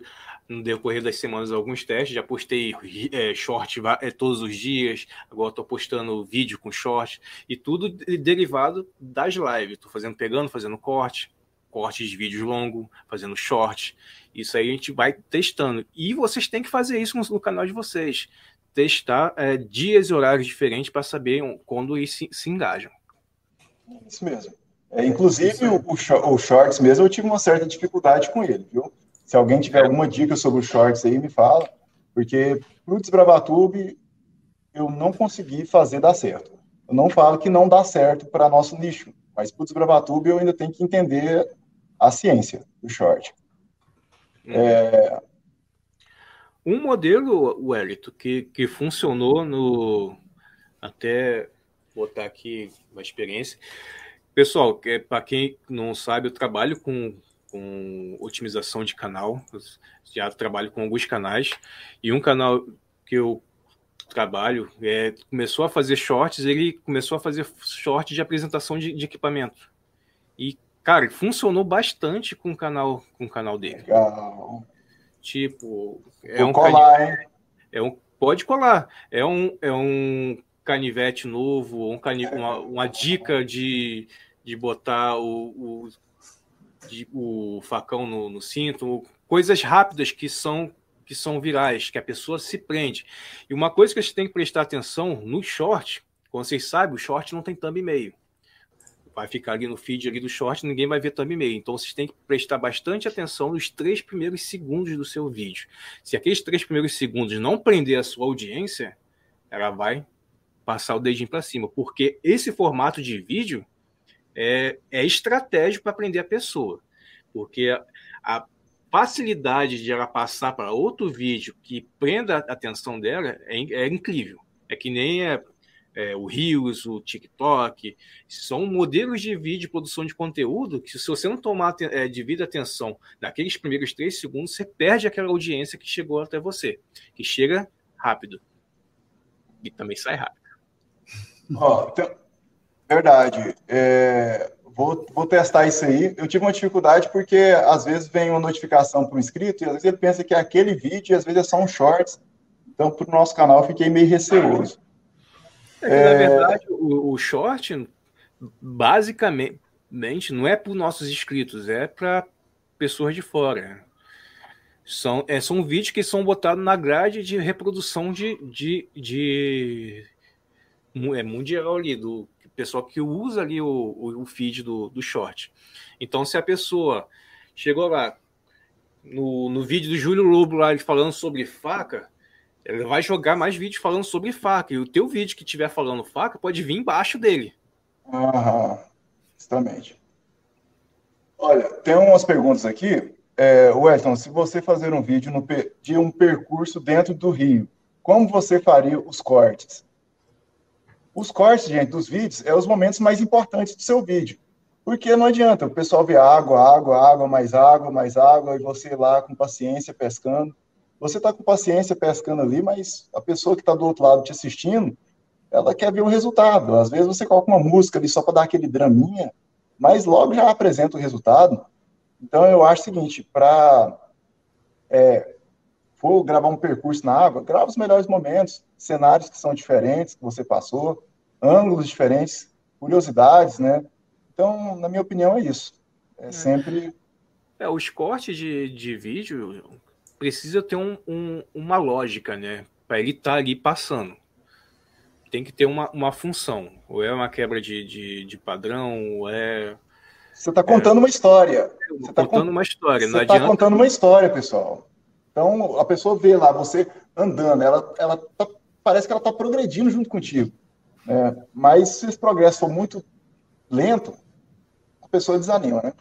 no decorrer das semanas alguns testes. Já postei é, short é, todos os dias, agora estou postando vídeo com short e tudo derivado das lives. Estou fazendo, pegando, fazendo corte, cortes de vídeos longos, fazendo short. Isso aí a gente vai testando. E vocês têm que fazer isso no, no canal de vocês. Testar é, dias e horários diferentes para saber quando eles se, se engajam. Isso mesmo. É, inclusive, o, o, Shorts mesmo, eu tive uma certa dificuldade com ele, viu? Se alguém tiver alguma dica sobre o Shorts aí, me fala, porque para o Desbravatube eu não consegui fazer dar certo. Eu não falo que não dá certo para nosso nicho, mas para o Desbravatube eu ainda tenho que entender a ciência do Short. Uhum. É... Um modelo, Wellington, que, que funcionou no. Até botar aqui uma experiência Pessoal, é, para quem não sabe, eu trabalho com, com otimização de canal, já trabalho com alguns canais, e um canal que eu trabalho é, começou a fazer shorts, ele começou a fazer shorts de apresentação de, de equipamento. E, cara, funcionou bastante com o canal, com o canal dele. Legal. Tipo, é Vou um colar, hein? É um, pode colar. É um, é um canivete novo, um canivete, uma, uma dica de, de botar o, o, de, o facão no, no, cinto, coisas rápidas que são que são virais, que a pessoa se prende. E uma coisa que a gente tem que prestar atenção no short, como vocês sabem, o short não tem thumb e meio. Vai ficar ali no feed ali do short, ninguém vai ver thumb e meio. Então vocês têm que prestar bastante atenção nos três primeiros segundos do seu vídeo. Se aqueles três primeiros segundos não prender a sua audiência, ela vai passar o dedinho para cima, porque esse formato de vídeo é, é estratégico para aprender a pessoa, porque a, a, facilidade de ela passar para outro vídeo que prenda a atenção dela é, é incrível. É que nem é, é, o Rios, o TikTok, são modelos de vídeo, produção de conteúdo que se você não tomar é, devida atenção naqueles primeiros três segundos, você perde aquela audiência que chegou até você, que chega rápido e também sai rápido. Oh, então, verdade. É, vou, vou testar isso aí. Eu tive uma dificuldade porque às vezes vem uma notificação para o inscrito e às vezes ele pensa que é aquele vídeo e às vezes é só um shorts. Então, para o nosso canal, fiquei meio receoso. É é... na verdade, o, o short, basicamente, não é para os nossos inscritos, é para pessoas de fora. São, é, são vídeos que são botados na grade de reprodução de, de, de é mundial ali, do pessoal que usa ali o, o, feed do, do short. Então, se a pessoa chegou lá no, no vídeo do Júlio Lobo lá falando sobre faca, ele vai jogar mais vídeos falando sobre faca. E o teu vídeo que tiver falando faca pode vir embaixo dele. Aham, justamente. Olha, tem umas perguntas aqui. É, Wellington, se você fazer um vídeo no, de um percurso dentro do rio, como você faria os cortes? Os cortes, gente, dos vídeos é os momentos mais importantes do seu vídeo. Porque não adianta, o pessoal vê água, água, água, mais água, mais água, e você lá com paciência pescando. Você está com paciência pescando ali, mas a pessoa que está do outro lado te assistindo, ela quer ver o resultado. Às vezes você coloca uma música ali só para dar aquele draminha, mas logo já apresenta o resultado. Então eu acho o seguinte, para é, for gravar um percurso na água, grava os melhores momentos, cenários que são diferentes, que você passou, ângulos diferentes, curiosidades, né? Então, na minha opinião, é isso. É, é. sempre. É, os cortes de, de vídeo precisa ter um, um, uma lógica, né? Para ele estar tá ali passando. Tem que ter uma, uma função. Ou é uma quebra de, de, de padrão, ou é. Você está contando é, uma história. Você está contando uma história. Você está contando uma história, pessoal. Então, a pessoa vê lá você andando, ela, ela tá, parece que ela está progredindo junto contigo. Né? Mas se esse progresso for muito lento, a pessoa desanima, né?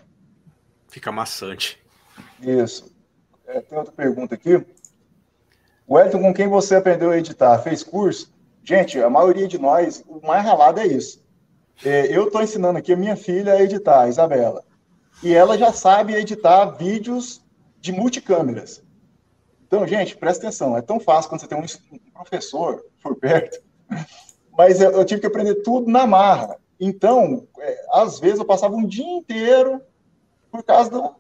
Fica maçante. Isso. É, tem outra pergunta aqui. Wellington, com quem você aprendeu a editar? Fez curso? Gente, a maioria de nós, o mais ralado é isso. É, eu estou ensinando aqui a minha filha a editar, a Isabela. E ela já sabe editar vídeos de multicâmeras. Então, gente, presta atenção. É tão fácil quando você tem um professor por perto. (laughs) Mas eu, eu tive que aprender tudo na marra. Então, é, às vezes eu passava um dia inteiro por causa do,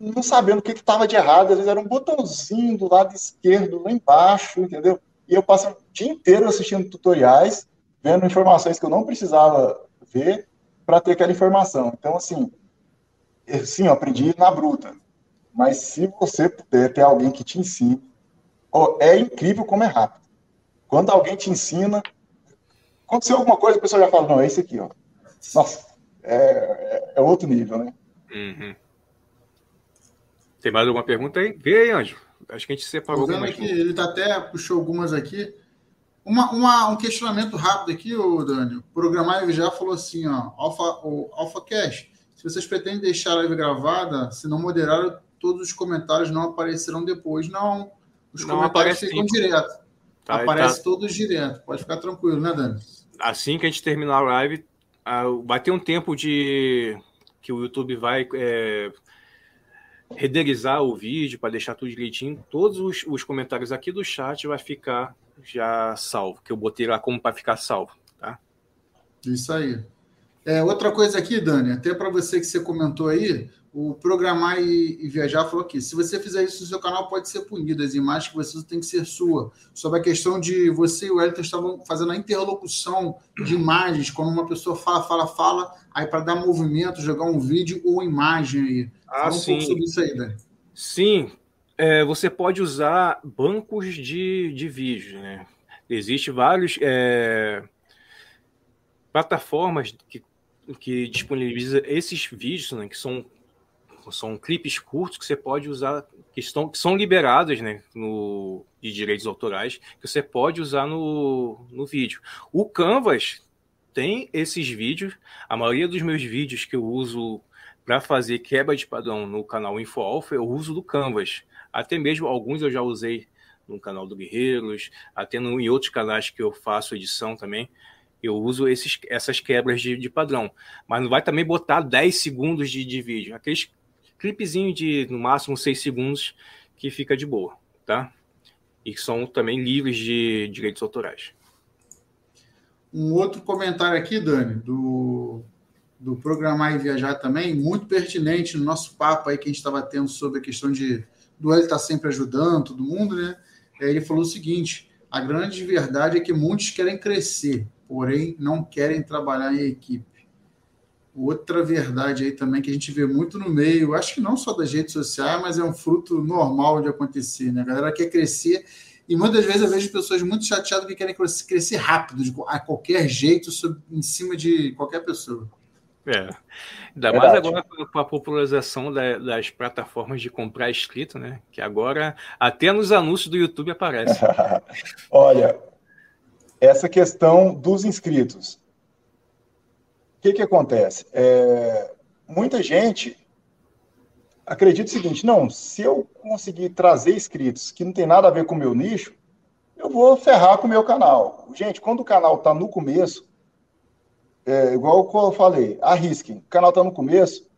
não sabendo o que estava de errado, às vezes era um botãozinho do lado esquerdo, lá embaixo, entendeu? E eu passei o dia inteiro assistindo tutoriais, vendo informações que eu não precisava ver para ter aquela informação. Então, assim, sim, eu aprendi na bruta. Mas se você puder ter alguém que te ensine, oh, é incrível como é rápido. Quando alguém te ensina, aconteceu alguma coisa, a pessoa já fala, não, é isso aqui, ó. Nossa, é, é, é outro nível, né? Uhum. Tem mais alguma pergunta aí? Vê aí, Anjo. Acho que a gente separou algumas. Aqui, ele tá até puxou algumas aqui. Uma, uma, um questionamento rápido aqui, o Dani. O Programar já falou assim, ó, Alpha, o Alpha Cash, se vocês pretendem deixar a live gravada, se não moderaram, todos os comentários não aparecerão depois. Não, os não comentários ficam direto. Tá, Aparece tá. todos direto. Pode ficar tranquilo, né, Dani? Assim que a gente terminar a live, vai ter um tempo de que o YouTube vai é, renderizar o vídeo para deixar tudo direitinho. Todos os, os, comentários aqui do chat vai ficar já salvo, que eu botei lá como para ficar salvo, tá? Isso aí. É, outra coisa aqui, Dani, até para você que você comentou aí, o Programar e, e, Viajar falou aqui: se você fizer isso no seu canal, pode ser punido. As imagens que você usa tem que ser sua. Sobre a questão de você e o Elton estavam fazendo a interlocução de imagens, quando uma pessoa fala, fala, fala, aí para dar movimento, jogar um vídeo ou imagem aí. Ah, Fala um sim. pouco sobre isso aí, Dani. Sim, é, você pode usar bancos de, de vídeo, né? Existem vários é, plataformas que, que disponibilizam esses vídeos, né, que são são clipes curtos que você pode usar, que, estão, que são liberados né, no, de direitos autorais, que você pode usar no, no vídeo. O Canvas tem esses vídeos, a maioria dos meus vídeos que eu uso para fazer quebra de padrão no canal InfoAlpha, eu uso do Canvas. Até mesmo alguns eu já usei no canal do Guerreiros, até no, em outros canais que eu faço edição também, eu uso esses, essas quebras de, de padrão. Mas não vai também botar 10 segundos de, de vídeo. Aqueles clipezinho de, no máximo, 6 segundos que fica de boa, tá? E que são também livres de direitos autorais. Um outro comentário aqui, Dani, do do Programar e Viajar também, muito pertinente no nosso papo aí que a gente estava tendo sobre a questão de do ele estar tá sempre ajudando todo mundo, né? Ele falou o seguinte: a grande verdade é que muitos querem crescer, porém não querem trabalhar em equipe. Outra verdade aí também que a gente vê muito no meio, acho que não só das redes sociais, mas é um fruto normal de acontecer, né? A galera quer crescer e muitas vezes eu vejo pessoas muito chateadas que querem crescer rápido, de, a qualquer jeito, em cima de qualquer pessoa. É. Ainda mais agora com a popularização da, das plataformas de comprar escrito, né? Que agora até nos anúncios do YouTube aparece. (laughs) Olha, essa questão dos inscritos. O que, que acontece? É, muita gente acredita o seguinte: não, se eu conseguir trazer inscritos que não tem nada a ver com o meu nicho, eu vou ferrar com o meu canal. Gente, quando o canal está no começo, é, igual eu falei, arrisquem. O canal está no começo,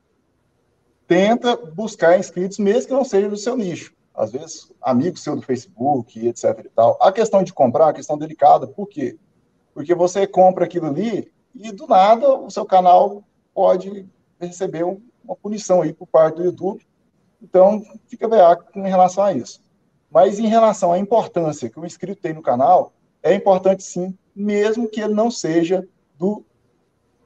tenta buscar inscritos, mesmo que não seja do seu nicho. Às vezes, amigos seu do Facebook, etc. E tal. A questão de comprar é uma questão delicada. Por quê? Porque você compra aquilo ali e, do nada, o seu canal pode receber uma punição aí por parte do YouTube. Então, fica veaco em relação a isso. Mas em relação à importância que o inscrito tem no canal, é importante sim, mesmo que ele não seja do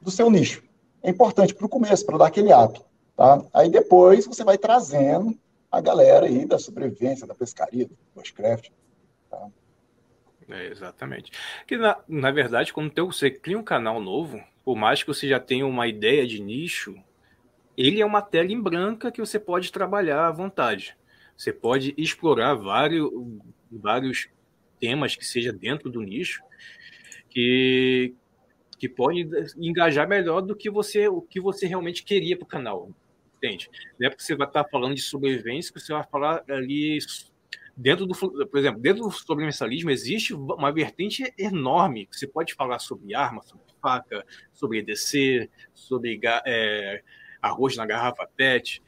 do seu nicho. É importante para o começo, para dar aquele up. Tá? Aí depois você vai trazendo a galera aí da sobrevivência, da pescaria, do bushcraft. Tá? É, exatamente. Que na, na verdade, quando você cria um canal novo, por mais que você já tenha uma ideia de nicho, ele é uma tela em branca que você pode trabalhar à vontade. Você pode explorar vários, vários temas que seja dentro do nicho que, que pode engajar melhor do que você o que você realmente queria para o canal. Entende? Não é porque você vai estar falando de sobrevivência que você vai falar ali dentro do, por exemplo, dentro do sobrevivencialismo existe uma vertente enorme você pode falar sobre arma, sobre faca, sobre EDC, sobre é, arroz na garrafa PET,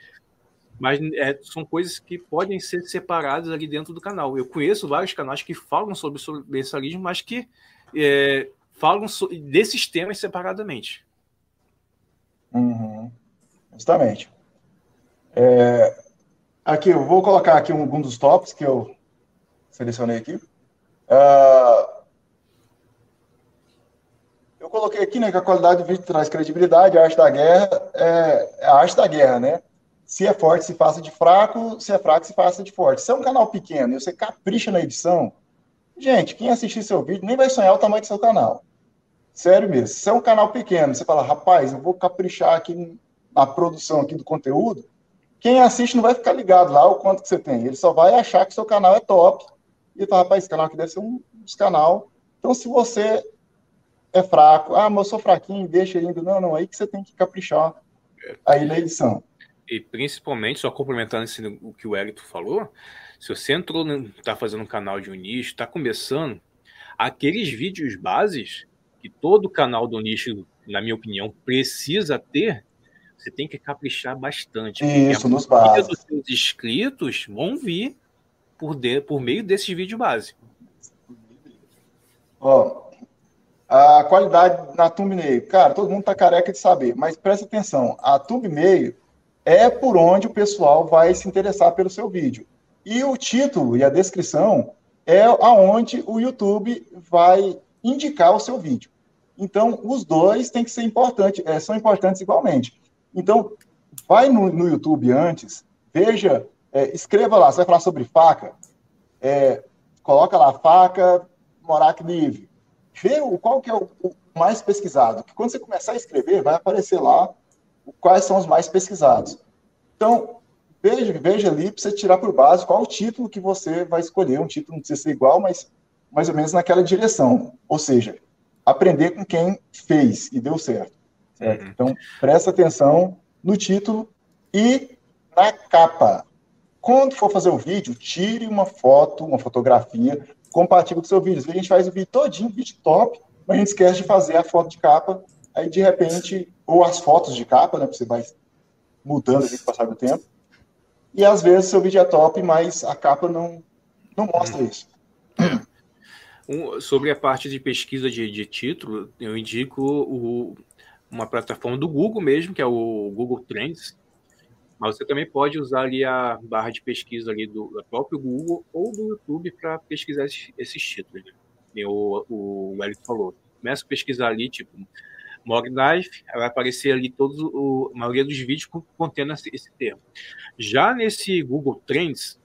mas é, são coisas que podem ser separadas ali dentro do canal. Eu conheço vários canais que falam sobre sobrevivencialismo, mas que é, falam desses temas separadamente. Uhum. Justamente. É, aqui, eu vou colocar aqui um, um dos tops que eu selecionei aqui. Uh, eu coloquei aqui né, que a qualidade do vídeo traz credibilidade, a arte da guerra é, é a arte da guerra, né? Se é forte, se faça de fraco, se é fraco, se faça de forte. Se é um canal pequeno e você capricha na edição, gente, quem assistir seu vídeo nem vai sonhar o tamanho do seu canal. Sério mesmo. Se é um canal pequeno, você fala, rapaz, eu vou caprichar aqui na produção aqui do conteúdo, quem assiste não vai ficar ligado lá o quanto que você tem. Ele só vai achar que seu canal é top. E fala, rapaz, esse canal aqui deve ser um dos canal. Então, se você é fraco, ah, mas eu sou fraquinho, deixa ainda. Não, não, aí que você tem que caprichar aí na edição. E principalmente, só complementando esse, o que o Elito falou, se você entrou, está fazendo um canal de um nicho, está começando, aqueles vídeos bases que todo canal do nicho, na minha opinião, precisa ter, você tem que caprichar bastante. Isso, nos bases. dos seus inscritos vão vir por, de, por meio desses vídeos base. Ó, a qualidade na thumbnail, cara, todo mundo tá careca de saber, mas presta atenção, a thumbnail é por onde o pessoal vai se interessar pelo seu vídeo. E o título e a descrição é aonde o YouTube vai indicar o seu vídeo. Então, os dois têm que ser importantes, é, são importantes igualmente. Então, vai no, no YouTube antes, veja, é, escreva lá, você vai falar sobre faca, é, coloca lá faca, Morac livre. Vê o, qual que é o, o, mais pesquisado. Que quando você começar a escrever, vai aparecer lá quais são os mais pesquisados. Então, veja, veja ali para você tirar por base qual o título que você vai escolher. Um título não precisa ser igual, mas mais ou menos naquela direção. Ou seja, aprender com quem fez e deu certo. Certo? Uhum. Então, presta atenção no título e na capa. Quando for fazer o vídeo, tire uma foto, uma fotografia compatível com o seu vídeo. A gente faz o vídeo todinho, vídeo top, mas a gente esquece de fazer a foto de capa, aí de repente, ou as fotos de capa, né, você vai mudando ali com o passar do tempo, e às vezes seu vídeo é top, mas a capa não, não mostra isso. Um, sobre a parte de pesquisa de, de título, eu indico o, uma plataforma do Google mesmo, que é o Google Trends, mas você também pode usar ali a barra de pesquisa ali do, próprio Google ou do YouTube para pesquisar esses, esses títulos. Né? O, o falou. Começa a pesquisar ali, tipo, Mog Knife, vai aparecer ali todos o, a maioria dos vídeos contendo esse, esse termo. Já nesse Google Trends,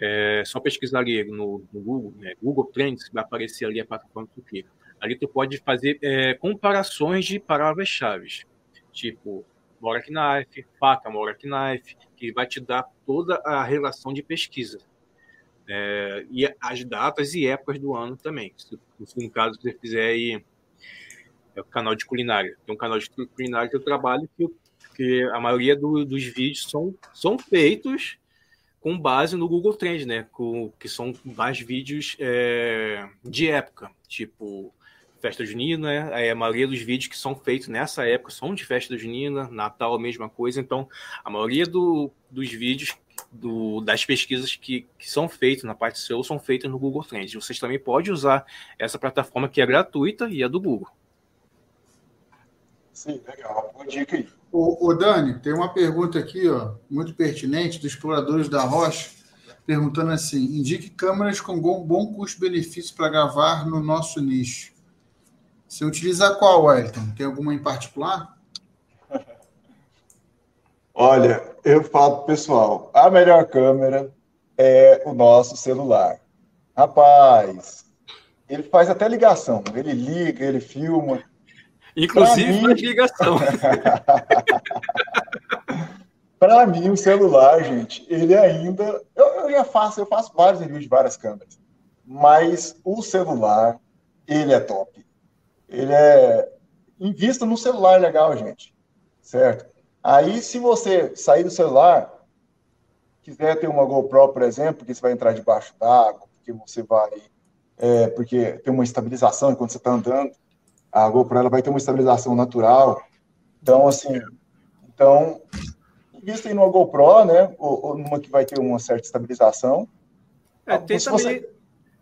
é só pesquisar ali no, no Google, né? Google Trends, vai aparecer ali a plataforma que clica. Ali tu pode fazer é, comparações de palavras-chave, tipo Morak Knife, faca Morak Knife, que vai te dar toda a relação de pesquisa. É, e as datas e épocas do ano também. Se, se no caso você fizer aí é o canal de culinária. Tem um canal de culinária que eu trabalho que, que a maioria do, dos vídeos são, são feitos com base no Google Trends, né? Com, que são mais vídeos é, de época, tipo festa junina, né? A maioria dos vídeos que são feitos nessa época são de festa junina, Natal a mesma coisa. Então, a maioria do, dos vídeos do, das pesquisas que, que são feitas na parte SEO são feitas no Google Trends. Vocês também podem usar essa plataforma que é gratuita e é do Google. Sim, legal. Boa dica aí. O, o Dani, tem uma pergunta aqui, ó, muito pertinente, dos exploradores da Rocha, perguntando assim: indique câmeras com bom custo-benefício para gravar no nosso nicho. Você utiliza qual, Wellington? Tem alguma em particular? Olha, eu falo pessoal, a melhor câmera é o nosso celular. Rapaz, ele faz até ligação, ele liga, ele filma. Inclusive mim... faz ligação. (laughs) Para mim, o celular, gente, ele ainda. Eu, eu já faço, eu faço vários reviews de várias câmeras. Mas o celular, ele é top ele é. Invista no celular legal, gente. Certo? Aí, se você sair do celular, quiser ter uma GoPro, por exemplo, porque você vai entrar debaixo d'água, porque você vai. É, porque tem uma estabilização enquanto você está andando, a GoPro ela vai ter uma estabilização natural. Então, assim. Então, invista em uma GoPro, né? Ou, ou numa que vai ter uma certa estabilização. É, tem também. Você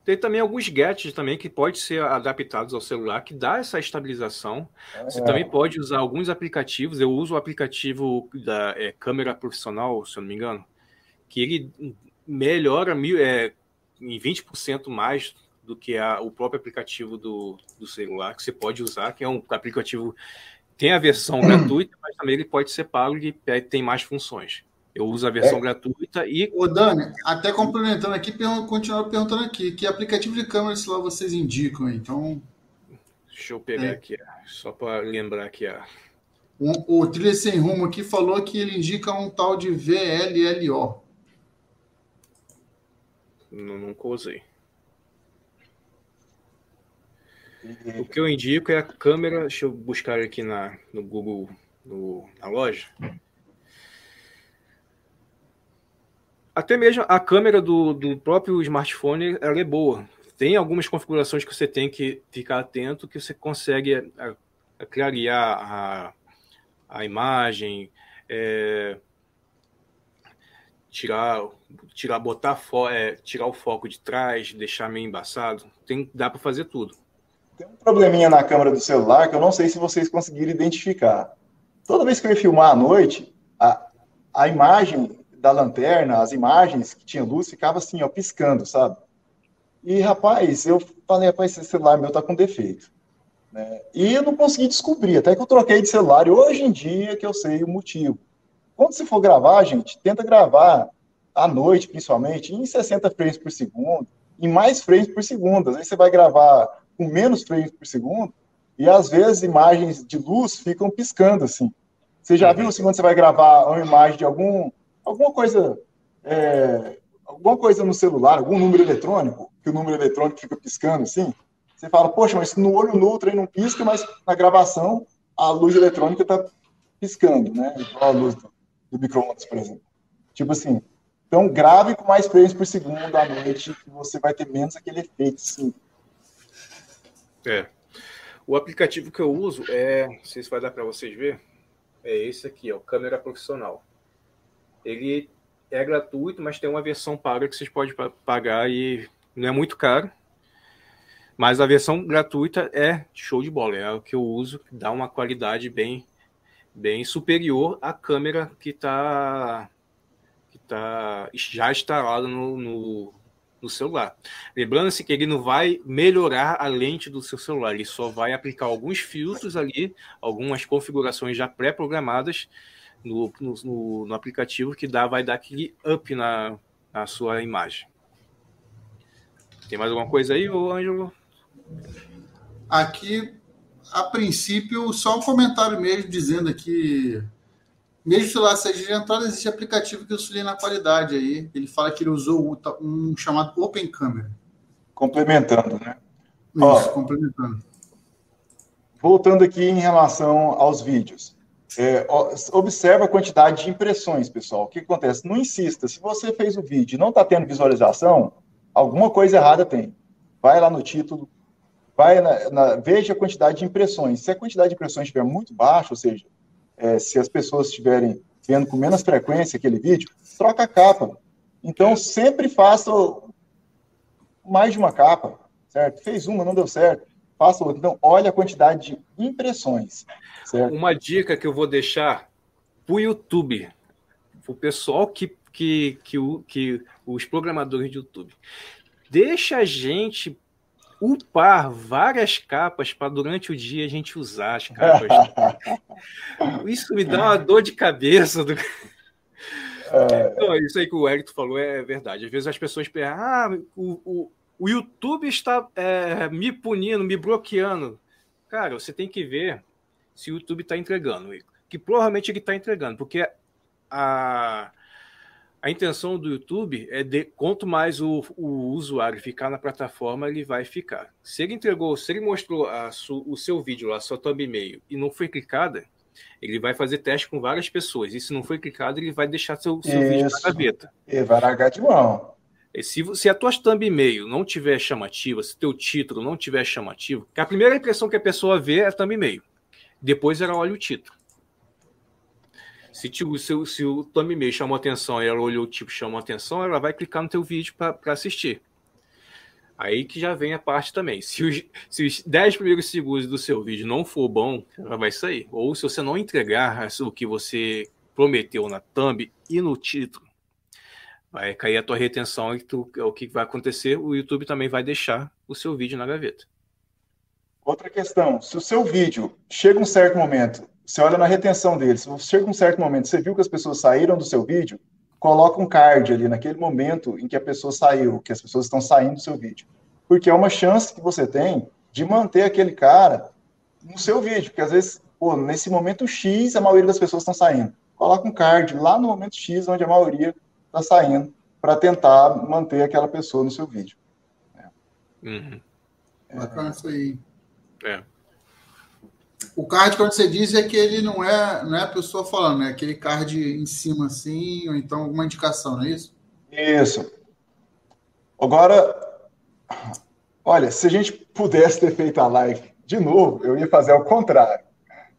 tem também alguns gadgets também que pode ser adaptados ao celular que dá essa estabilização. Você é. também pode usar alguns aplicativos. Eu uso o aplicativo da é, câmera profissional, se eu não me engano, que ele melhora mil, é, em 20% mais do que a, o próprio aplicativo do, do celular que você pode usar, que é um aplicativo tem a versão (clears throat) gratuita, mas também ele pode ser pago e tem mais funções. Eu uso a versão é. gratuita e. Ô, Dani, até complementando aqui, continuar perguntando aqui: que aplicativo de câmera celular vocês indicam? Então. Deixa eu pegar é. aqui, só para lembrar aqui. Um, o Trilha Sem Rumo aqui falou que ele indica um tal de VLLO. Não, nunca usei. O que eu indico é a câmera. Deixa eu buscar aqui na, no Google, no, na loja. Até mesmo a câmera do, do próprio smartphone ela é boa. Tem algumas configurações que você tem que ficar atento que você consegue é, a é, clarear a, a imagem, é, tirar, tirar, botar é, tirar o foco de trás, deixar meio embaçado. Tem, dá para fazer tudo. Tem um probleminha na câmera do celular que eu não sei se vocês conseguiram identificar. Toda vez que eu ia filmar à noite, a, a imagem da lanterna, as imagens que tinha luz, ficava assim, ó, piscando, sabe? E, rapaz, eu falei, rapaz, esse celular meu tá com defeito. Né? E eu não consegui descobrir, até que eu troquei de celular, e hoje em dia que eu sei o motivo. Quando você for gravar, gente, tenta gravar à noite, principalmente, em 60 frames por segundo, em mais frames por segundo. Às vezes você vai gravar com menos frames por segundo, e às vezes imagens de luz ficam piscando, assim. Você já uhum. viu, assim, quando você vai gravar uma imagem de algum alguma coisa, é, alguma coisa no celular, algum número eletrônico, que o número eletrônico fica piscando assim, você fala, poxa, mas no olho nu o não pisca, mas na gravação a luz eletrônica está piscando, né? Igual a luz do, do micro-ondas, por exemplo. Tipo assim, então grave com mais frames por segundo à noite, que você vai ter menos aquele efeito, sim. É. O aplicativo que eu uso é, não sei se vai dar para vocês ver, é esse aqui, ó, câmera profissional. Ele é gratuito, mas tem uma versão paga que vocês podem pagar e não é muito caro. Mas a versão gratuita é show de bola, é o que eu uso, dá uma qualidade bem, bem superior à câmera que está que tá já instalada no, no, no celular. Lembrando-se que ele não vai melhorar a lente do seu celular, ele só vai aplicar alguns filtros ali, algumas configurações já pré-programadas no, no, no, aplicativo que dá, vai dar aquele up na, na sua imagem. Tem mais alguma coisa aí, Ângelo? Aqui, a princípio, só um comentário mesmo dizendo aqui. Mesmo se lá seja de entrada, existe aplicativo que auxilia na qualidade aí. Ele fala que ele usou um chamado Open Camera. Complementando, né? Isso, Ó, complementando. Voltando aqui em relação aos vídeos. É, observa a quantidade de impressões, pessoal. O que acontece? Não insista. Se você fez o vídeo e não está tendo visualização, alguma coisa errada tem. Vai lá no título, vai na, na, veja a quantidade de impressões. Se a quantidade de impressões estiver muito baixa, ou seja, é, se as pessoas estiverem vendo com menos frequência aquele vídeo, troca a capa. Então, sempre faça mais de uma capa, certo? Fez uma, não deu certo, faça outra. Então, olha a quantidade de impressões, certo? Uma dica que eu vou deixar para o YouTube, para o pessoal que, que, que, que os programadores de YouTube. Deixa a gente upar várias capas para durante o dia a gente usar as capas. (laughs) isso me dá uma dor de cabeça. Do... É... Então, isso aí que o Eric falou é verdade. Às vezes as pessoas perguntam: ah, o, o, o YouTube está é, me punindo, me bloqueando. Cara, você tem que ver se o YouTube está entregando. Que provavelmente ele está entregando, porque a, a intenção do YouTube é de quanto mais o, o, usuário ficar na plataforma, ele vai ficar. Se ele entregou, se ele mostrou su, o seu vídeo lá, sua thumbnail, e não foi clicada, ele vai fazer teste com várias pessoas. E se não foi clicado, ele vai deixar seu, seu vídeo na gaveta. E vai largar de mão. E se, se a tua thumbnail não tiver chamativa, se teu título não tiver chamativo, que a primeira impressão que a pessoa vê é a thumbnail. Depois ela olha o título. Se, tipo, se, se o thumbnail chamou atenção e ela olhou o tipo chamou atenção, ela vai clicar no teu vídeo para assistir. Aí que já vem a parte também. Se os, se os 10 primeiros segundos do seu vídeo não for bom, ela vai sair. Ou se você não entregar o que você prometeu na thumb e no título, vai cair a tua retenção e tu, o que vai acontecer, o YouTube também vai deixar o seu vídeo na gaveta. Outra questão, se o seu vídeo chega um certo momento você olha na retenção deles. Se chega um certo momento, você viu que as pessoas saíram do seu vídeo, coloca um card ali naquele momento em que a pessoa saiu, que as pessoas estão saindo do seu vídeo. Porque é uma chance que você tem de manter aquele cara no seu vídeo, porque às vezes, pô, nesse momento X, a maioria das pessoas estão saindo. Coloca um card lá no momento X, onde a maioria está saindo, para tentar manter aquela pessoa no seu vídeo. É. Uhum. Bacana isso aí. É. O card, quando você diz, é que ele não é, não é a pessoa falando, é aquele card em cima assim, ou então alguma indicação, não é isso? Isso. Agora, olha, se a gente pudesse ter feito a live de novo, eu ia fazer ao contrário.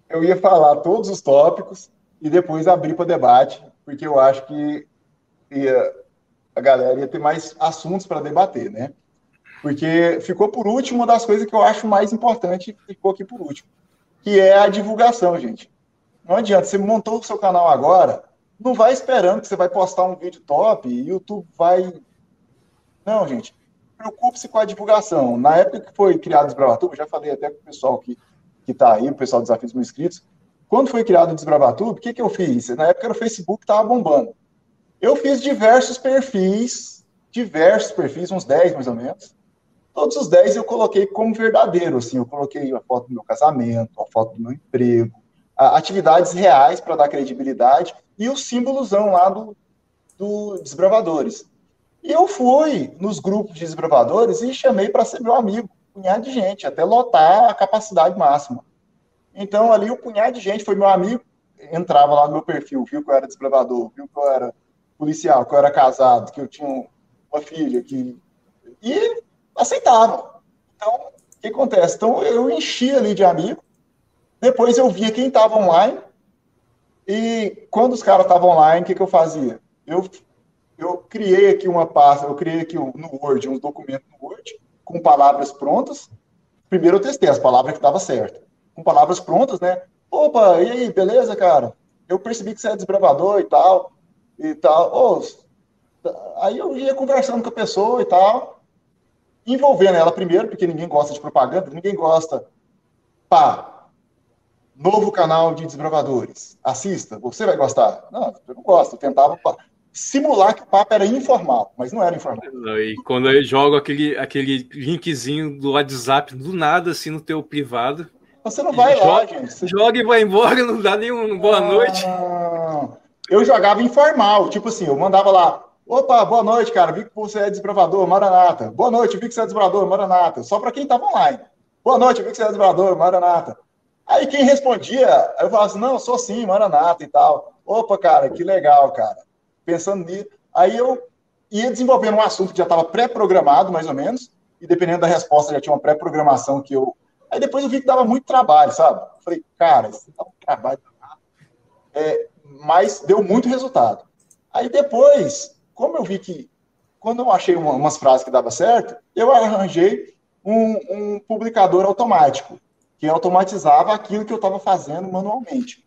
Eu ia falar todos os tópicos e depois abrir para debate, porque eu acho que ia, a galera ia ter mais assuntos para debater, né? Porque ficou por último uma das coisas que eu acho mais importante, ficou aqui por último que é a divulgação, gente. Não adianta, você montou o seu canal agora, não vai esperando que você vai postar um vídeo top e o YouTube vai. Não, gente. Preocupe-se com a divulgação. Na época que foi criado o Desbravatuba, já falei até com o pessoal que está aí, o pessoal dos Desafios Mil Inscritos. Quando foi criado o Desbravatuba, o que, que eu fiz? Na época era o Facebook estava bombando. Eu fiz diversos perfis, diversos perfis, uns 10 mais ou menos, Todos os 10 eu coloquei como verdadeiro, assim, eu coloquei a foto do meu casamento, a foto do meu emprego, atividades reais para dar credibilidade e o símbolozão lá do, do Desbravadores. E eu fui nos grupos de desbravadores e chamei para ser meu amigo, um punhado de gente, até lotar a capacidade máxima. Então, ali, o punhado de gente foi meu amigo. entrava lá no meu perfil, viu que eu era desbravador, viu que eu era policial, que eu era casado, que eu tinha uma filha, que e aceitavam. Então, o que acontece? Então, eu enchi ali de amigo, depois eu via quem estava online, e quando os caras estavam online, o que, que eu fazia? Eu, eu criei aqui uma pasta, eu criei aqui no Word, uns documentos no Word, com palavras prontas. Primeiro eu testei as palavras que estavam certas. Com palavras prontas, né? Opa, e aí, beleza, cara? Eu percebi que você é desbravador e tal, e tal. Oh, aí eu ia conversando com a pessoa e tal, envolvendo ela primeiro, porque ninguém gosta de propaganda, ninguém gosta. Pá, novo canal de desbravadores, assista, você vai gostar. Não, eu não gosto, eu tentava simular que o papo era informal, mas não era informal. E quando eu jogo aquele, aquele linkzinho do WhatsApp do nada, assim, no teu privado. Você não vai joga, lá, gente. Você... Joga e vai embora, (laughs) não dá nenhum boa noite. Ah, eu jogava informal, tipo assim, eu mandava lá, Opa, boa noite, cara. Vi que você é desbravador, Maranata. Boa noite, vi que você é desbravador, Maranata. Só para quem estava online. Boa noite, vi que você é desbravador, Maranata. Aí quem respondia, eu falava assim, não, sou sim, Maranata e tal. Opa, cara, que legal, cara. Pensando nisso. Aí eu ia desenvolvendo um assunto que já estava pré-programado, mais ou menos, e dependendo da resposta já tinha uma pré-programação que eu. Aí depois eu vi que dava muito trabalho, sabe? falei, cara, isso dá um trabalho. É, mas deu muito resultado. Aí depois como eu vi que, quando eu achei uma, umas frases que dava certo, eu arranjei um, um publicador automático, que automatizava aquilo que eu estava fazendo manualmente.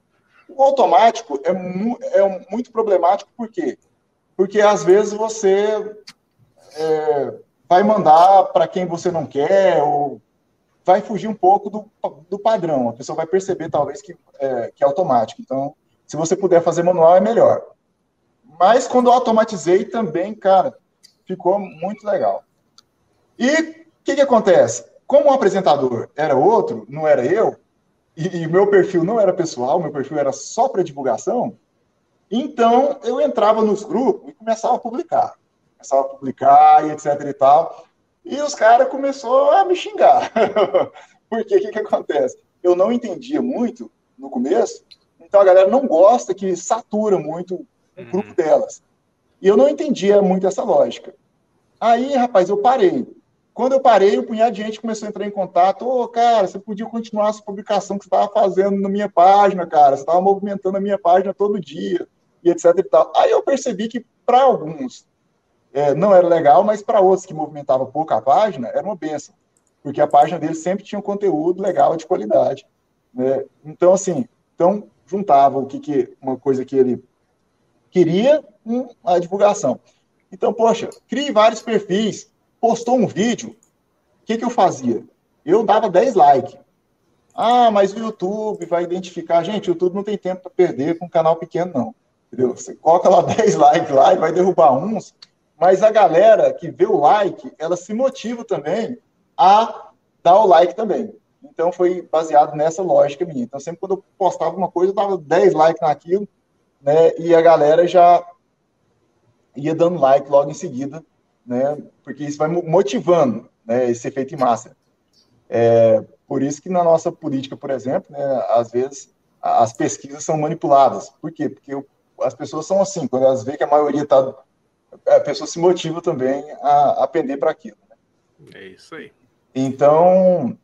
O automático é, mu é muito problemático, por quê? Porque às vezes você é, vai mandar para quem você não quer, ou vai fugir um pouco do, do padrão. A pessoa vai perceber, talvez, que é, que é automático. Então, se você puder fazer manual, é melhor. Mas quando eu automatizei também, cara, ficou muito legal. E o que, que acontece? Como o apresentador era outro, não era eu, e, o meu perfil não era pessoal, meu perfil era só para divulgação, então eu entrava nos grupos e começava a publicar. Começava a publicar e etc e tal. E os caras começaram a me xingar. (laughs) Porque o que, que acontece? Eu não entendia muito no começo, então a galera não gosta que satura muito grupo uhum. delas. E eu não entendia muito essa lógica. Aí, rapaz, eu parei. Quando eu parei, o um punhado de gente começou a entrar em contato. Ô, oh, cara, você podia continuar essa publicação que você estava fazendo na minha página, cara. Você estava movimentando a minha página todo dia, e etc e tal. Aí eu percebi que, para alguns, é, não era legal, mas para outros que movimentavam pouco a página, era uma benção. Porque a página dele sempre tinha um conteúdo legal, de qualidade. Né? Então, assim, então juntava o que, que uma coisa que ele queria a divulgação. Então, poxa, crie vários perfis, postou um vídeo, o que, que eu fazia? Eu dava 10 likes. Ah, mas o YouTube vai identificar. Gente, o YouTube não tem tempo para perder com um canal pequeno, não. Entendeu? Você coloca lá (laughs) 10 likes lá e vai derrubar uns, mas a galera que vê o like, ela se motiva também a dar o like também. Então foi baseado nessa lógica minha. Então sempre quando eu postava uma coisa, eu dava 10 likes naquilo, né? E a galera já ia dando like logo em seguida, né? Porque isso vai motivando, né? Esse efeito em massa. É, por isso que na nossa política, por exemplo, né, às vezes as pesquisas são manipuladas. Por quê? Porque as pessoas são assim, quando elas veem que a maioria está. A pessoa se motiva também a, a pender para aquilo. Né? É isso aí. Então,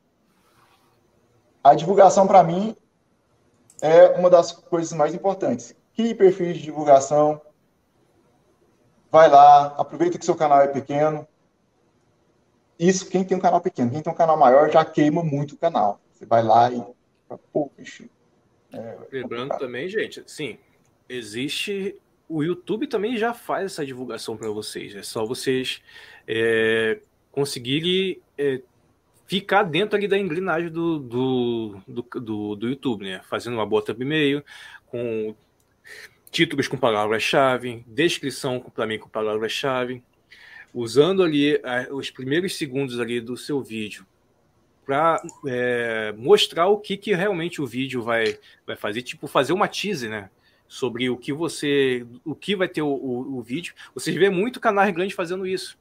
a divulgação, para mim, é uma das coisas mais importantes crie perfis de divulgação, vai lá, aproveita que seu canal é pequeno. Isso, quem tem um canal pequeno, quem tem um canal maior já queima muito o canal. Você vai lá e. Pô, bicho. É, Lembrando também, gente, sim, existe. O YouTube também já faz essa divulgação para vocês. É só vocês é, conseguirem é, ficar dentro ali da engrenagem do, do, do, do, do YouTube, né? Fazendo uma boa thumbnail, com títulos com palavras-chave, descrição também com palavras-chave, usando ali os primeiros segundos ali do seu vídeo para é, mostrar o que, que realmente o vídeo vai, vai fazer, tipo fazer uma teaser, né? Sobre o que você, o que vai ter o, o, o vídeo. Vocês vê muito canais grandes fazendo isso.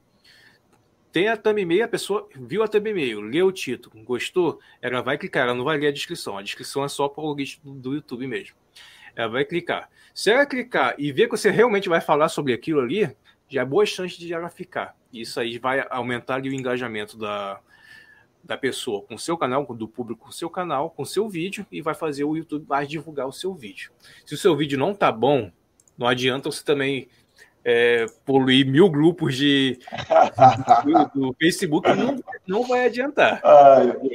Tem a thumbnail, a pessoa viu a thumbnail, leu o título, gostou, ela vai clicar, ela não vai ler a descrição. A descrição é só para o do YouTube mesmo. Ela vai clicar. Se ela clicar e ver que você realmente vai falar sobre aquilo ali, já é boa chance de ela ficar. Isso aí vai aumentar o engajamento da, da pessoa com o seu canal, do público com o seu canal, com o seu vídeo, e vai fazer o YouTube mais divulgar o seu vídeo. Se o seu vídeo não tá bom, não adianta você também é, poluir mil grupos de (laughs) do, do Facebook, não, não vai adiantar. O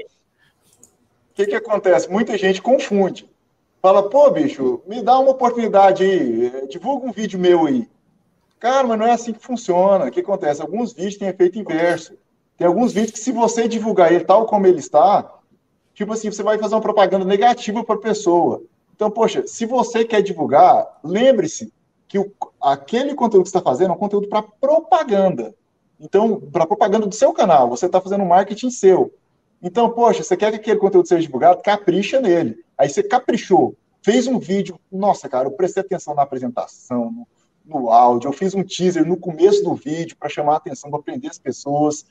que, que acontece? Muita gente confunde. Fala, pô, bicho, me dá uma oportunidade aí, divulga um vídeo meu aí. Cara, mas não é assim que funciona. O que acontece? Alguns vídeos têm efeito inverso. Tem alguns vídeos que, se você divulgar ele tal como ele está, tipo assim, você vai fazer uma propaganda negativa para a pessoa. Então, poxa, se você quer divulgar, lembre-se que o, aquele conteúdo que você está fazendo é um conteúdo para propaganda. Então, para propaganda do seu canal, você está fazendo um marketing seu. Então, poxa, você quer que aquele conteúdo seja divulgado? Capricha nele. Aí você caprichou, fez um vídeo. Nossa, cara, eu prestei atenção na apresentação, no, no áudio, eu fiz um teaser no começo do vídeo para chamar a atenção, para prender as pessoas.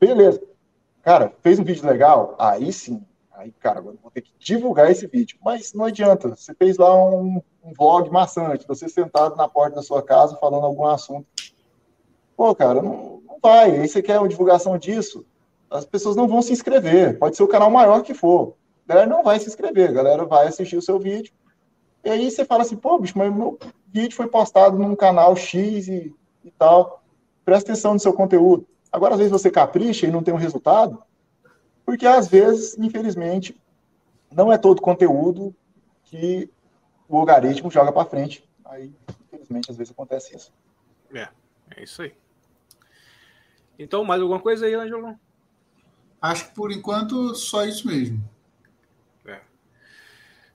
Beleza. Cara, fez um vídeo legal? Aí sim. Aí, cara, agora vou ter que divulgar esse vídeo. Mas não adianta. Você fez lá um, um vlog maçante, você sentado na porta da sua casa falando algum assunto. Pô, cara, não, não vai. Aí você quer uma divulgação disso? As pessoas não vão se inscrever. Pode ser o canal maior que for. A galera não vai se inscrever. A galera vai assistir o seu vídeo. E aí você fala assim, pô, bicho, mas meu vídeo foi postado num canal X e, e tal. Presta atenção no seu conteúdo. Agora, às vezes, você capricha e não tem um resultado, porque às vezes, infelizmente, não é todo conteúdo que o algoritmo joga para frente. Aí, infelizmente, às vezes acontece isso. É, é isso aí. Então, mais alguma coisa aí, Angelo? Acho que por enquanto só isso mesmo. É.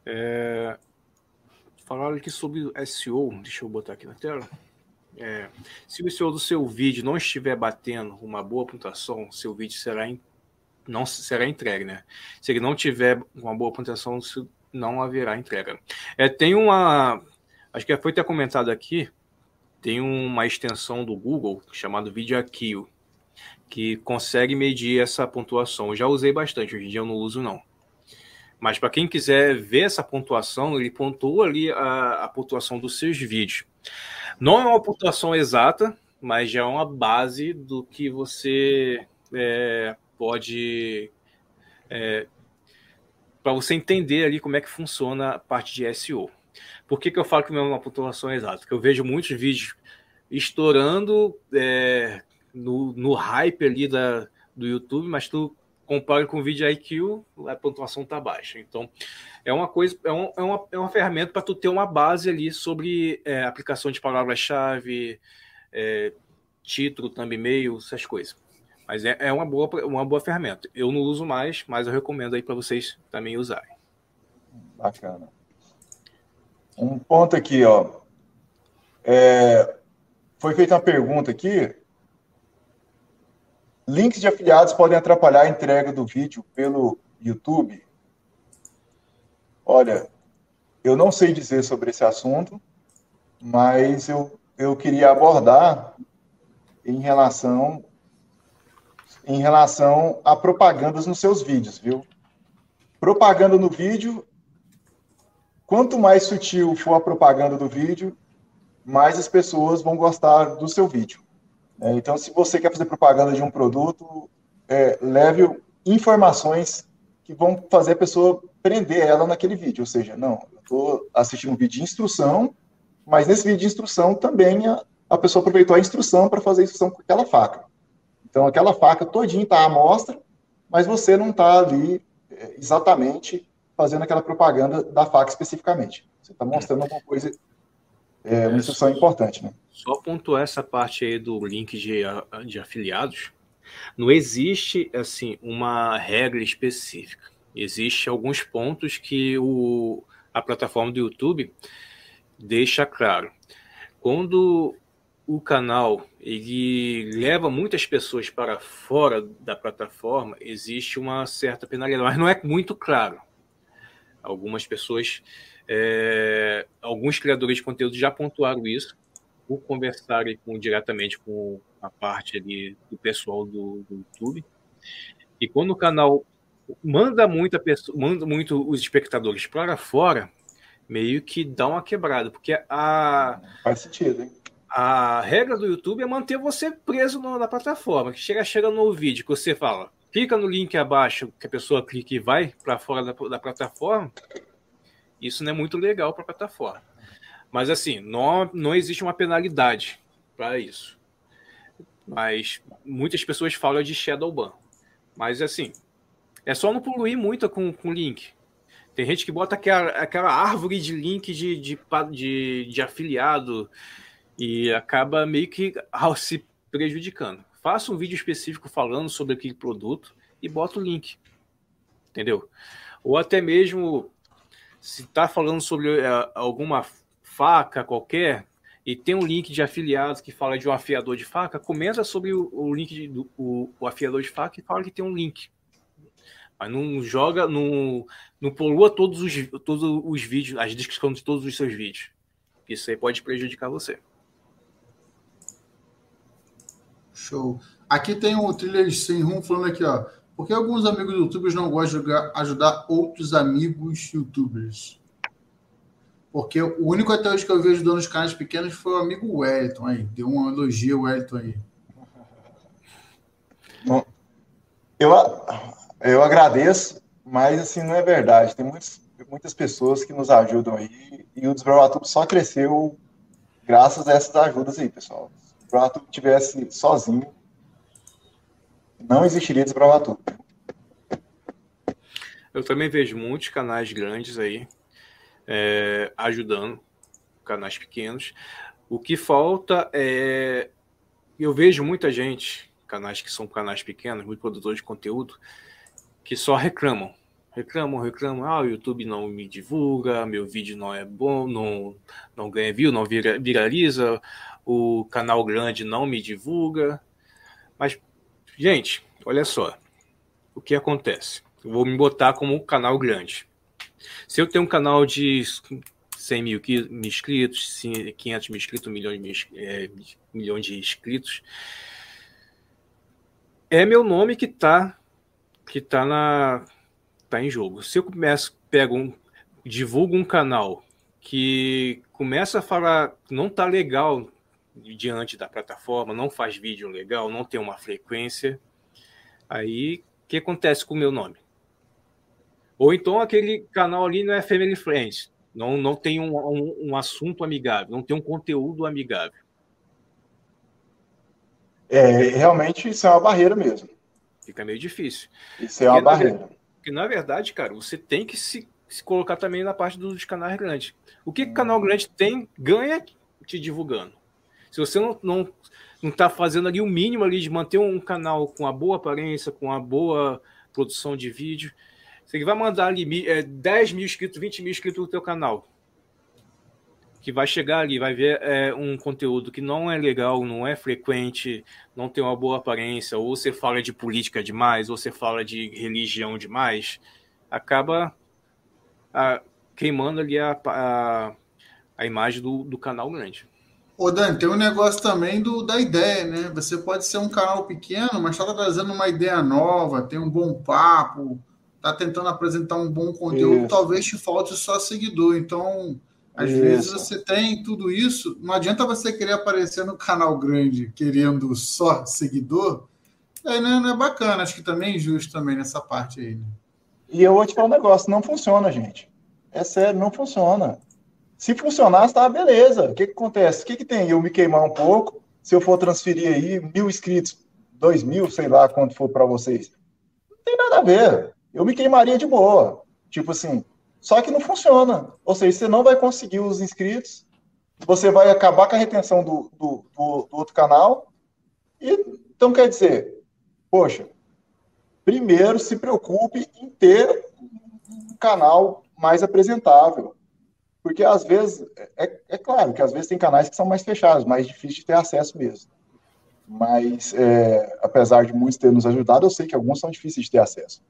é... Falaram aqui sobre SEO, deixa eu botar aqui na tela. É, se o SEO do seu vídeo não estiver batendo uma boa pontuação, seu vídeo será não será entregue, né? Se ele não tiver uma boa pontuação, não haverá entrega. É, tem uma, acho que foi até comentado aqui, tem uma extensão do Google chamado VideoAkill, que consegue medir essa pontuação. Eu já usei bastante, hoje em dia eu não uso não. Mas para quem quiser ver essa pontuação, ele pontua ali a, a pontuação dos seus vídeos. Não é uma pontuação exata, mas já é uma base do que você é, pode. É, para você entender ali como é que funciona a parte de SEO. Por que, que eu falo que não é uma pontuação exata? Porque eu vejo muitos vídeos estourando é, no, no hype ali da, do YouTube, mas tu compara com o vídeo IQ, a pontuação está baixa. Então, é uma coisa, é, um, é, uma, é uma ferramenta para tu ter uma base ali sobre é, aplicação de palavras-chave, é, título, thumbnail, essas coisas. Mas é, é uma, boa, uma boa ferramenta. Eu não uso mais, mas eu recomendo aí para vocês também usarem. Bacana. Um ponto aqui, ó. É, foi feita uma pergunta aqui. Links de afiliados podem atrapalhar a entrega do vídeo pelo YouTube? Olha, eu não sei dizer sobre esse assunto, mas eu, eu queria abordar em relação em relação a propagandas nos seus vídeos, viu? Propaganda no vídeo, quanto mais sutil for a propaganda do vídeo, mais as pessoas vão gostar do seu vídeo. É, então, se você quer fazer propaganda de um produto, é, leve informações que vão fazer a pessoa prender ela naquele vídeo. Ou seja, não, eu estou assistindo um vídeo de instrução, mas nesse vídeo de instrução também a, a pessoa aproveitou a instrução para fazer a instrução com aquela faca. Então, aquela faca todinha está à mostra, mas você não está ali é, exatamente fazendo aquela propaganda da faca especificamente. Você está mostrando alguma coisa, é, uma instrução importante, né? Só pontuar essa parte aí do link de, de afiliados, não existe assim uma regra específica. Existem alguns pontos que o, a plataforma do YouTube deixa claro. Quando o canal ele leva muitas pessoas para fora da plataforma, existe uma certa penalidade, mas não é muito claro. Algumas pessoas, é, alguns criadores de conteúdo já pontuaram isso por conversarem com, diretamente com a parte ali do pessoal do, do YouTube. E quando o canal manda muita pessoa, manda muito os espectadores para fora, meio que dá uma quebrada, porque a. Faz sentido, hein? A regra do YouTube é manter você preso na plataforma. Que chega, chega no vídeo que você fala, clica no link abaixo, que a pessoa clica e vai para fora da, da plataforma. Isso não é muito legal para a plataforma. Mas assim, não, não existe uma penalidade para isso. Mas muitas pessoas falam de shadow ban. Mas assim, é só não poluir muito com o link. Tem gente que bota aquela, aquela árvore de link de, de, de, de afiliado e acaba meio que se prejudicando. Faça um vídeo específico falando sobre aquele produto e bota o link. Entendeu? Ou até mesmo se está falando sobre uh, alguma faca qualquer e tem um link de afiliados que fala de um afiador de faca, comenta sobre o, o link de, do o, o afiador de faca e fala que tem um link. Mas não joga, não, não polua todos os, todos os vídeos, as descrições de todos os seus vídeos. Isso aí pode prejudicar você. Show. Aqui tem o Trilha Sem Rumo falando aqui, ó. Por que alguns amigos youtubers não gostam de ajudar outros amigos youtubers? Porque o único até hoje que eu vi ajudando os canais pequenos foi o amigo Wellington aí. Deu um elogio ao Wellington aí. Bom, eu, eu agradeço, mas assim, não é verdade. Tem muitos, muitas pessoas que nos ajudam aí e o Desbravatuba só cresceu graças a essas ajudas aí, pessoal. Se o Desbravatuba tivesse sozinho, não existiria Desbravatuba. Eu também vejo muitos canais grandes aí é, ajudando canais pequenos. O que falta é. Eu vejo muita gente, canais que são canais pequenos, muitos produtores de conteúdo, que só reclamam. Reclamam, reclamam, ah, o YouTube não me divulga, meu vídeo não é bom, não, não ganha view, não vira, viraliza, o canal grande não me divulga. Mas, gente, olha só, o que acontece? Eu vou me botar como um canal grande. Se eu tenho um canal de 100 mil inscritos, 500 mil inscritos, um é, milhão de inscritos, é meu nome que está que tá na tá em jogo. Se eu começo, pego um, divulgo um canal que começa a falar não tá legal diante da plataforma, não faz vídeo legal, não tem uma frequência, aí o que acontece com o meu nome? Ou então aquele canal ali não é family friends, não, não tem um, um, um assunto amigável, não tem um conteúdo amigável. É, realmente isso é uma barreira mesmo. Fica meio difícil. Isso é uma porque, barreira. Na, porque, na verdade, cara, você tem que se, se colocar também na parte dos canais grandes. O que, que o canal grande tem, ganha te divulgando. Se você não, não, não tá fazendo ali o mínimo ali de manter um canal com uma boa aparência, com uma boa produção de vídeo, você vai mandar ali é, 10 mil inscritos, 20 mil inscritos no teu canal, que vai chegar ali, vai ver é, um conteúdo que não é legal, não é frequente, não tem uma boa aparência, ou você fala de política demais, ou você fala de religião demais, acaba a, queimando ali a, a, a imagem do, do canal grande. Ô, Dani, tem um negócio também do, da ideia, né? Você pode ser um canal pequeno, mas está trazendo uma ideia nova, tem um bom papo, está tentando apresentar um bom conteúdo, Isso. talvez te falte só seguidor. Então, às isso. vezes você tem tudo isso, não adianta você querer aparecer no canal grande querendo só seguidor, aí não é, não é bacana, acho que também é injusto também nessa parte aí. Né? E eu vou te falar um negócio, não funciona, gente. É sério, não funciona. Se funcionasse, tá beleza. O que, que acontece? O que, que tem? Eu me queimar um pouco, se eu for transferir aí mil inscritos, dois mil, sei lá quanto for para vocês. Não tem nada a ver. Eu me queimaria de boa. Tipo assim, só que não funciona. Ou seja, você não vai conseguir os inscritos, você vai acabar com a retenção do, do, do, do outro canal. E, então, quer dizer, poxa, primeiro se preocupe em ter um canal mais apresentável. Porque às vezes, é, é, claro que às vezes tem canais que são mais fechados, mais difícil de ter acesso mesmo. Mas, é, apesar de muitos ter nos ajudado, eu sei que alguns são difíceis de ter acesso.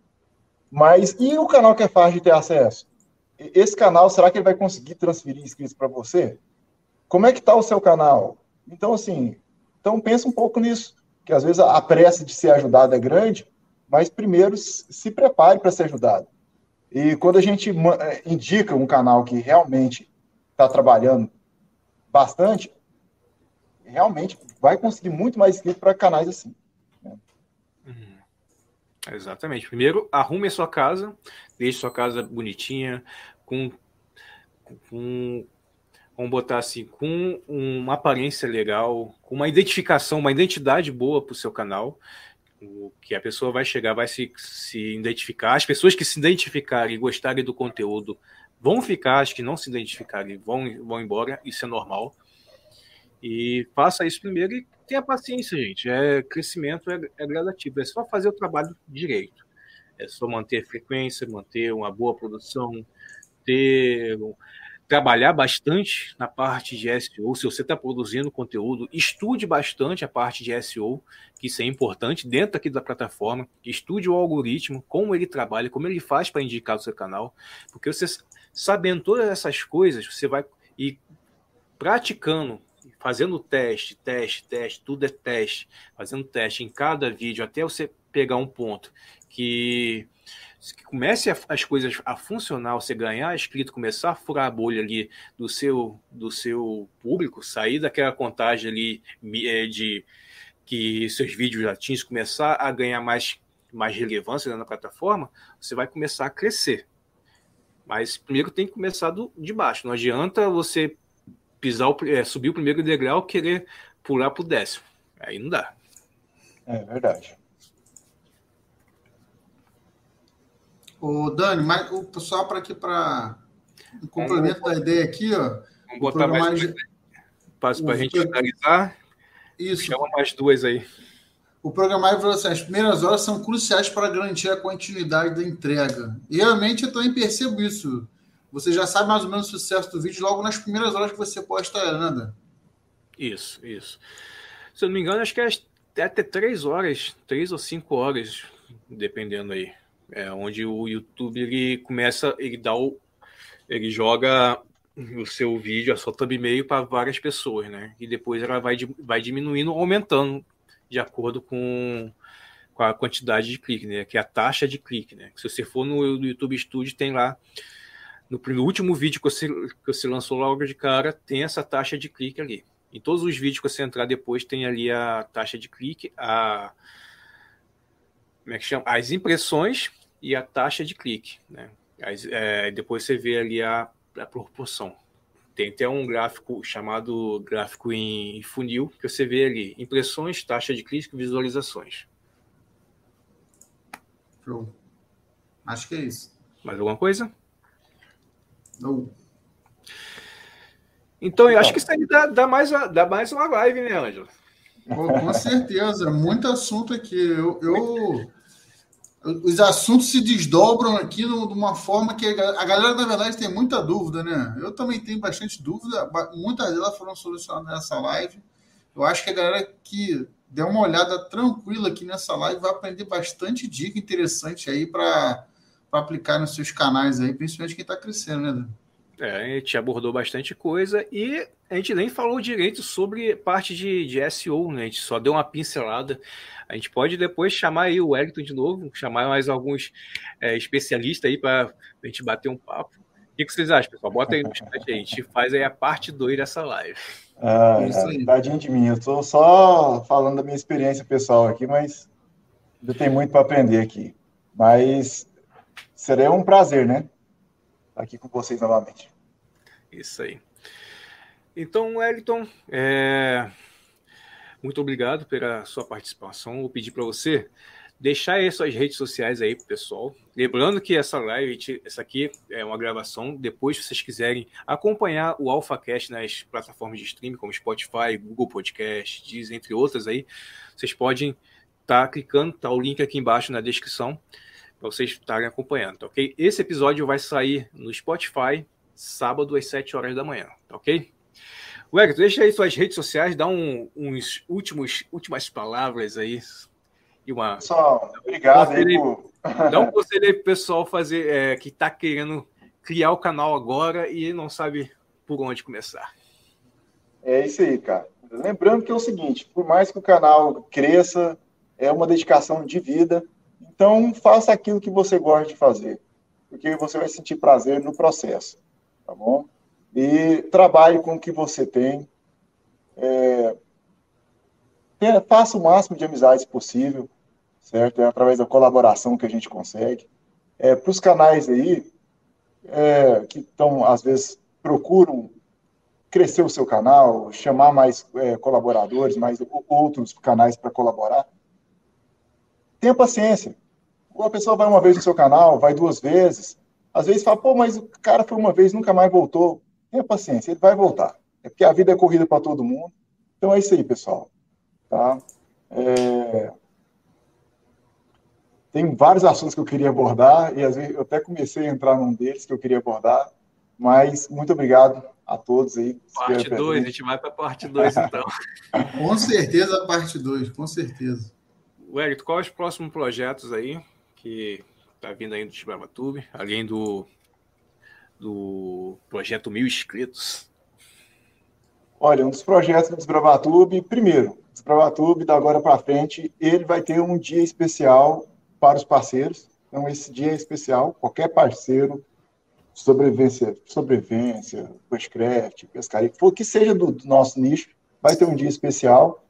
Mas e o canal que é fácil de ter acesso? esse canal, será que ele vai conseguir transferir inscritos para você? Como é que está o seu canal? Então, assim, então pensa um pouco nisso, que às vezes a pressa de ser ajudado é grande, mas primeiro se prepare para ser ajudado. E quando a gente é, indica um canal que realmente está trabalhando bastante, realmente vai conseguir muito mais inscritos para canais assim. Né? Uhum. Exatamente. Primeiro, arrume a sua casa, deixe sua casa bonitinha, com, com vamos botar assim, com uma aparência legal, com uma identificação, uma identidade boa para o seu canal, que a pessoa vai chegar, vai se, se identificar. As pessoas que se identificarem e gostarem do conteúdo vão ficar, as que não se identificarem vão, vão embora, isso é normal. E faça isso primeiro e tenha paciência, gente. É crescimento é, é gradativo, é só fazer o trabalho direito. É só manter frequência, manter uma boa produção, ter trabalhar bastante na parte de SEO. Se você está produzindo conteúdo, estude bastante a parte de SEO, que isso é importante dentro aqui da plataforma. Estude o algoritmo, como ele trabalha, como ele faz para indicar o seu canal, porque você sabendo todas essas coisas, você vai ir praticando, fazendo teste, teste, teste, tudo é teste, fazendo teste em cada vídeo até você pegar um ponto que que comece a, as coisas a funcionar, você ganhar inscrito, começar a furar a bolha ali do seu, do seu público, sair daquela contagem ali é, de que seus vídeos já começar a ganhar mais, mais relevância na plataforma, você vai começar a crescer. Mas primeiro tem que começar do, de baixo. Não adianta você pisar o, é, subir o primeiro degrau querer pular para o décimo. Aí não dá. É verdade. Ô, Dani, mas o pessoal para aqui, para o complemento da ideia aqui, ó. Vamos botar mais de... para a gente finalizar. Isso. Chama mais duas aí. O programário falou assim: as primeiras horas são cruciais para garantir a continuidade da entrega. E realmente eu também percebo isso. Você já sabe mais ou menos o sucesso do vídeo logo nas primeiras horas que você posta ela, né, Isso, isso. Se eu não me engano, acho que é até três horas, três ou cinco horas, dependendo aí. É onde o YouTube ele começa, ele dá o, ele joga o seu vídeo, a sua thumbnail para várias pessoas, né? E depois ela vai, vai diminuindo, aumentando de acordo com, com a quantidade de clique, né? Que é a taxa de clique, né? Se você for no, no YouTube Studio, tem lá no, no, último vídeo que você, que você lançou logo de cara, tem essa taxa de clique ali. Em todos os vídeos que você entrar depois, tem ali a taxa de clique, a como é que chama? As impressões e a taxa de clique, né? As, é, depois você vê ali a, a proporção. Tem até um gráfico chamado gráfico em funil, que você vê ali impressões, taxa de clique e visualizações. Show. Acho que é isso. Mais alguma coisa? Não. Então, eu acho que isso aí dá, dá, mais, dá mais uma live, né, Ângelo? com certeza, muito assunto aqui. Eu, eu, os assuntos se desdobram aqui de uma forma que a galera, na verdade, tem muita dúvida, né? Eu também tenho bastante dúvida, muitas delas foram solucionadas nessa live. Eu acho que a galera que der uma olhada tranquila aqui nessa live vai aprender bastante dica interessante aí para aplicar nos seus canais aí, principalmente quem está crescendo, né? Dan? É, a gente abordou bastante coisa e a gente nem falou direito sobre parte de, de SEO, né? A gente só deu uma pincelada. A gente pode depois chamar aí o Wellington de novo, chamar mais alguns é, especialistas aí para a gente bater um papo. O que, vocês acham, pessoal? Bota aí no chat. A gente faz aí a parte 2 dessa live. Ah, é, tadinho de mim. Eu estou só falando da minha experiência pessoal aqui, mas ainda tem muito para aprender aqui. Mas seria um prazer, né? Aqui com vocês novamente. Isso aí. Então, Wellington, é... Muito obrigado pela sua participação. Vou pedir para você deixar aí suas redes sociais aí pro pessoal. Lembrando que essa live, essa aqui é uma gravação. Depois, se vocês quiserem acompanhar o AlphaCast nas plataformas de streaming, como Spotify, Google Podcast, Diz, entre outras aí, vocês podem estar tá clicando, tá o link aqui embaixo na descrição para vocês estarem acompanhando, tá ok? Esse episódio vai sair no Spotify sábado às 7 horas da manhã, tá ok? Wellington, deixa aí suas redes sociais, dá um, uns últimos, últimas palavras aí. E uma, Pessoal, obrigado. aí por... (laughs) Dá um conselho aí pro pessoal fazer, é, que está querendo criar o canal agora e não sabe por onde começar. É isso aí, cara. Lembrando que é o seguinte, por mais que o canal cresça, é uma dedicação de vida, então faça aquilo que você gosta de fazer. porque você vai sentir prazer no processo, tá bom? E trabalhe com o que você tem. É, tenha, faça o máximo de amizades possível, certo? É através da colaboração que a gente consegue. É, Para os canais aí, é, que estão, às vezes, procuram crescer o seu canal, chamar mais é, colaboradores, mais outros canais para colaborar, tenha paciência. A pessoa vai uma vez no seu canal, vai duas vezes, às vezes fala, pô, mas o cara foi uma vez, nunca mais voltou. Tenha paciência, ele vai voltar. É porque a vida é corrida para todo mundo. Então é isso aí, pessoal. Tá? É... Tem vários assuntos que eu queria abordar, e às vezes eu até comecei a entrar num deles que eu queria abordar, mas muito obrigado a todos aí. Parte 2, a gente vai para (laughs) a parte 2 então. com certeza, parte 2, com certeza. Wellington, quais os próximos projetos aí que tá vindo aí do Chibamatube, além do, do projeto Mil Inscritos? Olha, um dos projetos do Desbravatube, primeiro, Desbravatube, da agora para frente, ele vai ter um dia especial para os parceiros. Então, esse dia é especial, qualquer parceiro sobrevivência, sobrevivência, bushcraft, pescaria, que seja do, do, nosso nicho, vai ter um dia especial.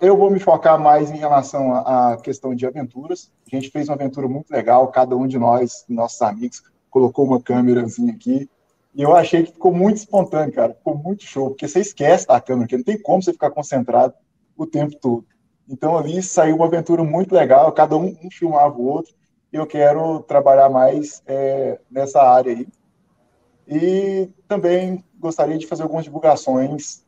Eu vou me focar mais em relação à questão de aventuras. A gente fez uma aventura muito legal, cada um de nós, nossos amigos, colocou uma câmerazinha aqui. E eu achei que ficou muito espontâneo, cara. Ficou muito show, porque você esquece da câmera, porque não tem como você ficar concentrado o tempo todo. Então ali saiu uma aventura muito legal, cada um, um filmava o outro eu quero trabalhar mais é, nessa área aí. E também gostaria de fazer algumas divulgações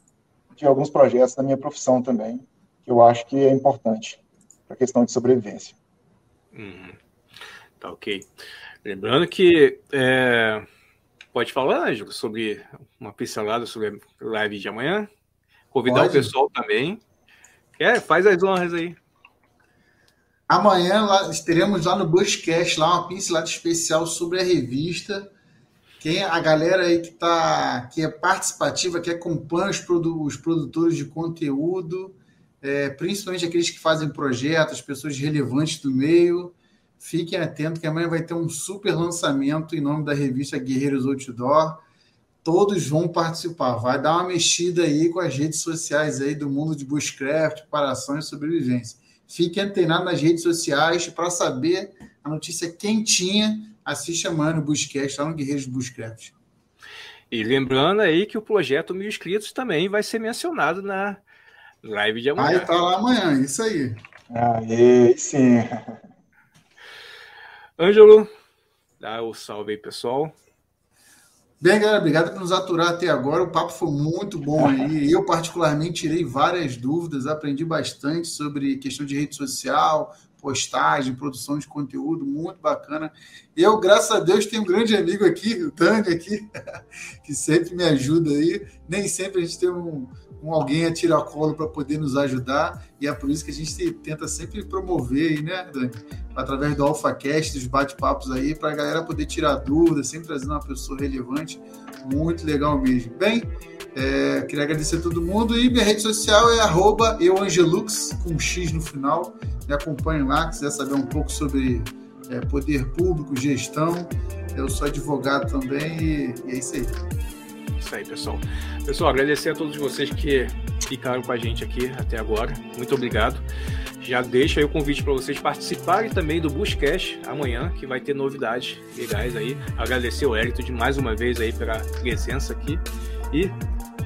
de alguns projetos da minha profissão também, que eu acho que é importante para a questão de sobrevivência. Hum, tá ok. Lembrando que é, pode falar, Ângelo, sobre uma pincelada sobre a live de amanhã. Convidar pode. o pessoal também. É, faz as honras aí. Amanhã lá, teremos lá no Bushcast lá uma pincelada especial sobre a revista. Quem a galera aí que tá que é participativa, que acompanha os, produ, os produtores de conteúdo, é, principalmente aqueles que fazem projetos, pessoas relevantes do meio, fiquem atentos que amanhã vai ter um super lançamento em nome da revista Guerreiros Outdoor. Todos vão participar. Vai dar uma mexida aí com as redes sociais aí do mundo de bushcraft, preparação e sobrevivência. Fique antenado nas redes sociais para saber a notícia quentinha. Assiste amanhã no Buscast, lá no Guerreiros do Buscraft. E lembrando aí que o projeto Mil Inscritos também vai ser mencionado na live de amanhã. Vai estar lá amanhã, isso aí. Aí sim. (laughs) Ângelo, dá o salve aí, pessoal. Bem, galera, obrigado por nos aturar até agora. O papo foi muito bom aí. Eu, particularmente, tirei várias dúvidas, aprendi bastante sobre questão de rede social, postagem, produção de conteúdo, muito bacana. Eu, graças a Deus, tenho um grande amigo aqui, o Dani aqui, (laughs) que sempre me ajuda aí. Nem sempre a gente tem um, com alguém a tirar colo para poder nos ajudar, e é por isso que a gente tenta sempre promover aí, né, Dani? Através do AlphaCast, dos bate-papos aí, para a galera poder tirar dúvidas, sempre trazendo uma pessoa relevante. Muito legal mesmo. Bem, é, queria agradecer a todo mundo e minha rede social é euangelux, com X no final. Me acompanhe lá, quiser saber um pouco sobre é, poder público, gestão. Eu sou advogado também e, e é isso aí. Isso aí, pessoal. Pessoal, agradecer a todos vocês que ficaram com a gente aqui até agora. Muito obrigado. Já deixo aí o convite para vocês participarem também do Buscast amanhã, que vai ter novidades legais aí. Agradecer o Hérito de mais uma vez aí pela presença aqui. E,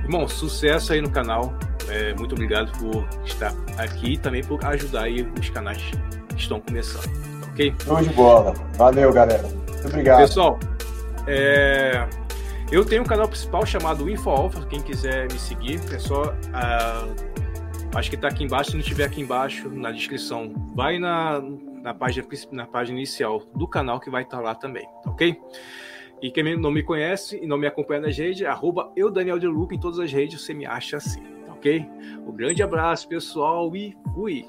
irmão, sucesso aí no canal. É, muito obrigado por estar aqui e também por ajudar aí os canais que estão começando. Ok? Show de bola. Valeu, galera. Muito obrigado. Pessoal, é, eu tenho um canal principal chamado InfoAlpha, quem quiser me seguir, é só. Uh, acho que está aqui embaixo, se não estiver aqui embaixo na descrição, vai na, na, página, na página inicial do canal que vai estar tá lá também, ok? E quem não me conhece e não me acompanha nas redes, arroba eu, Daniel de Luca, em todas as redes você me acha assim, ok? Um grande abraço, pessoal, e fui!